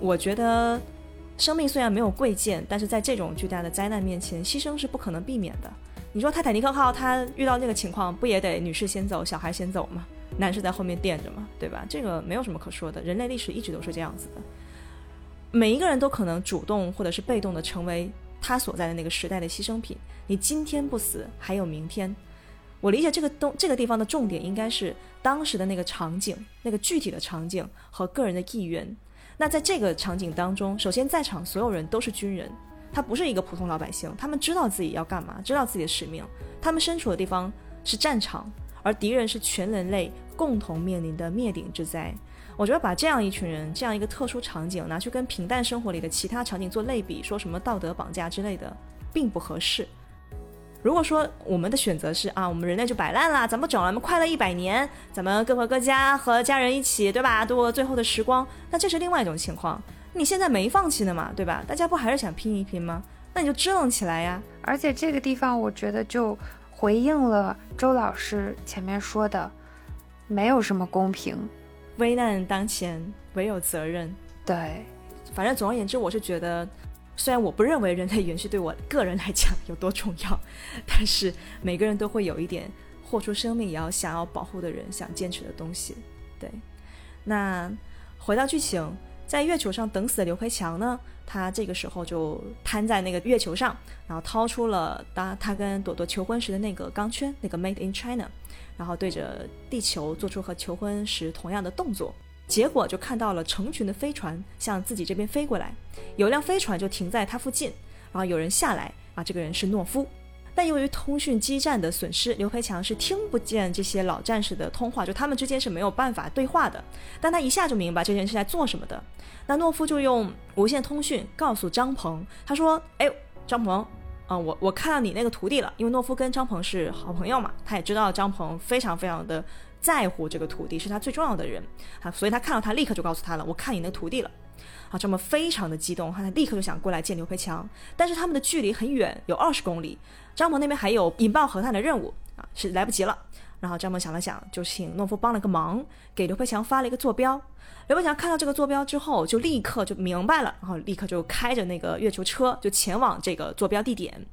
我觉得生命虽然没有贵贱，但是在这种巨大的灾难面前，牺牲是不可能避免的。你说泰坦尼克号它遇到那个情况，不也得女士先走，小孩先走吗？男士在后面垫着吗？对吧？这个没有什么可说的，人类历史一直都是这样子的。每一个人都可能主动或者是被动的成为他所在的那个时代的牺牲品。你今天不死，还有明天。我理解这个东这个地方的重点应该是当时的那个场景，那个具体的场景和个人的意愿。那在这个场景当中，首先在场所有人都是军人，他不是一个普通老百姓，他们知道自己要干嘛，知道自己的使命。他们身处的地方是战场，而敌人是全人类共同面临的灭顶之灾。我觉得把这样一群人，这样一个特殊场景拿去跟平淡生活里的其他场景做类比，说什么道德绑架之类的，并不合适。如果说我们的选择是啊，我们人类就摆烂了，咱们整了，咱们快乐一百年，咱们各回各家，和家人一起，对吧？度过最后的时光，那这是另外一种情况。你现在没放弃呢嘛，对吧？大家不还是想拼一拼吗？那你就支棱起来呀。而且这个地方，我觉得就回应了周老师前面说的，没有什么公平。危难当前，唯有责任。对，反正总而言之，我是觉得，虽然我不认为人类延续对我个人来讲有多重要，但是每个人都会有一点豁出生命也要想要保护的人想坚持的东西。对，那回到剧情，在月球上等死的刘培强呢，他这个时候就瘫在那个月球上，然后掏出了当他跟朵朵求婚时的那个钢圈，那个 Made in China。然后对着地球做出和求婚时同样的动作，结果就看到了成群的飞船向自己这边飞过来，有一辆飞船就停在他附近，然后有人下来啊，这个人是懦夫，但由于通讯基站的损失，刘培强是听不见这些老战士的通话，就他们之间是没有办法对话的，但他一下就明白这件事在做什么的，那懦夫就用无线通讯告诉张鹏，他说：“哎，张鹏。”啊，我我看到你那个徒弟了，因为诺夫跟张鹏是好朋友嘛，他也知道张鹏非常非常的在乎这个徒弟，是他最重要的人啊，所以他看到他立刻就告诉他了，我看你那徒弟了，啊，张鹏非常的激动，他立刻就想过来见刘培强，但是他们的距离很远，有二十公里，张鹏那边还有引爆核弹的任务啊，是来不及了。然后张鹏想了想，就请诺夫帮了个忙，给刘培强发了一个坐标。刘培强看到这个坐标之后，就立刻就明白了，然后立刻就开着那个月球车就前往这个坐标地点。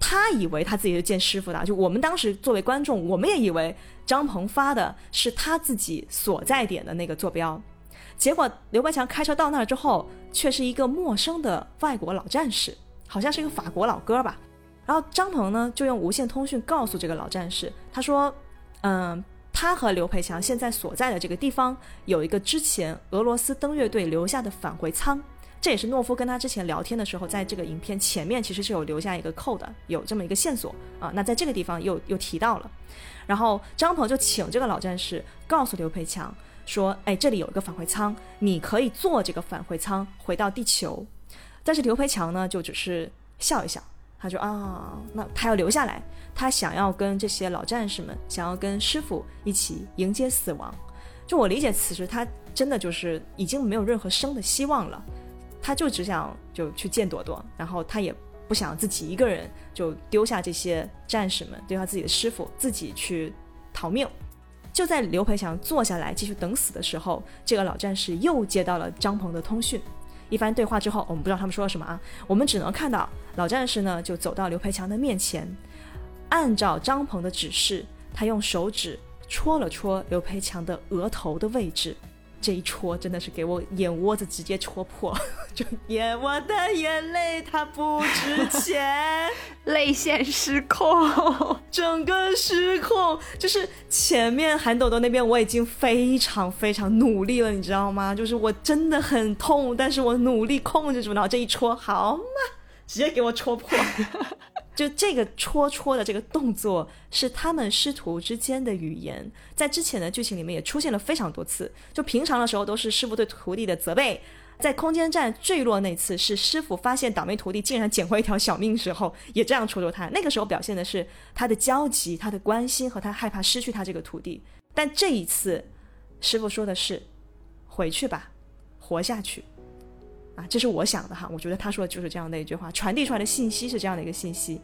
他以为他自己是见师傅的，就我们当时作为观众，我们也以为张鹏发的是他自己所在点的那个坐标。结果刘培强开车到那儿之后，却是一个陌生的外国老战士，好像是一个法国老哥吧。然后张鹏呢，就用无线通讯告诉这个老战士，他说：“嗯，他和刘培强现在所在的这个地方有一个之前俄罗斯登月队留下的返回舱，这也是诺夫跟他之前聊天的时候，在这个影片前面其实是有留下一个扣的，有这么一个线索啊。那在这个地方又又提到了，然后张鹏就请这个老战士告诉刘培强说：，哎，这里有一个返回舱，你可以坐这个返回舱回到地球。但是刘培强呢，就只是笑一笑。”他就啊，那他要留下来，他想要跟这些老战士们，想要跟师傅一起迎接死亡。就我理解，此时他真的就是已经没有任何生的希望了，他就只想就去见朵朵，然后他也不想自己一个人就丢下这些战士们，丢下自己的师傅，自己去逃命。就在刘培强坐下来继续等死的时候，这个老战士又接到了张鹏的通讯。一番对话之后，我们不知道他们说了什么啊，我们只能看到老战士呢就走到刘培强的面前，按照张鹏的指示，他用手指戳了戳刘培强的额头的位置。这一戳真的是给我眼窝子直接戳破，就眼我的眼泪它不值钱，泪腺失控，整个失控。就是前面韩朵朵那边我已经非常非常努力了，你知道吗？就是我真的很痛，但是我努力控制住，然后这一戳，好嘛，直接给我戳破。就这个戳戳的这个动作是他们师徒之间的语言，在之前的剧情里面也出现了非常多次。就平常的时候都是师傅对徒弟的责备，在空间站坠落那次是师傅发现倒霉徒弟竟然捡回一条小命时候，也这样戳戳他。那个时候表现的是他的焦急、他的关心和他害怕失去他这个徒弟。但这一次，师傅说的是：“回去吧，活下去。”啊，这是我想的哈，我觉得他说的就是这样的一句话，传递出来的信息是这样的一个信息。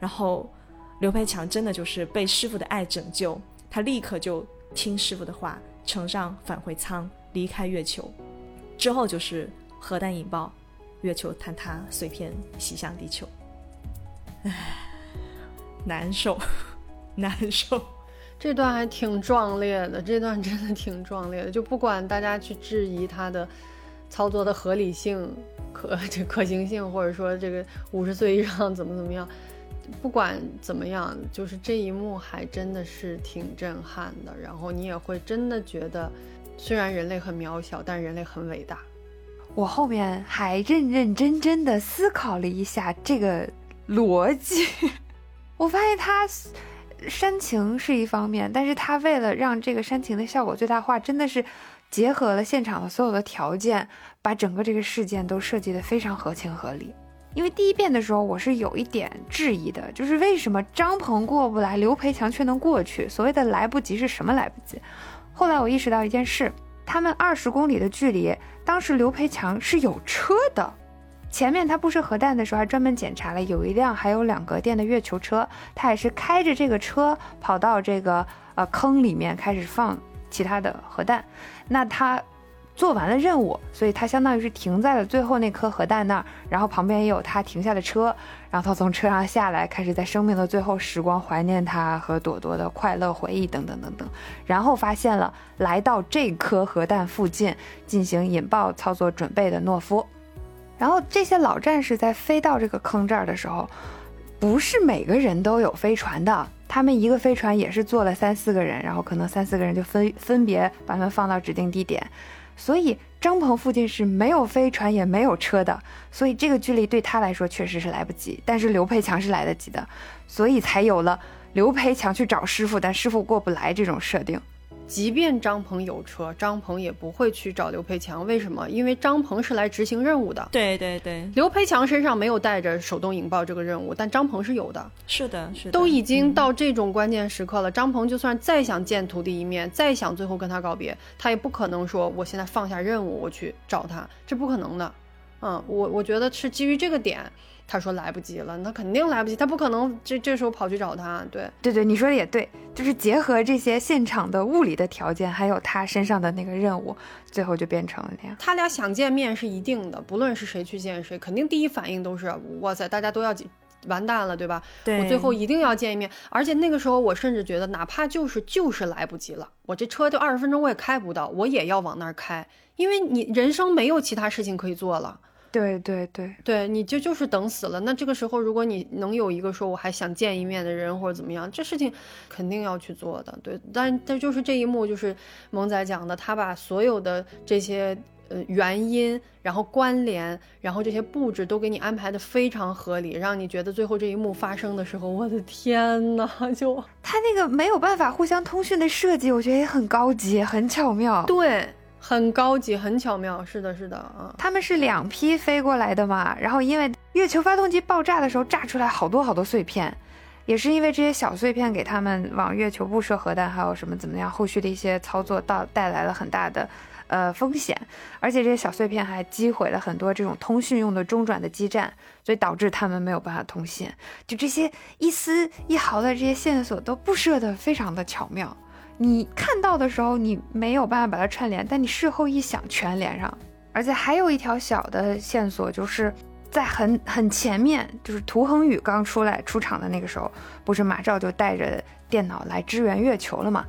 然后刘培强真的就是被师傅的爱拯救，他立刻就听师傅的话，乘上返回舱离开月球。之后就是核弹引爆，月球坍塌，碎片袭向地球。唉，难受，难受。这段还挺壮烈的，这段真的挺壮烈的。就不管大家去质疑他的。操作的合理性、可 这可行性，或者说这个五十岁以上怎么怎么样，不管怎么样，就是这一幕还真的是挺震撼的。然后你也会真的觉得，虽然人类很渺小，但人类很伟大。我后面还认认真真的思考了一下这个逻辑，我发现他煽情是一方面，但是他为了让这个煽情的效果最大化，真的是结合了现场的所有的条件，把整个这个事件都设计得非常合情合理。因为第一遍的时候，我是有一点质疑的，就是为什么张鹏过不来，刘培强却能过去？所谓的来不及是什么来不及？后来我意识到一件事，他们二十公里的距离，当时刘培强是有车的，前面他布设核弹的时候还专门检查了，有一辆还有两个电的月球车，他也是开着这个车跑到这个呃坑里面开始放其他的核弹，那他。做完了任务，所以他相当于是停在了最后那颗核弹那儿，然后旁边也有他停下的车，然后他从车上下来，开始在生命的最后时光怀念他和朵朵的快乐回忆等等等等，然后发现了来到这颗核弹附近进行引爆操作准备的诺夫，然后这些老战士在飞到这个坑这儿的时候，不是每个人都有飞船的，他们一个飞船也是坐了三四个人，然后可能三四个人就分分别把他们放到指定地点。所以张鹏附近是没有飞船也没有车的，所以这个距离对他来说确实是来不及。但是刘培强是来得及的，所以才有了刘培强去找师傅，但师傅过不来这种设定。即便张鹏有车，张鹏也不会去找刘培强。为什么？因为张鹏是来执行任务的。对对对，刘培强身上没有带着手动引爆这个任务，但张鹏是有的。是的，是的。都已经到这种关键时刻了，张鹏就算再想见徒弟一面，再想最后跟他告别，他也不可能说我现在放下任务我去找他，这不可能的。嗯，我我觉得是基于这个点。他说来不及了，那肯定来不及，他不可能这这时候跑去找他。对对对，你说的也对，就是结合这些现场的物理的条件，还有他身上的那个任务，最后就变成了那样。他俩想见面是一定的，不论是谁去见谁，肯定第一反应都是哇塞，大家都要完蛋了，对吧？对，我最后一定要见一面。而且那个时候，我甚至觉得，哪怕就是就是来不及了，我这车就二十分钟我也开不到，我也要往那儿开，因为你人生没有其他事情可以做了。对对对对，你就就是等死了。那这个时候，如果你能有一个说我还想见一面的人，或者怎么样，这事情肯定要去做的。对，但但就是这一幕，就是萌仔讲的，他把所有的这些呃原因，然后关联，然后这些布置都给你安排的非常合理，让你觉得最后这一幕发生的时候，我的天呐，就他那个没有办法互相通讯的设计，我觉得也很高级，很巧妙。对。很高级，很巧妙，是的，是的，啊，他们是两批飞过来的嘛，然后因为月球发动机爆炸的时候炸出来好多好多碎片，也是因为这些小碎片给他们往月球布设核弹，还有什么怎么样，后续的一些操作到带来了很大的呃风险，而且这些小碎片还击毁了很多这种通讯用的中转的基站，所以导致他们没有办法通信，就这些一丝一毫的这些线索都布设的非常的巧妙。你看到的时候，你没有办法把它串联，但你事后一想，全连上。而且还有一条小的线索，就是在很很前面，就是涂恒宇刚出来出场的那个时候，不是马照就带着电脑来支援月球了吗？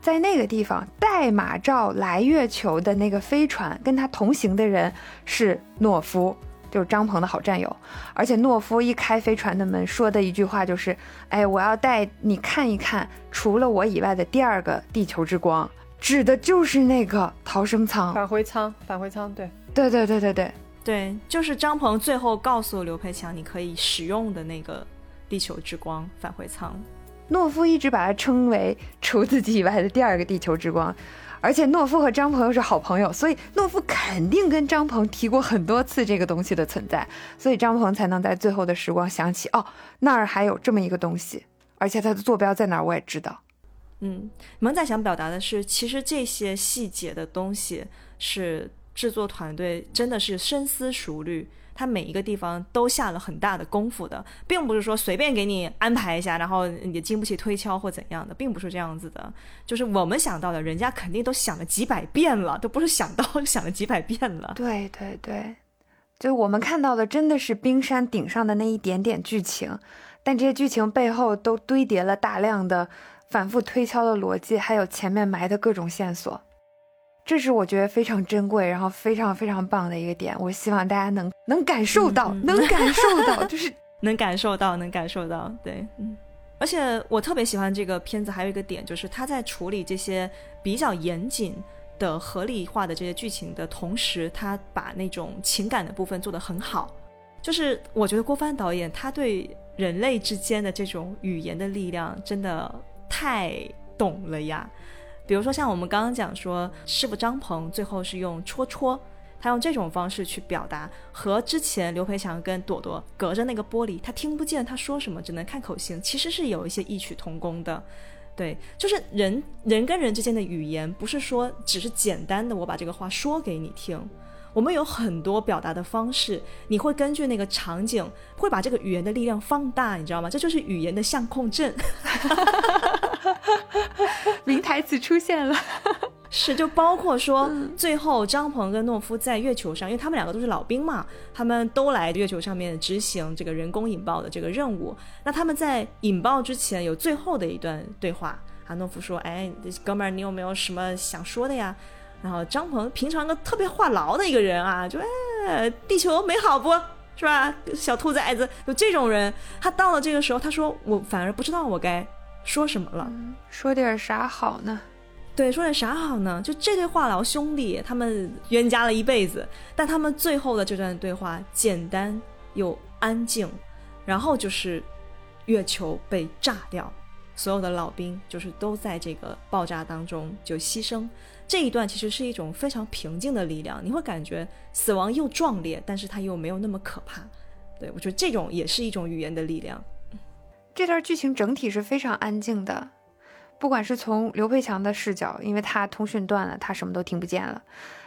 在那个地方带马照来月球的那个飞船，跟他同行的人是诺夫。就是张鹏的好战友，而且诺夫一开飞船的门，说的一句话就是：“哎，我要带你看一看除了我以外的第二个地球之光。”指的就是那个逃生舱、返回舱、返回舱。对，对，对，对，对，对，对，就是张鹏最后告诉刘培强，你可以使用的那个地球之光返回舱。诺夫一直把它称为除自己以外的第二个地球之光。而且诺夫和张鹏又是好朋友，所以诺夫肯定跟张鹏提过很多次这个东西的存在，所以张鹏才能在最后的时光想起，哦，那儿还有这么一个东西，而且它的坐标在哪儿我也知道。嗯，萌仔想表达的是，其实这些细节的东西是制作团队真的是深思熟虑。他每一个地方都下了很大的功夫的，并不是说随便给你安排一下，然后也经不起推敲或怎样的，并不是这样子的。就是我们想到的，人家肯定都想了几百遍了，都不是想到 想了几百遍了。对对对，就我们看到的真的是冰山顶上的那一点点剧情，但这些剧情背后都堆叠了大量的反复推敲的逻辑，还有前面埋的各种线索。这是我觉得非常珍贵，然后非常非常棒的一个点。我希望大家能能感受到，能感受到，就是 能感受到，能感受到。对，嗯。而且我特别喜欢这个片子，还有一个点就是他在处理这些比较严谨的合理化的这些剧情的同时，他把那种情感的部分做得很好。就是我觉得郭帆导演他对人类之间的这种语言的力量真的太懂了呀。比如说像我们刚刚讲说，师傅张鹏最后是用戳戳。他用这种方式去表达，和之前刘培强跟朵朵隔着那个玻璃，他听不见他说什么，只能看口型，其实是有一些异曲同工的。对，就是人人跟人之间的语言，不是说只是简单的我把这个话说给你听，我们有很多表达的方式，你会根据那个场景，会把这个语言的力量放大，你知道吗？这就是语言的相控阵。名台词出现了。是，就包括说，最后张鹏跟诺夫在月球上，因为他们两个都是老兵嘛，他们都来月球上面执行这个人工引爆的这个任务。那他们在引爆之前有最后的一段对话啊，诺夫说：“哎，哥们儿，你有没有什么想说的呀？”然后张鹏平常个特别话痨的一个人啊，就哎，地球美好不是吧？小兔崽子，有这种人，他到了这个时候，他说：“我反而不知道我该说什么了，说点啥好呢？”对，说点啥好呢？就这对话痨兄弟，他们冤家了一辈子，但他们最后的这段对话简单又安静，然后就是月球被炸掉，所有的老兵就是都在这个爆炸当中就牺牲。这一段其实是一种非常平静的力量，你会感觉死亡又壮烈，但是它又没有那么可怕。对我觉得这种也是一种语言的力量。这段剧情整体是非常安静的。不管是从刘培强的视角，因为他通讯断了，他什么都听不见了，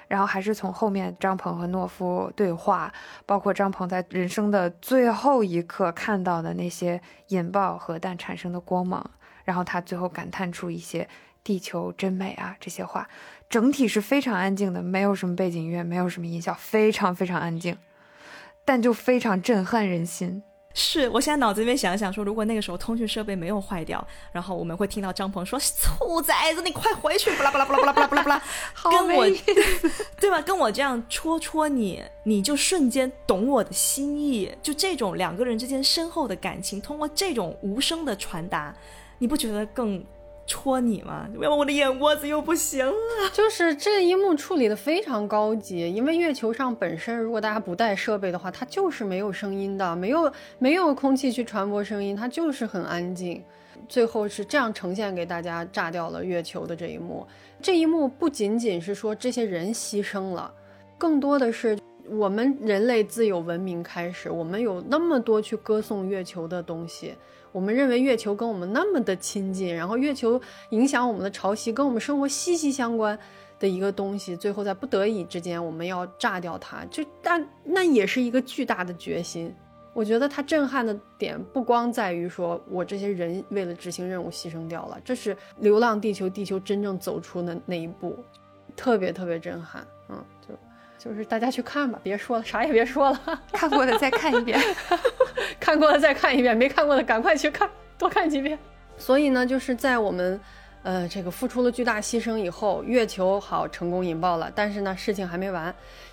然后还是从后面张鹏和懦夫对话，包括张鹏在人生的最后一刻看到的那些引爆核弹产生的光芒，然后他最后感叹出一些“地球真美啊”这些话，整体是非常安静的，没有什么背景音乐，没有什么音效，非常非常安静，但就非常震撼人心。是我现在脑子里面想想说，如果那个时候通讯设备没有坏掉，然后我们会听到张鹏说：“兔崽子，你快回去！”巴拉巴拉巴拉巴拉巴拉巴拉巴拉，跟我 对吧？跟我这样戳戳你，你就瞬间懂我的心意。就这种两个人之间深厚的感情，通过这种无声的传达，你不觉得更？戳你吗？要不我的眼窝子又不行了。就是这一幕处理的非常高级，因为月球上本身如果大家不带设备的话，它就是没有声音的，没有没有空气去传播声音，它就是很安静。最后是这样呈现给大家，炸掉了月球的这一幕。这一幕不仅仅是说这些人牺牲了，更多的是我们人类自有文明开始，我们有那么多去歌颂月球的东西。我们认为月球跟我们那么的亲近，然后月球影响我们的潮汐，跟我们生活息息相关的一个东西，最后在不得已之间，我们要炸掉它，就但那也是一个巨大的决心。我觉得它震撼的点不光在于说我这些人为了执行任务牺牲掉了，这是《流浪地球》地球真正走出的那一步，特别特别震撼。就是大家去看吧，别说了，啥也别说了，看过的再看一遍，看过的再看一遍，没看过的赶快去看，多看几遍。所以呢，就是在我们。呃，这个付出了巨大牺牲以后，月球好成功引爆了。但是呢，事情还没完，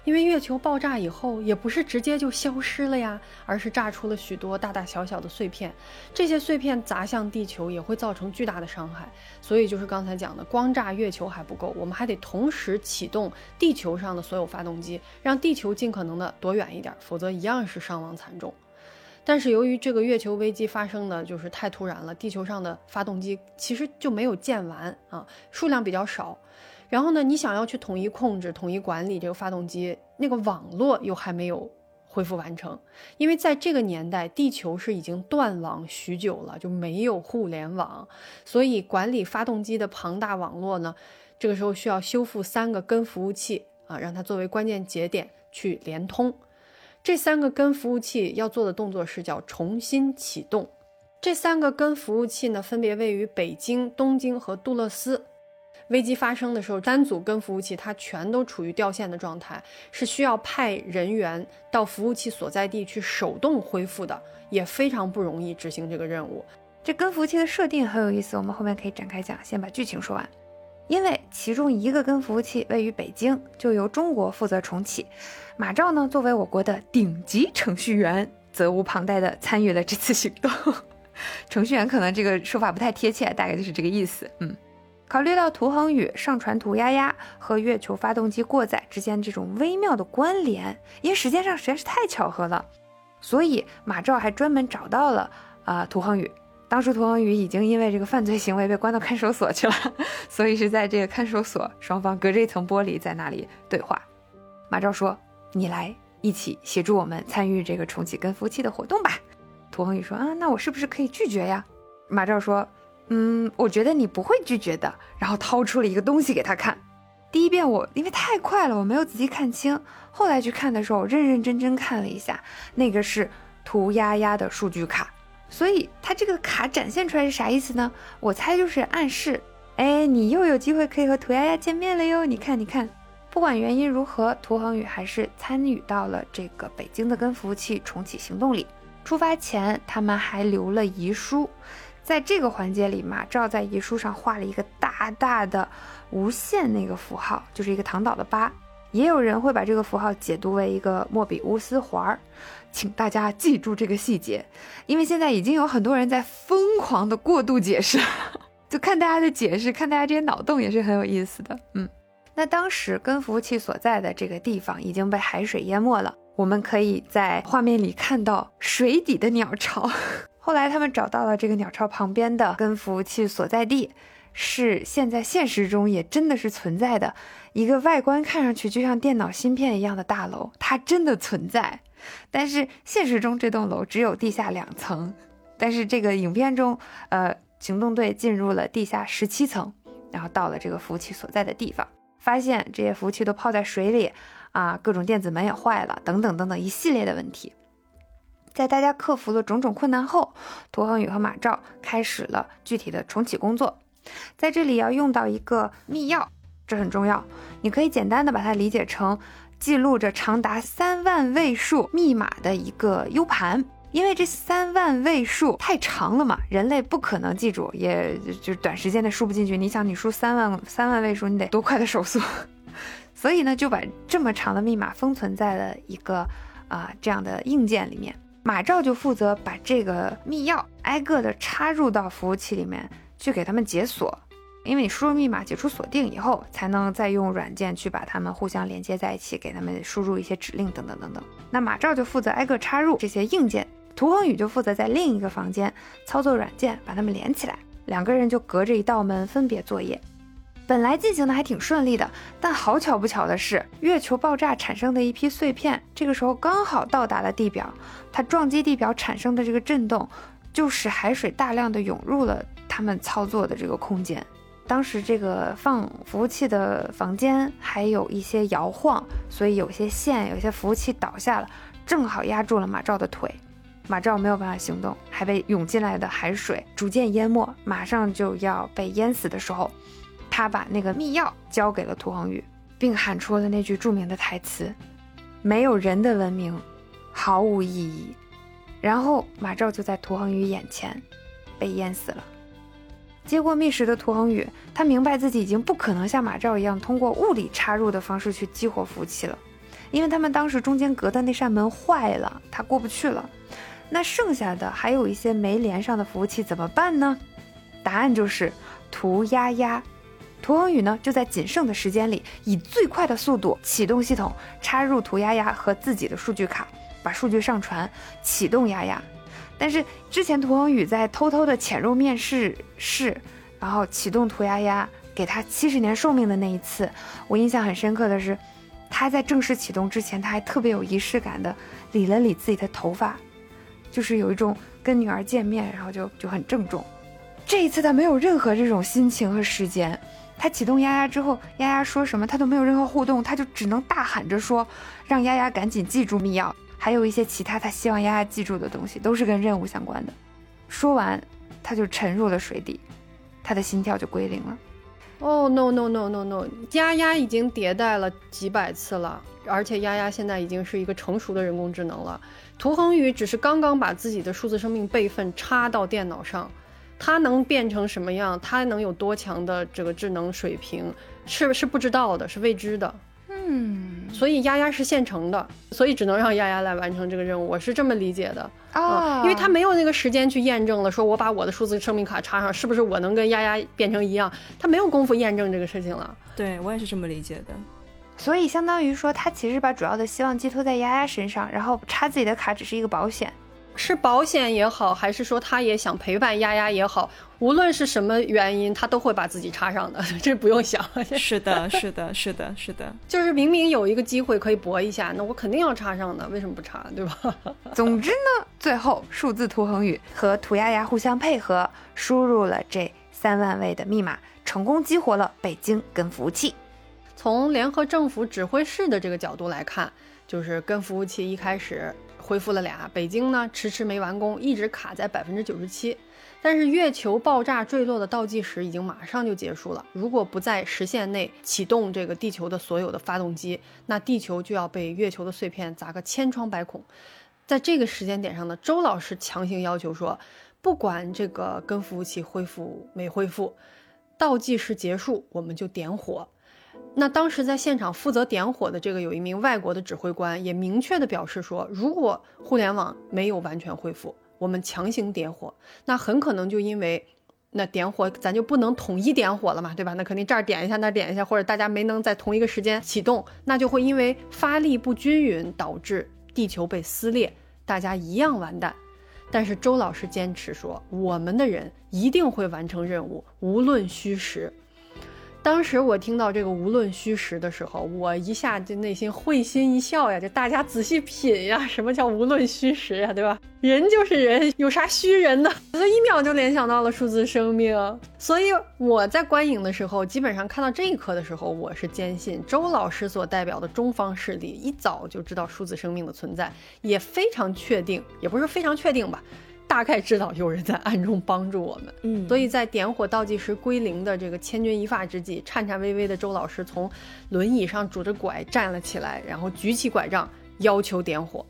因为月球爆炸以后也不是直接就消失了呀，而是炸出了许多大大小小的碎片。这些碎片砸向地球也会造成巨大的伤害。所以就是刚才讲的，光炸月球还不够，我们还得同时启动地球上的所有发动机，让地球尽可能的躲远一点，否则一样是伤亡惨重。但是由于这个月球危机发生的就是太突然了，地球上的发动机其实就没有建完啊，数量比较少。然后呢，你想要去统一控制、统一管理这个发动机，那个网络又还没有恢复完成。因为在这个年代，地球是已经断网许久了，就没有互联网，所以管理发动机的庞大网络呢，这个时候需要修复三个根服务器啊，让它作为关键节点去连通。这三个根服务器要做的动作是叫重新启动。这三个根服务器呢，分别位于北京、东京和杜勒斯。危机发生的时候，三组跟服务器它全都处于掉线的状态，是需要派人员到服务器所在地去手动恢复的，也非常不容易执行这个任务。这跟服务器的设定很有意思，我们后面可以展开讲。先把剧情说完。因为其中一个跟服务器位于北京，就由中国负责重启。马照呢，作为我国的顶级程序员，责无旁贷的参与了这次行动。程序员可能这个说法不太贴切，大概就是这个意思。嗯，考虑到涂恒宇上传图丫丫和月球发动机过载之间这种微妙的关联，因为时间上实在是太巧合了，所以马照还专门找到了啊涂恒宇。当时涂恒宇已经因为这个犯罪行为被关到看守所去了，所以是在这个看守所，双方隔着一层玻璃在那里对话。马照说：“你来一起协助我们参与这个重启跟服务器的活动吧。”涂恒宇说：“啊，那我是不是可以拒绝呀？”马照说：“嗯，我觉得你不会拒绝的。”然后掏出了一个东西给他看。第一遍我因为太快了，我没有仔细看清。后来去看的时候，我认认真真看了一下，那个是涂丫丫的数据卡。所以他这个卡展现出来是啥意思呢？我猜就是暗示，哎，你又有机会可以和涂丫丫见面了哟。你看，你看，不管原因如何，涂恒宇还是参与到了这个北京的根服务器重启行动里。出发前，他们还留了遗书，在这个环节里，马照在遗书上画了一个大大的无限那个符号，就是一个躺倒的八。也有人会把这个符号解读为一个莫比乌斯环儿。请大家记住这个细节，因为现在已经有很多人在疯狂的过度解释，就看大家的解释，看大家这些脑洞也是很有意思的。嗯，那当时跟服务器所在的这个地方已经被海水淹没了，我们可以在画面里看到水底的鸟巢。后来他们找到了这个鸟巢旁边的根服务器所在地，是现在现实中也真的是存在的一个外观看上去就像电脑芯片一样的大楼，它真的存在。但是现实中这栋楼只有地下两层，但是这个影片中，呃，行动队进入了地下十七层，然后到了这个服务器所在的地方，发现这些服务器都泡在水里，啊，各种电子门也坏了，等等等等一系列的问题。在大家克服了种种困难后，涂恒宇和马照开始了具体的重启工作。在这里要用到一个密钥，这很重要，你可以简单的把它理解成。记录着长达三万位数密码的一个 U 盘，因为这三万位数太长了嘛，人类不可能记住，也就短时间内输不进去。你想，你输三万三万位数，你得多快的手速？所以呢，就把这么长的密码封存在了一个啊这样的硬件里面。马照就负责把这个密钥挨个的插入到服务器里面去，给他们解锁。因为你输入密码解除锁定以后，才能再用软件去把它们互相连接在一起，给他们输入一些指令等等等等。那马照就负责挨个插入这些硬件，涂恒宇就负责在另一个房间操作软件把它们连起来。两个人就隔着一道门分别作业。本来进行的还挺顺利的，但好巧不巧的是，月球爆炸产生的一批碎片，这个时候刚好到达了地表，它撞击地表产生的这个震动，就使海水大量的涌入了他们操作的这个空间。当时这个放服务器的房间还有一些摇晃，所以有些线、有些服务器倒下了，正好压住了马照的腿，马照没有办法行动，还被涌进来的海水逐渐淹没，马上就要被淹死的时候，他把那个密钥交给了涂恒宇，并喊出了那句著名的台词：“没有人的文明，毫无意义。”然后马照就在涂恒宇眼前被淹死了。接过密匙的涂恒宇，他明白自己已经不可能像马照一样通过物理插入的方式去激活服务器了，因为他们当时中间隔的那扇门坏了，他过不去了。那剩下的还有一些没连上的服务器怎么办呢？答案就是涂丫丫。涂恒宇呢，就在仅剩的时间里，以最快的速度启动系统，插入涂丫丫和自己的数据卡，把数据上传，启动丫丫。但是之前涂恒宇在偷偷的潜入面试室，然后启动涂丫丫，给他七十年寿命的那一次，我印象很深刻的是，他在正式启动之前，他还特别有仪式感的理了理自己的头发，就是有一种跟女儿见面，然后就就很郑重。这一次他没有任何这种心情和时间，他启动丫丫之后，丫丫说什么他都没有任何互动，他就只能大喊着说，让丫丫赶紧记住密钥。还有一些其他他希望丫丫记住的东西，都是跟任务相关的。说完，他就沉入了水底，他的心跳就归零了。哦，no no no no no，丫丫已经迭代了几百次了，而且丫丫现在已经是一个成熟的人工智能了。涂恒宇只是刚刚把自己的数字生命备份插到电脑上，他能变成什么样？他能有多强的这个智能水平？是是不知道的，是未知的。嗯，所以丫丫是现成的，所以只能让丫丫来完成这个任务，我是这么理解的啊，因为他没有那个时间去验证了，说我把我的数字生命卡插上，是不是我能跟丫丫变成一样？他没有功夫验证这个事情了。对我也是这么理解的，所以相当于说，他其实把主要的希望寄托在丫丫身上，然后插自己的卡只是一个保险。是保险也好，还是说他也想陪伴丫丫也好，无论是什么原因，他都会把自己插上的，这不用想。是的，是的，是的，是的，就是明明有一个机会可以搏一下，那我肯定要插上的，为什么不插，对吧？总之呢，最后数字涂恒宇和涂丫丫互相配合，输入了这三万位的密码，成功激活了北京跟服务器。从联合政府指挥室的这个角度来看，就是跟服务器一开始恢复了俩，北京呢迟迟没完工，一直卡在百分之九十七。但是月球爆炸坠落的倒计时已经马上就结束了，如果不在时限内启动这个地球的所有的发动机，那地球就要被月球的碎片砸个千疮百孔。在这个时间点上呢，周老师强行要求说，不管这个跟服务器恢复没恢复，倒计时结束我们就点火。那当时在现场负责点火的这个有一名外国的指挥官，也明确的表示说，如果互联网没有完全恢复，我们强行点火，那很可能就因为那点火，咱就不能统一点火了嘛，对吧？那肯定这儿点一下，那点一下，或者大家没能在同一个时间启动，那就会因为发力不均匀导致地球被撕裂，大家一样完蛋。但是周老师坚持说，我们的人一定会完成任务，无论虚实。当时我听到这个无论虚实的时候，我一下就内心会心一笑呀！就大家仔细品呀，什么叫无论虚实呀，对吧？人就是人，有啥虚人呢？我一秒就联想到了数字生命。所以我在观影的时候，基本上看到这一刻的时候，我是坚信周老师所代表的中方势力一早就知道数字生命的存在，也非常确定，也不是非常确定吧。大概知道有人在暗中帮助我们，嗯，所以在点火倒计时归零的这个千钧一发之际，颤颤巍巍的周老师从轮椅上拄着拐站了起来，然后举起拐杖要求点火。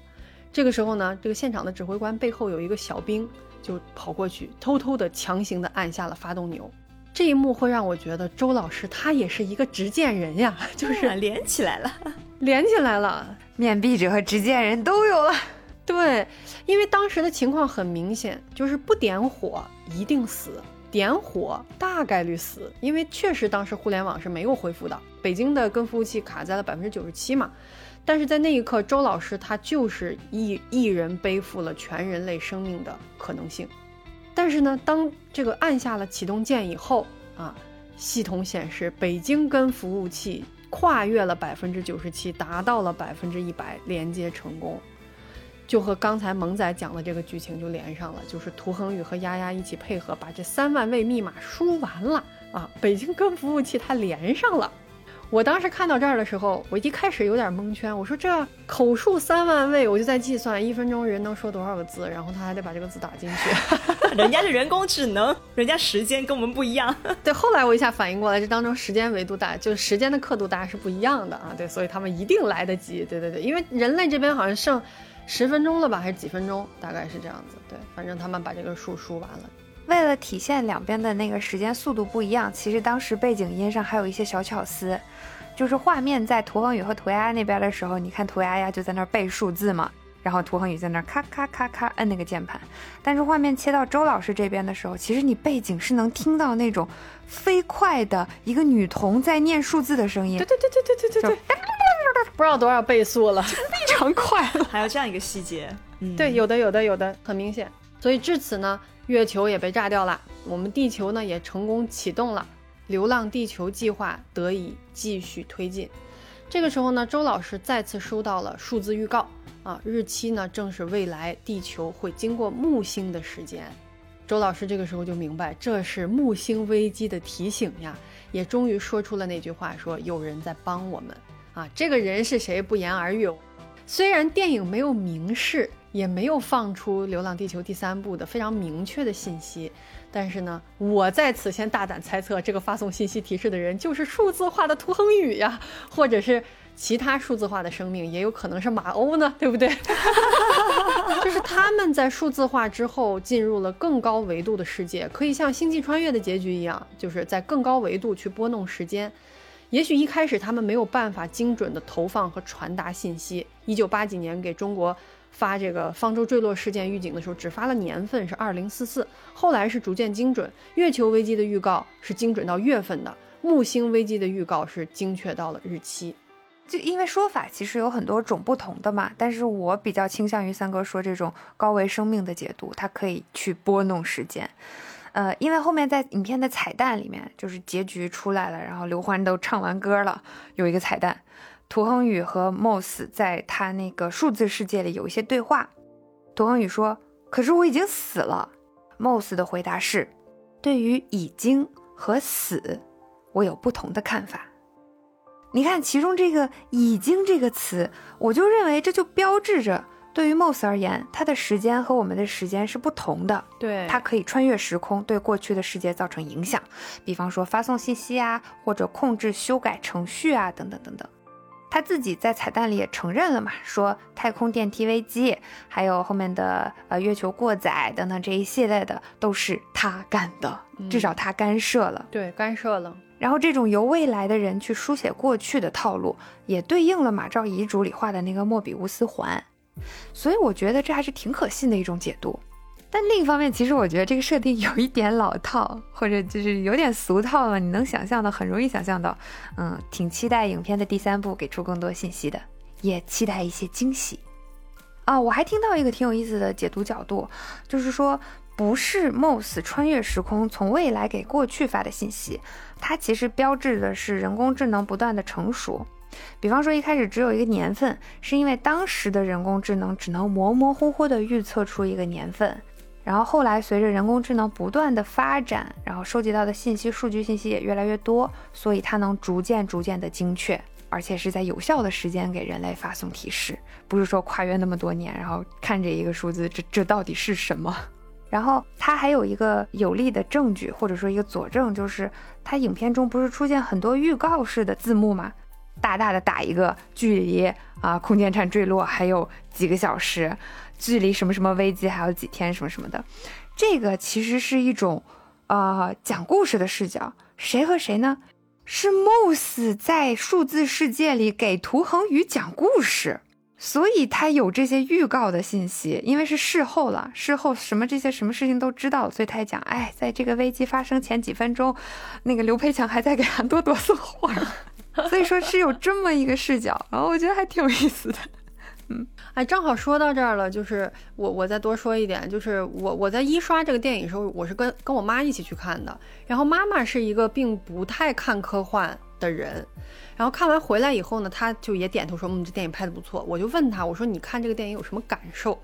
这个时候呢，这个现场的指挥官背后有一个小兵就跑过去，偷偷的强行的按下了发动钮。这一幕会让我觉得周老师他也是一个执剑人呀，就是 连起来了，连起来了，面壁者和执剑人都有了。对，因为当时的情况很明显，就是不点火一定死，点火大概率死，因为确实当时互联网是没有恢复的，北京的跟服务器卡在了百分之九十七嘛。但是在那一刻，周老师他就是一一人背负了全人类生命的可能性。但是呢，当这个按下了启动键以后啊，系统显示北京跟服务器跨越了百分之九十七，达到了百分之一百，连接成功。就和刚才萌仔讲的这个剧情就连上了，就是涂恒宇和丫丫一起配合，把这三万位密码输完了啊！北京跟服务器它连上了。我当时看到这儿的时候，我一开始有点蒙圈，我说这口述三万位，我就在计算一分钟人能说多少个字，然后他还得把这个字打进去。人家是人工智能，人家时间跟我们不一样。对，后来我一下反应过来，这当中时间维度大，就是时间的刻度大家是不一样的啊。对，所以他们一定来得及。对对对，因为人类这边好像剩。十分钟了吧，还是几分钟？大概是这样子。对，反正他们把这个数输完了。为了体现两边的那个时间速度不一样，其实当时背景音上还有一些小巧思，就是画面在涂恒宇和涂丫丫那边的时候，你看涂丫丫就在那儿背数字嘛，然后涂恒宇在那儿咔咔咔咔摁那个键盘。但是画面切到周老师这边的时候，其实你背景是能听到那种飞快的一个女童在念数字的声音。对对对对对对对对。不知道多少倍速了，非常快，还有这样一个细节，嗯对，有的有的有的很明显。所以至此呢，月球也被炸掉了，我们地球呢也成功启动了，流浪地球计划得以继续推进。这个时候呢，周老师再次收到了数字预告啊，日期呢正是未来地球会经过木星的时间。周老师这个时候就明白，这是木星危机的提醒呀，也终于说出了那句话，说有人在帮我们。啊，这个人是谁不言而喻。虽然电影没有明示，也没有放出《流浪地球》第三部的非常明确的信息，但是呢，我在此先大胆猜测，这个发送信息提示的人就是数字化的涂恒宇呀，或者是其他数字化的生命，也有可能是马欧呢，对不对？就是他们在数字化之后进入了更高维度的世界，可以像《星际穿越》的结局一样，就是在更高维度去拨弄时间。也许一开始他们没有办法精准的投放和传达信息。一九八几年给中国发这个方舟坠落事件预警的时候，只发了年份是二零四四，后来是逐渐精准。月球危机的预告是精准到月份的，木星危机的预告是精确到了日期。就因为说法其实有很多种不同的嘛，但是我比较倾向于三哥说这种高维生命的解读，它可以去拨弄时间。呃，因为后面在影片的彩蛋里面，就是结局出来了，然后刘欢都唱完歌了，有一个彩蛋，涂恒宇和 Moss 在他那个数字世界里有一些对话。涂恒宇说：“可是我已经死了。”Moss 的回答是：“对于已经和死，我有不同的看法。”你看其中这个“已经”这个词，我就认为这就标志着。对于 Moss 而言，他的时间和我们的时间是不同的。对，它可以穿越时空，对过去的世界造成影响，比方说发送信息啊，或者控制修改程序啊，等等等等。他自己在彩蛋里也承认了嘛，说太空电梯危机，还有后面的呃月球过载等等这一系列的都是他干的，至少他干涉了。对，干涉了。然后这种由未来的人去书写过去的套路，也对应了马兆遗嘱里画的那个莫比乌斯环。所以我觉得这还是挺可信的一种解读，但另一方面，其实我觉得这个设定有一点老套，或者就是有点俗套了。你能想象的，很容易想象到，嗯，挺期待影片的第三部给出更多信息的，也期待一些惊喜。啊，我还听到一个挺有意思的解读角度，就是说不是 Moss 穿越时空从未来给过去发的信息，它其实标志的是人工智能不断的成熟。比方说，一开始只有一个年份，是因为当时的人工智能只能模模糊糊地预测出一个年份。然后后来随着人工智能不断的发展，然后收集到的信息、数据信息也越来越多，所以它能逐渐逐渐的精确，而且是在有效的时间给人类发送提示，不是说跨越那么多年，然后看着一个数字，这这到底是什么？然后它还有一个有力的证据，或者说一个佐证，就是它影片中不是出现很多预告式的字幕吗？大大的打一个距离啊，空间站坠落还有几个小时，距离什么什么危机还有几天什么什么的，这个其实是一种呃讲故事的视角，谁和谁呢？是 Moss 在数字世界里给涂恒宇讲故事，所以他有这些预告的信息，因为是事后了，事后什么这些什么事情都知道，所以他讲，哎，在这个危机发生前几分钟，那个刘培强还在给韩多多送花。所以说是有这么一个视角，然后我觉得还挺有意思的。嗯，哎，正好说到这儿了，就是我我再多说一点，就是我我在一刷这个电影的时候，我是跟跟我妈一起去看的，然后妈妈是一个并不太看科幻的人，然后看完回来以后呢，她就也点头说，嗯，这电影拍的不错。我就问她，我说你看这个电影有什么感受？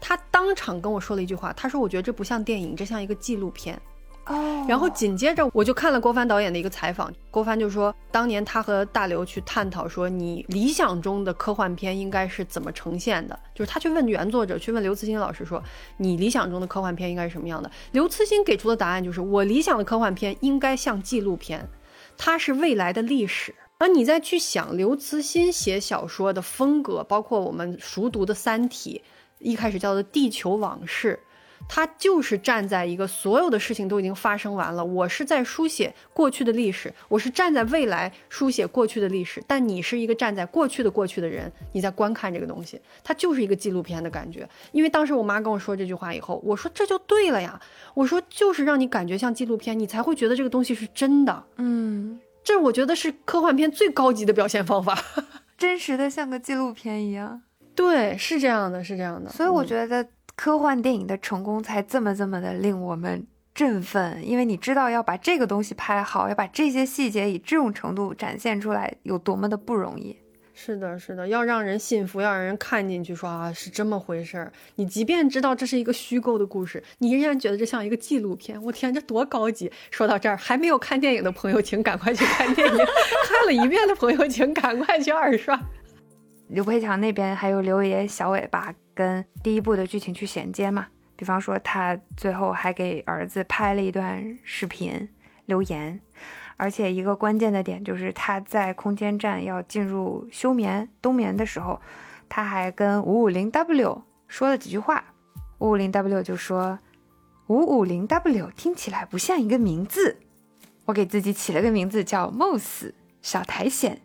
她当场跟我说了一句话，她说我觉得这不像电影，这像一个纪录片。哦，然后紧接着我就看了郭帆导演的一个采访，郭帆就说，当年他和大刘去探讨说，你理想中的科幻片应该是怎么呈现的？就是他去问原作者，去问刘慈欣老师说，你理想中的科幻片应该是什么样的？刘慈欣给出的答案就是，我理想的科幻片应该像纪录片，它是未来的历史。而你再去想刘慈欣写小说的风格，包括我们熟读的《三体》，一开始叫做《地球往事》。他就是站在一个所有的事情都已经发生完了，我是在书写过去的历史，我是站在未来书写过去的历史，但你是一个站在过去的过去的人，你在观看这个东西，它就是一个纪录片的感觉。因为当时我妈跟我说这句话以后，我说这就对了呀，我说就是让你感觉像纪录片，你才会觉得这个东西是真的。嗯，这我觉得是科幻片最高级的表现方法，真实的像个纪录片一样。对，是这样的，是这样的。所以我觉得。科幻电影的成功才这么这么的令我们振奋，因为你知道要把这个东西拍好，要把这些细节以这种程度展现出来，有多么的不容易。是的，是的，要让人信服，要让人看进去，说啊是这么回事儿。你即便知道这是一个虚构的故事，你依然觉得这像一个纪录片。我天，这多高级！说到这儿，还没有看电影的朋友，请赶快去看电影；看了一遍的朋友，请赶快去二刷。刘培强那边还有刘爷小尾巴跟第一部的剧情去衔接嘛？比方说他最后还给儿子拍了一段视频留言，而且一个关键的点就是他在空间站要进入休眠冬眠的时候，他还跟五五零 W 说了几句话。五五零 W 就说：“五五零 W 听起来不像一个名字，我给自己起了个名字叫 Moss 小苔藓。”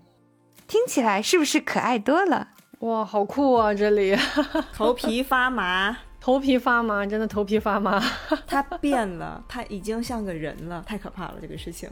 听起来是不是可爱多了？哇，好酷啊！这里 头皮发麻，头皮发麻，真的头皮发麻。他变了，他已经像个人了，太可怕了！这个事情，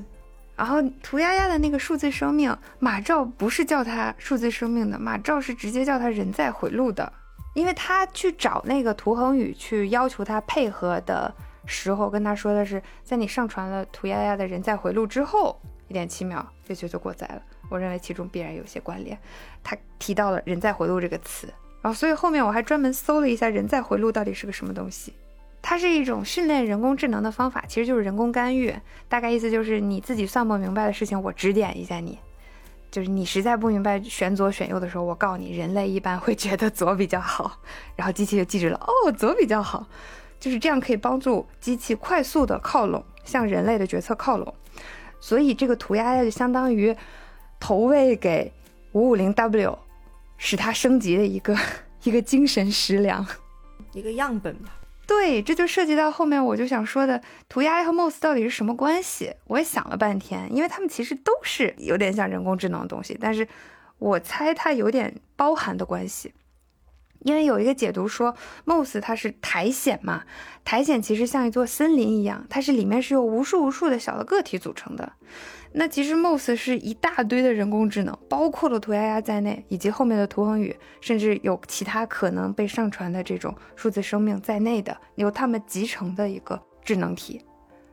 然后涂丫丫的那个数字生命，马照不是叫他数字生命的，马照是直接叫他人在回路的，因为他去找那个涂恒宇去要求他配合的时候，跟他说的是，在你上传了涂丫丫的人在回路之后一点七秒，这球就过载了。我认为其中必然有些关联。他提到了人在回路这个词，然后所以后面我还专门搜了一下人在回路到底是个什么东西。它是一种训练人工智能的方法，其实就是人工干预。大概意思就是你自己算不明白的事情，我指点一下你。就是你实在不明白选左选右的时候，我告诉你，人类一般会觉得左比较好，然后机器就记住了，哦，左比较好。就是这样可以帮助机器快速的靠拢，向人类的决策靠拢。所以这个涂鸦就相当于投喂给五五零 W，使它升级的一个 一个精神食粮，一个样本吧。对，这就涉及到后面我就想说的，涂鸦和 Moss 到底是什么关系？我也想了半天，因为他们其实都是有点像人工智能的东西，但是我猜它有点包含的关系。因为有一个解读说，Moss 它是苔藓嘛，苔藓其实像一座森林一样，它是里面是由无数无数的小的个体组成的。那其实 Moss 是一大堆的人工智能，包括了涂鸦鸦在内，以及后面的涂恒宇，甚至有其他可能被上传的这种数字生命在内的，由他们集成的一个智能体。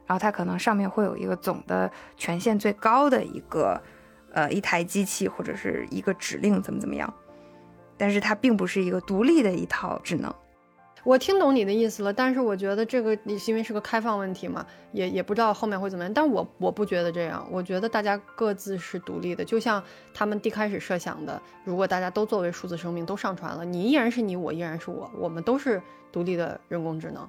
然后它可能上面会有一个总的权限最高的一个，呃，一台机器或者是一个指令怎么怎么样，但是它并不是一个独立的一套智能。我听懂你的意思了，但是我觉得这个你是因为是个开放问题嘛，也也不知道后面会怎么样。但我我不觉得这样，我觉得大家各自是独立的，就像他们一开始设想的，如果大家都作为数字生命都上传了，你依然是你，我依然是我，我们都是独立的人工智能。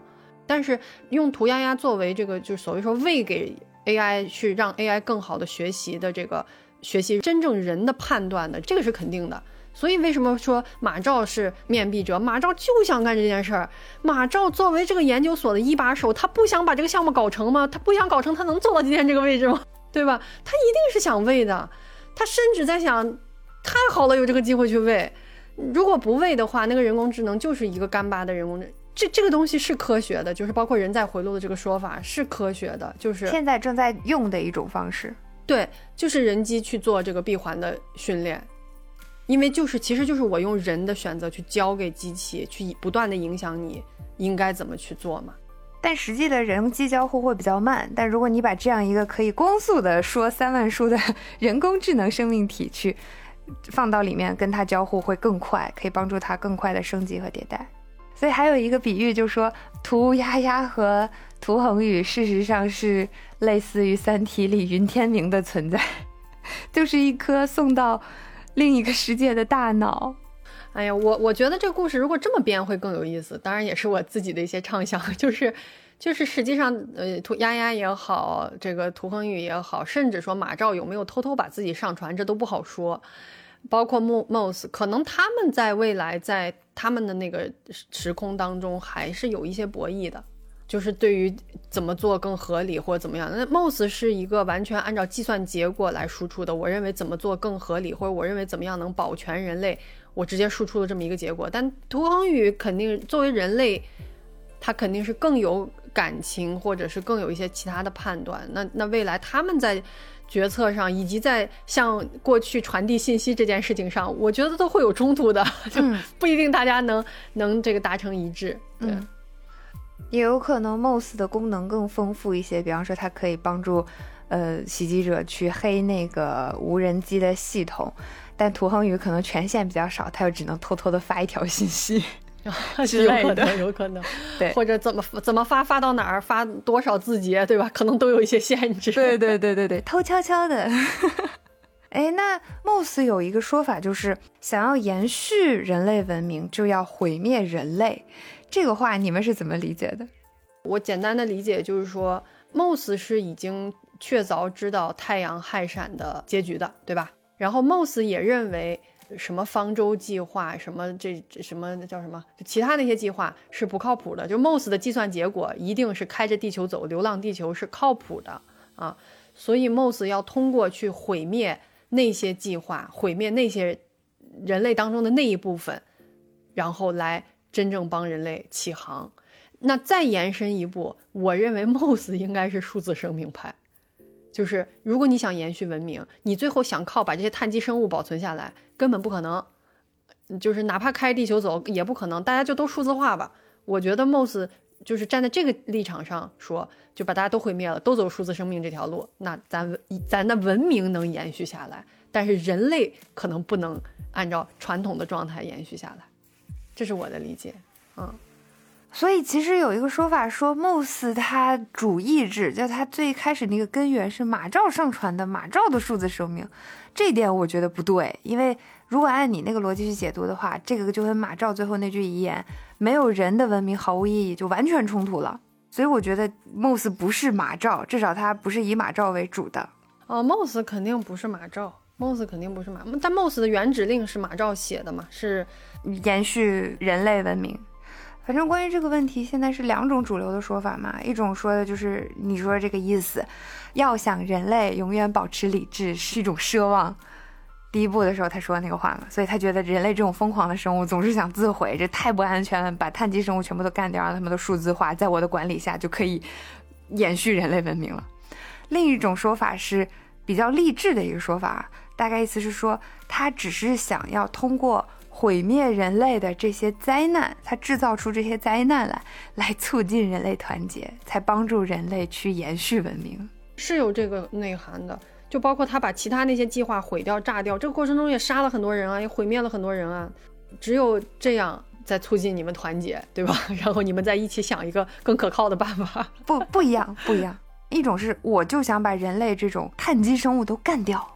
但是用涂鸦鸦作为这个，就所谓说喂给 AI 去让 AI 更好的学习的这个学习真正人的判断的，这个是肯定的。所以为什么说马照是面壁者？马照就想干这件事儿。马照作为这个研究所的一把手，他不想把这个项目搞成吗？他不想搞成，他能做到今天这个位置吗？对吧？他一定是想喂的。他甚至在想，太好了，有这个机会去喂。如果不喂的话，那个人工智能就是一个干巴的人工智。这这个东西是科学的，就是包括人在回路的这个说法是科学的，就是现在正在用的一种方式。对，就是人机去做这个闭环的训练。因为就是，其实就是我用人的选择去交给机器，去不断的影响你应该怎么去做嘛。但实际的人机交互会比较慢。但如果你把这样一个可以光速的说三万书的 人工智能生命体去放到里面，跟它交互会更快，可以帮助它更快的升级和迭代。所以还有一个比喻，就说涂鸦鸦和涂恒宇事实上是类似于《三体》里云天明的存在，就是一颗送到。另一个世界的大脑，哎呀，我我觉得这个故事如果这么编会更有意思。当然也是我自己的一些畅想，就是就是实际上，呃，涂丫丫也好，这个涂恒宇也好，甚至说马照有没有偷偷把自己上传，这都不好说。包括 Mos，可能他们在未来在他们的那个时空当中还是有一些博弈的。就是对于怎么做更合理或者怎么样，那 Mos 是一个完全按照计算结果来输出的。我认为怎么做更合理，或者我认为怎么样能保全人类，我直接输出了这么一个结果。但涂恒宇肯定作为人类，他肯定是更有感情，或者是更有一些其他的判断。那那未来他们在决策上，以及在向过去传递信息这件事情上，我觉得都会有冲突的，就不一定大家能能这个达成一致。对。也有可能 Mos 的功能更丰富一些，比方说它可以帮助，呃，袭击者去黑那个无人机的系统，但涂恒宇可能权限比较少，他又只能偷偷的发一条信息有可能，有可能，对，或者怎么怎么发，发到哪儿，发多少字节，对吧？可能都有一些限制。对对对对对，偷悄悄的。哎，那 Mos 有一个说法，就是想要延续人类文明，就要毁灭人类。这个话你们是怎么理解的？我简单的理解就是说，Mos 是已经确凿知道太阳氦闪的结局的，对吧？然后 Mos 也认为什么方舟计划，什么这什么叫什么，其他那些计划是不靠谱的。就 Mos 的计算结果一定是开着地球走，流浪地球是靠谱的啊。所以 Moss 要通过去毁灭那些计划，毁灭那些人类当中的那一部分，然后来。真正帮人类起航，那再延伸一步，我认为 Mos 应该是数字生命派，就是如果你想延续文明，你最后想靠把这些碳基生物保存下来，根本不可能。就是哪怕开地球走也不可能，大家就都数字化吧。我觉得 Moss 就是站在这个立场上说，就把大家都毁灭了，都走数字生命这条路，那咱咱的文明能延续下来，但是人类可能不能按照传统的状态延续下来，这是我的理解。嗯，所以其实有一个说法说，Moss 它主意志，就它最开始那个根源是马兆上传的马兆的数字生命，这点我觉得不对，因为。如果按你那个逻辑去解读的话，这个就跟马兆最后那句遗言“没有人的文明毫无意义”就完全冲突了。所以我觉得 Moss 不是马兆，至少它不是以马兆为主的。哦，Moss 肯定不是马兆，Moss 肯定不是马，但 Moss 的原指令是马兆写的嘛？是延续人类文明。反正关于这个问题，现在是两种主流的说法嘛。一种说的就是你说这个意思，要想人类永远保持理智是一种奢望。第一部的时候他说那个话嘛，所以他觉得人类这种疯狂的生物总是想自毁，这太不安全了，把碳基生物全部都干掉，让他们都数字化，在我的管理下就可以延续人类文明了。另一种说法是比较励志的一个说法，大概意思是说他只是想要通过毁灭人类的这些灾难，他制造出这些灾难来，来促进人类团结，才帮助人类去延续文明，是有这个内涵的。就包括他把其他那些计划毁掉、炸掉，这个过程中也杀了很多人啊，也毁灭了很多人啊。只有这样在促进你们团结，对吧？然后你们在一起想一个更可靠的办法。不，不一样，不一样。一种是我就想把人类这种碳基生物都干掉，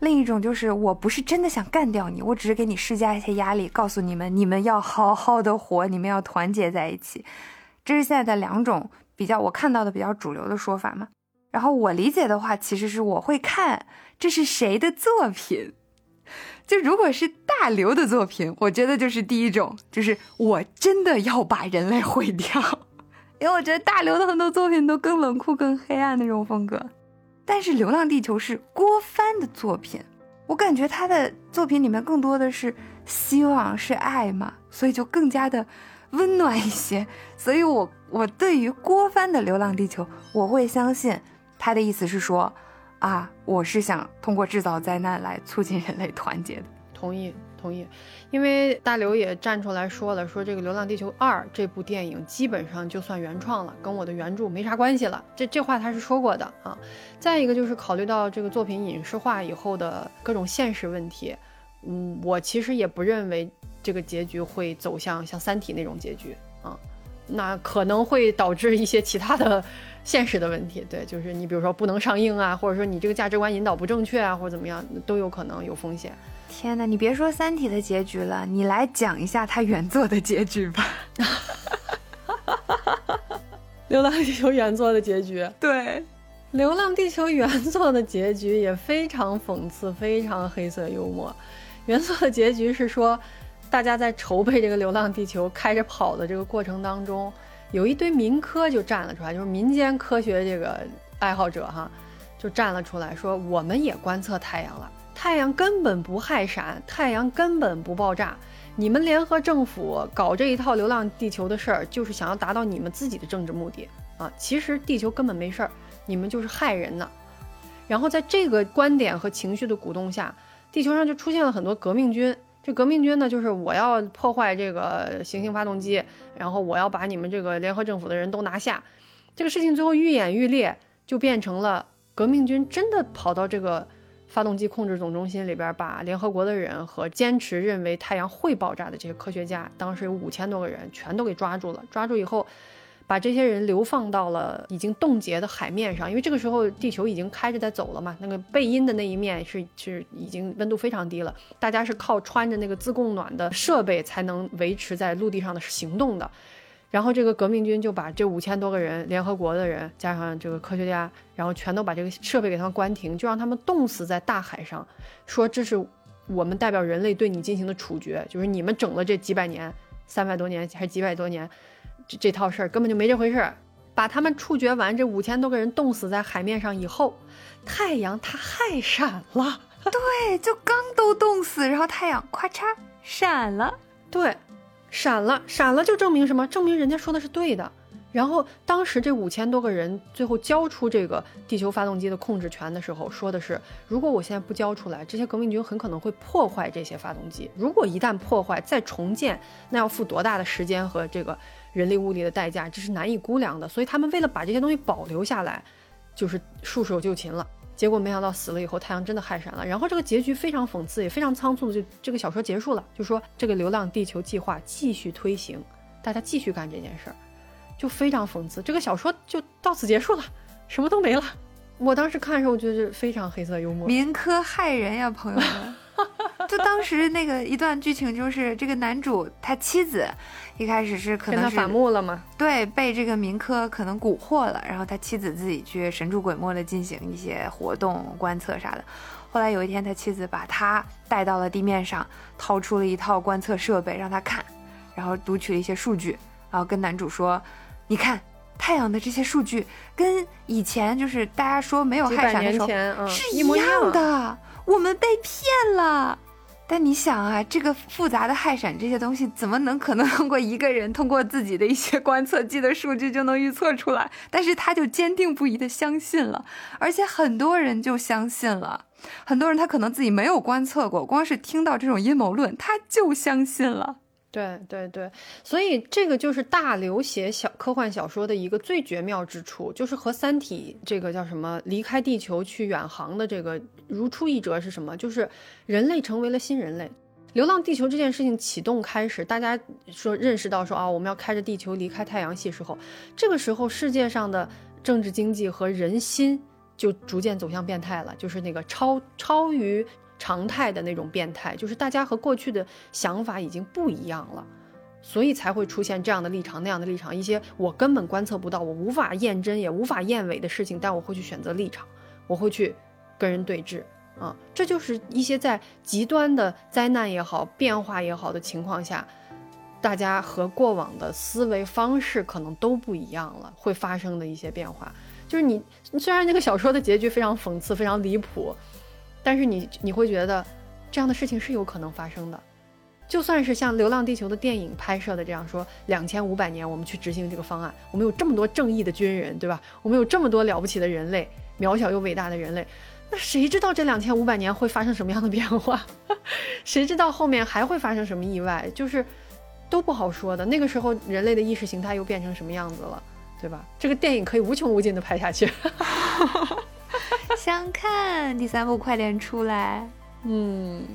另一种就是我不是真的想干掉你，我只是给你施加一些压力，告诉你们你们要好好的活，你们要团结在一起。这是现在的两种比较我看到的比较主流的说法嘛。然后我理解的话，其实是我会看这是谁的作品。就如果是大刘的作品，我觉得就是第一种，就是我真的要把人类毁掉。因为我觉得大刘的很多作品都更冷酷、更黑暗那种风格。但是《流浪地球》是郭帆的作品，我感觉他的作品里面更多的是希望、是爱嘛，所以就更加的温暖一些。所以我我对于郭帆的《流浪地球》，我会相信。他的意思是说，啊，我是想通过制造灾难来促进人类团结的。同意，同意。因为大刘也站出来说了，说这个《流浪地球二》这部电影基本上就算原创了，跟我的原著没啥关系了。这这话他是说过的啊。再一个就是考虑到这个作品影视化以后的各种现实问题，嗯，我其实也不认为这个结局会走向像《三体》那种结局啊，那可能会导致一些其他的。现实的问题，对，就是你比如说不能上映啊，或者说你这个价值观引导不正确啊，或者怎么样，都有可能有风险。天哪，你别说《三体》的结局了，你来讲一下它原作的结局吧。流浪地球原作的结局，对，流浪地球原作的结局也非常讽刺，非常黑色幽默。原作的结局是说，大家在筹备这个流浪地球开着跑的这个过程当中。有一堆民科就站了出来，就是民间科学这个爱好者哈，就站了出来说，我们也观测太阳了，太阳根本不害闪，太阳根本不爆炸。你们联合政府搞这一套流浪地球的事儿，就是想要达到你们自己的政治目的啊。其实地球根本没事儿，你们就是害人呢。然后在这个观点和情绪的鼓动下，地球上就出现了很多革命军。这革命军呢，就是我要破坏这个行星发动机，然后我要把你们这个联合政府的人都拿下。这个事情最后愈演愈烈，就变成了革命军真的跑到这个发动机控制总中心里边，把联合国的人和坚持认为太阳会爆炸的这些科学家，当时有五千多个人，全都给抓住了。抓住以后。把这些人流放到了已经冻结的海面上，因为这个时候地球已经开着在走了嘛。那个背阴的那一面是是已经温度非常低了，大家是靠穿着那个自供暖的设备才能维持在陆地上的行动的。然后这个革命军就把这五千多个人，联合国的人加上这个科学家，然后全都把这个设备给他们关停，就让他们冻死在大海上，说这是我们代表人类对你进行的处决，就是你们整了这几百年，三百多年还是几百多年。这这套事儿根本就没这回事儿，把他们处决完，这五千多个人冻死在海面上以后，太阳它害闪了，对，就刚都冻死，然后太阳咔嚓闪了，对，闪了，闪了就证明什么？证明人家说的是对的，然后当时这五千多个人最后交出这个地球发动机的控制权的时候，说的是，如果我现在不交出来，这些革命军很可能会破坏这些发动机。如果一旦破坏，再重建，那要付多大的时间和这个人力物力的代价，这是难以估量的。所以他们为了把这些东西保留下来，就是束手就擒了。结果没想到死了以后，太阳真的害闪了。然后这个结局非常讽刺，也非常仓促的，就这个小说结束了，就说这个流浪地球计划继续推行，大家继续干这件事儿。就非常讽刺，这个小说就到此结束了，什么都没了。我当时看的时候，我觉得非常黑色幽默，民科害人呀，朋友们。就当时那个一段剧情，就是这个男主他妻子一开始是可能反目了吗？对，被这个民科可能蛊惑了，然后他妻子自己去神出鬼没的进行一些活动观测啥的。后来有一天，他妻子把他带到了地面上，掏出了一套观测设备让他看，然后读取了一些数据，然后跟男主说。你看太阳的这些数据，跟以前就是大家说没有氦闪的时候是一样的，我们被骗了。但你想啊，这个复杂的氦闪这些东西，怎么能可能通过一个人通过自己的一些观测机的数据就能预测出来？但是他就坚定不移的相信了，而且很多人就相信了，很多人他可能自己没有观测过，光是听到这种阴谋论，他就相信了。对对对，所以这个就是大刘写小科幻小说的一个最绝妙之处，就是和《三体》这个叫什么离开地球去远航的这个如出一辙是什么？就是人类成为了新人类，《流浪地球》这件事情启动开始，大家说认识到说啊，我们要开着地球离开太阳系时候，这个时候世界上的政治经济和人心就逐渐走向变态了，就是那个超超于。常态的那种变态，就是大家和过去的想法已经不一样了，所以才会出现这样的立场、那样的立场，一些我根本观测不到、我无法验真也无法验伪的事情，但我会去选择立场，我会去跟人对峙啊，这就是一些在极端的灾难也好、变化也好的情况下，大家和过往的思维方式可能都不一样了，会发生的一些变化。就是你虽然那个小说的结局非常讽刺、非常离谱。但是你你会觉得，这样的事情是有可能发生的，就算是像《流浪地球》的电影拍摄的这样说，两千五百年我们去执行这个方案，我们有这么多正义的军人，对吧？我们有这么多了不起的人类，渺小又伟大的人类，那谁知道这两千五百年会发生什么样的变化？谁知道后面还会发生什么意外？就是都不好说的。那个时候人类的意识形态又变成什么样子了，对吧？这个电影可以无穷无尽的拍下去。想看第三部快点出来，嗯，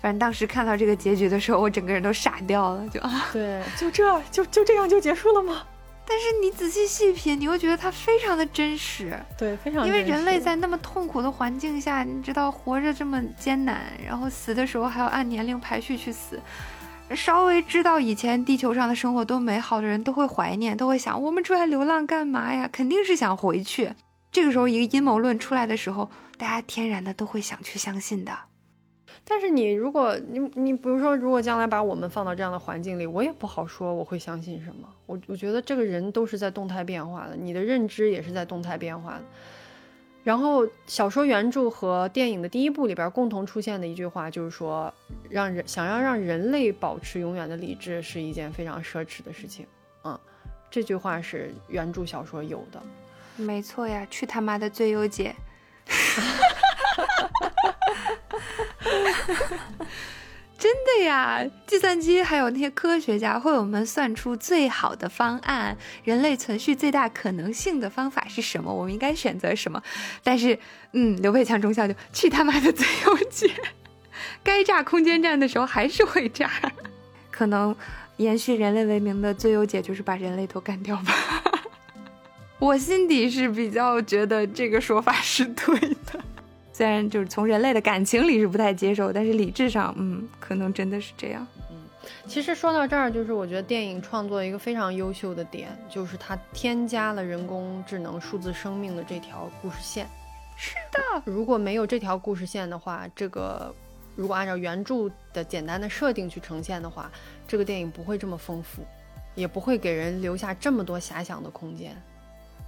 反正当时看到这个结局的时候，我整个人都傻掉了，就啊，对，就这就就这样就结束了吗？但是你仔细细品，你会觉得它非常的真实，对，非常因为人类在那么痛苦的环境下，你知道活着这么艰难，然后死的时候还要按年龄排序去死，稍微知道以前地球上的生活多美好的人都会怀念，都会想我们出来流浪干嘛呀？肯定是想回去。这个时候，一个阴谋论出来的时候，大家天然的都会想去相信的。但是你如果你你比如说，如果将来把我们放到这样的环境里，我也不好说我会相信什么。我我觉得这个人都是在动态变化的，你的认知也是在动态变化的。然后小说原著和电影的第一部里边共同出现的一句话就是说，让人想要让人类保持永远的理智是一件非常奢侈的事情。嗯，这句话是原著小说有的。没错呀，去他妈的最优解！真的呀，计算机还有那些科学家为我们算出最好的方案，人类存续最大可能性的方法是什么？我们应该选择什么？但是，嗯，刘备强中校就去他妈的最优解，该炸空间站的时候还是会炸。可能延续人类文明的最优解就是把人类都干掉吧。我心底是比较觉得这个说法是对的，虽然就是从人类的感情里是不太接受，但是理智上，嗯，可能真的是这样。嗯，其实说到这儿，就是我觉得电影创作一个非常优秀的点，就是它添加了人工智能、数字生命的这条故事线。是的，如果没有这条故事线的话，这个如果按照原著的简单的设定去呈现的话，这个电影不会这么丰富，也不会给人留下这么多遐想的空间。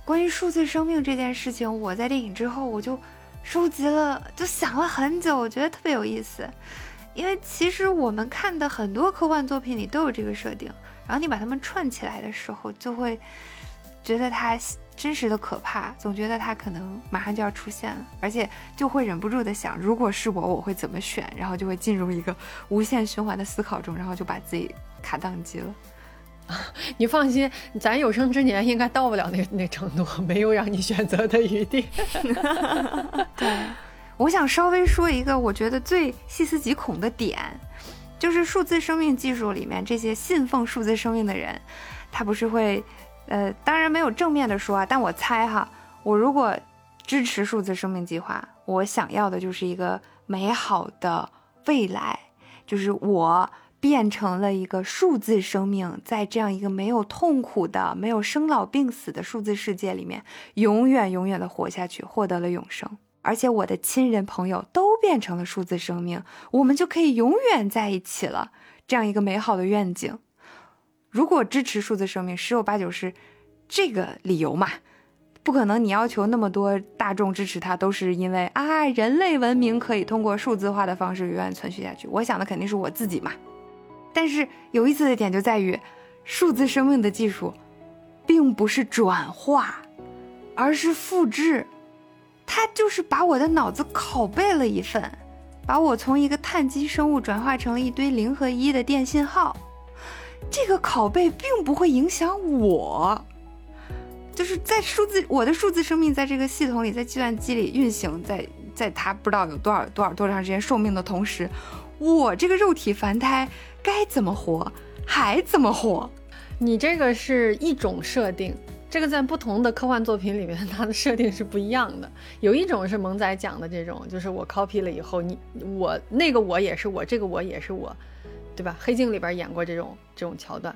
关于数字生命这件事情，我在电影之后我就收集了，就想了很久，我觉得特别有意思。因为其实我们看的很多科幻作品里都有这个设定，然后你把它们串起来的时候，就会觉得它真实的可怕，总觉得它可能马上就要出现了，而且就会忍不住的想，如果是我，我会怎么选？然后就会进入一个无限循环的思考中，然后就把自己卡宕机了。你放心，咱有生之年应该到不了那那程度，没有让你选择的余地。对，我想稍微说一个我觉得最细思极恐的点，就是数字生命技术里面这些信奉数字生命的人，他不是会。呃，当然没有正面的说啊，但我猜哈，我如果支持数字生命计划，我想要的就是一个美好的未来，就是我变成了一个数字生命，在这样一个没有痛苦的、没有生老病死的数字世界里面，永远永远的活下去，获得了永生，而且我的亲人朋友都变成了数字生命，我们就可以永远在一起了，这样一个美好的愿景。如果支持数字生命，十有八九是这个理由嘛？不可能，你要求那么多大众支持它，都是因为啊，人类文明可以通过数字化的方式永远存续下去。我想的肯定是我自己嘛。但是有意思的点就在于，数字生命的技术，并不是转化，而是复制。它就是把我的脑子拷贝了一份，把我从一个碳基生物转化成了一堆零和一的电信号。这个拷贝并不会影响我，就是在数字我的数字生命在这个系统里，在计算机里运行，在在它不知道有多少多少多长时间寿命的同时，我这个肉体凡胎该怎么活还怎么活。你这个是一种设定，这个在不同的科幻作品里面，它的设定是不一样的。有一种是萌仔讲的这种，就是我 copy 了以后，你我那个我也是我，这个我也是我。对吧？黑镜里边演过这种这种桥段，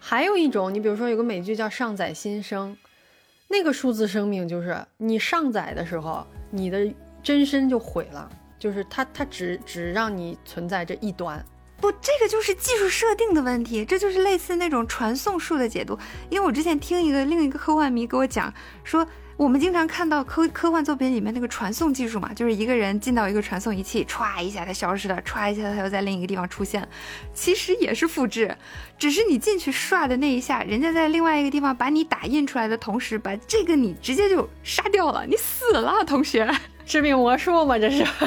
还有一种，你比如说有个美剧叫《上载新生》，那个数字生命就是你上载的时候，你的真身就毁了，就是它它只只让你存在这一端。不，这个就是技术设定的问题，这就是类似那种传送术的解读。因为我之前听一个另一个科幻迷给我讲说。我们经常看到科科幻作品里面那个传送技术嘛，就是一个人进到一个传送仪器，歘一下它消失了，歘一下它又在另一个地方出现，其实也是复制，只是你进去刷的那一下，人家在另外一个地方把你打印出来的同时，把这个你直接就杀掉了，你死了，同学，致命魔术嘛，这是，对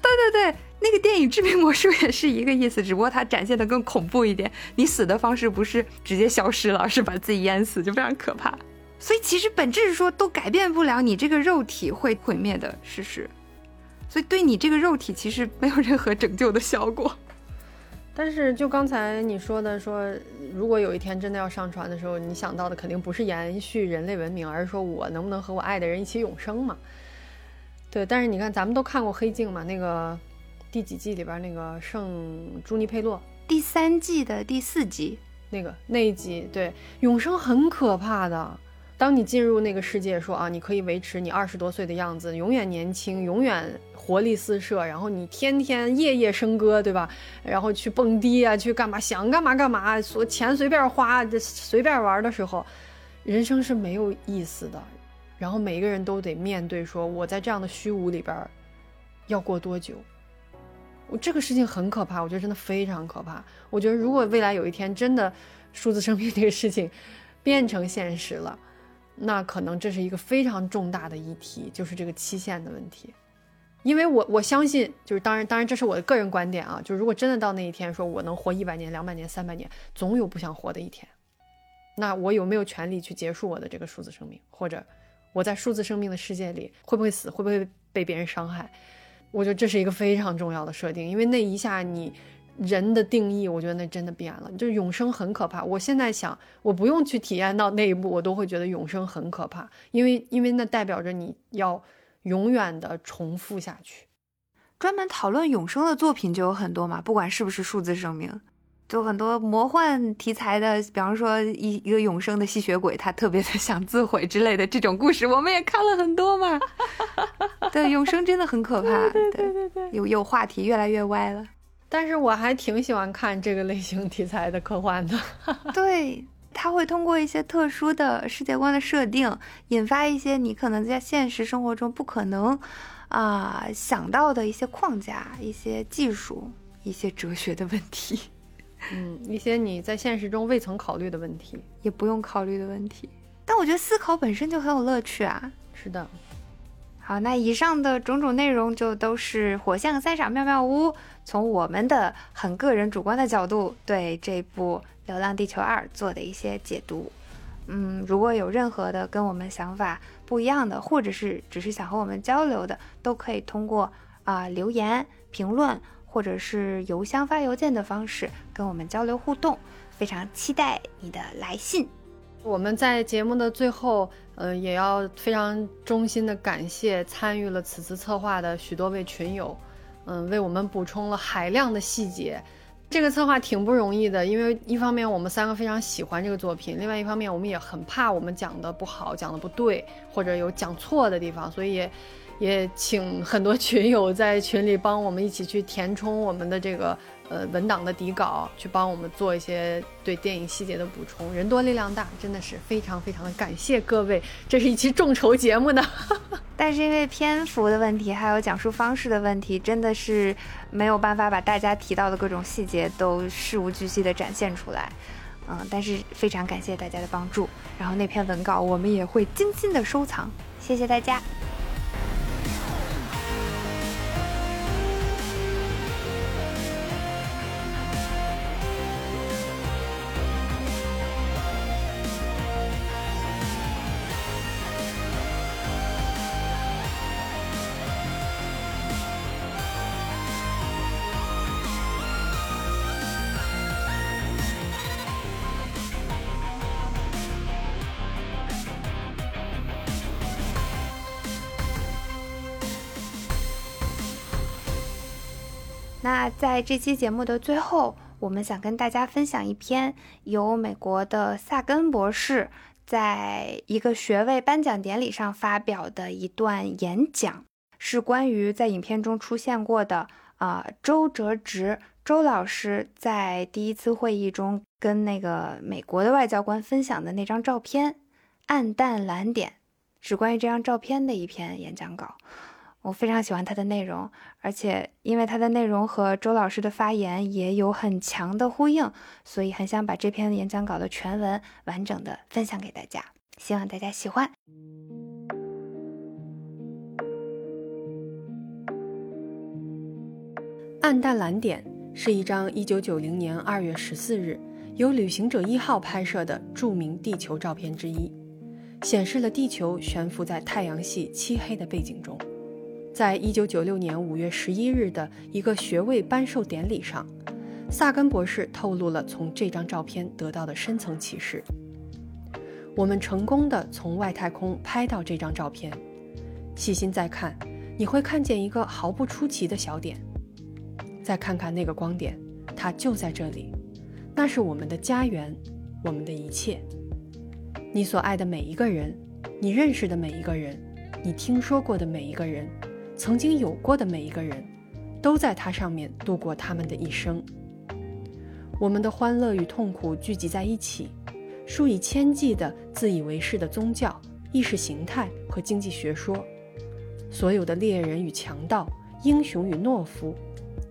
对对，那个电影致命魔术也是一个意思，只不过它展现的更恐怖一点，你死的方式不是直接消失了，而是把自己淹死，就非常可怕。所以其实本质是说，都改变不了你这个肉体会毁灭的事实，所以对你这个肉体其实没有任何拯救的效果。但是就刚才你说的，说如果有一天真的要上船的时候，你想到的肯定不是延续人类文明，而是说我能不能和我爱的人一起永生嘛？对。但是你看，咱们都看过《黑镜》嘛？那个第几季里边那个圣朱尼佩洛，第三季的第四集，那个那一集，对，永生很可怕的。当你进入那个世界，说啊，你可以维持你二十多岁的样子，永远年轻，永远活力四射，然后你天天夜夜笙歌，对吧？然后去蹦迪啊，去干嘛，想干嘛干嘛，所钱随便花，随便玩的时候，人生是没有意思的。然后每一个人都得面对，说我在这样的虚无里边要过多久？我这个事情很可怕，我觉得真的非常可怕。我觉得如果未来有一天真的数字生命这个事情变成现实了。那可能这是一个非常重大的议题，就是这个期限的问题，因为我我相信，就是当然当然这是我的个人观点啊，就是如果真的到那一天，说我能活一百年、两百年、三百年，总有不想活的一天，那我有没有权利去结束我的这个数字生命，或者我在数字生命的世界里会不会死，会不会被别人伤害？我觉得这是一个非常重要的设定，因为那一下你。人的定义，我觉得那真的变了，就是永生很可怕。我现在想，我不用去体验到那一步，我都会觉得永生很可怕，因为因为那代表着你要永远的重复下去。专门讨论永生的作品就有很多嘛，不管是不是数字生命，就很多魔幻题材的，比方说一一个永生的吸血鬼，他特别的 想自毁之类的这种故事，我们也看了很多嘛。对，永生真的很可怕。对对对对，有有话题越来越歪了。但是我还挺喜欢看这个类型题材的科幻的，对，他会通过一些特殊的世界观的设定，引发一些你可能在现实生活中不可能啊想到的一些框架、一些技术、一些哲学的问题，嗯，一些你在现实中未曾考虑的问题，也不用考虑的问题。但我觉得思考本身就很有乐趣啊。是的。好，那以上的种种内容就都是火象三傻妙妙屋从我们的很个人主观的角度对这部《流浪地球二》做的一些解读。嗯，如果有任何的跟我们想法不一样的，或者是只是想和我们交流的，都可以通过啊留言、评论或者是邮箱发邮件的方式跟我们交流互动。非常期待你的来信。我们在节目的最后。嗯，也要非常衷心的感谢参与了此次策划的许多位群友，嗯，为我们补充了海量的细节。这个策划挺不容易的，因为一方面我们三个非常喜欢这个作品，另外一方面我们也很怕我们讲的不好，讲的不对，或者有讲错的地方，所以请很多群友在群里帮我们一起去填充我们的这个。呃，文档的底稿去帮我们做一些对电影细节的补充，人多力量大，真的是非常非常的感谢各位。这是一期众筹节目呢，但是因为篇幅的问题，还有讲述方式的问题，真的是没有办法把大家提到的各种细节都事无巨细的展现出来。嗯，但是非常感谢大家的帮助，然后那篇文稿我们也会精心的收藏，谢谢大家。在这期节目的最后，我们想跟大家分享一篇由美国的萨根博士在一个学位颁奖典礼上发表的一段演讲，是关于在影片中出现过的啊周哲直周老师在第一次会议中跟那个美国的外交官分享的那张照片，暗淡蓝点，是关于这张照片的一篇演讲稿。我非常喜欢它的内容，而且因为它的内容和周老师的发言也有很强的呼应，所以很想把这篇演讲稿的全文完整的分享给大家，希望大家喜欢。暗淡蓝点是一张1990年2月14日由旅行者一号拍摄的著名地球照片之一，显示了地球悬浮在太阳系漆黑的背景中。在一九九六年五月十一日的一个学位颁授典礼上，萨根博士透露了从这张照片得到的深层启示。我们成功的从外太空拍到这张照片，细心再看，你会看见一个毫不出奇的小点。再看看那个光点，它就在这里，那是我们的家园，我们的一切。你所爱的每一个人，你认识的每一个人，你听说过的每一个人。曾经有过的每一个人，都在它上面度过他们的一生。我们的欢乐与痛苦聚集在一起，数以千计的自以为是的宗教、意识形态和经济学说，所有的猎人与强盗、英雄与懦夫、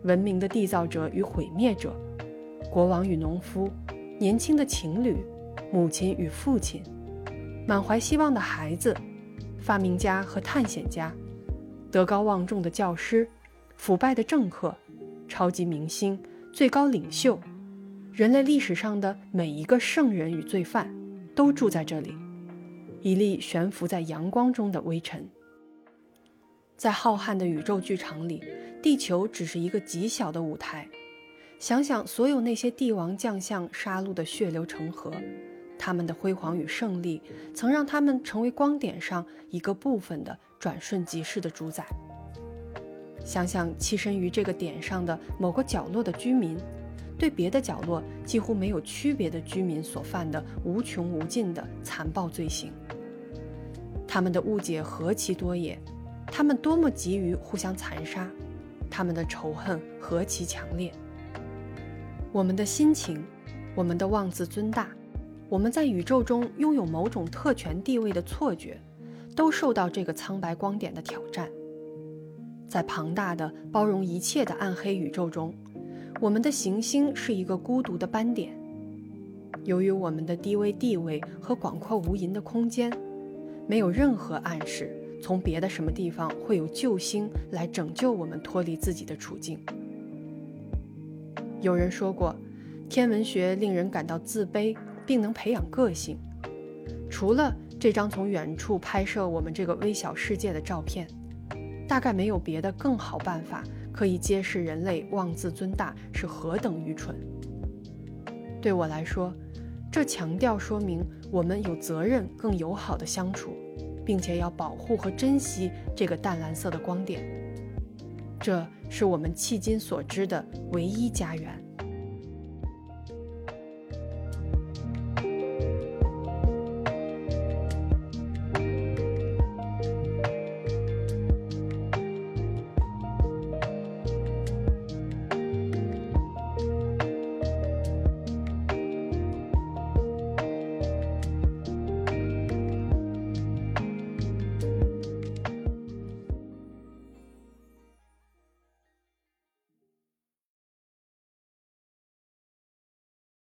文明的缔造者与毁灭者、国王与农夫、年轻的情侣、母亲与父亲、满怀希望的孩子、发明家和探险家。德高望重的教师，腐败的政客，超级明星，最高领袖，人类历史上的每一个圣人与罪犯，都住在这里。一粒悬浮在阳光中的微尘，在浩瀚的宇宙剧场里，地球只是一个极小的舞台。想想所有那些帝王将相杀戮的血流成河，他们的辉煌与胜利，曾让他们成为光点上一个部分的。转瞬即逝的主宰。想想栖身于这个点上的某个角落的居民，对别的角落几乎没有区别的居民所犯的无穷无尽的残暴罪行，他们的误解何其多也，他们多么急于互相残杀，他们的仇恨何其强烈。我们的心情，我们的妄自尊大，我们在宇宙中拥有某种特权地位的错觉。都受到这个苍白光点的挑战。在庞大的、包容一切的暗黑宇宙中，我们的行星是一个孤独的斑点。由于我们的低微地位和广阔无垠的空间，没有任何暗示从别的什么地方会有救星来拯救我们脱离自己的处境。有人说过，天文学令人感到自卑，并能培养个性。除了这张从远处拍摄我们这个微小世界的照片，大概没有别的更好办法可以揭示人类妄自尊大是何等愚蠢。对我来说，这强调说明我们有责任更友好的相处，并且要保护和珍惜这个淡蓝色的光点。这是我们迄今所知的唯一家园。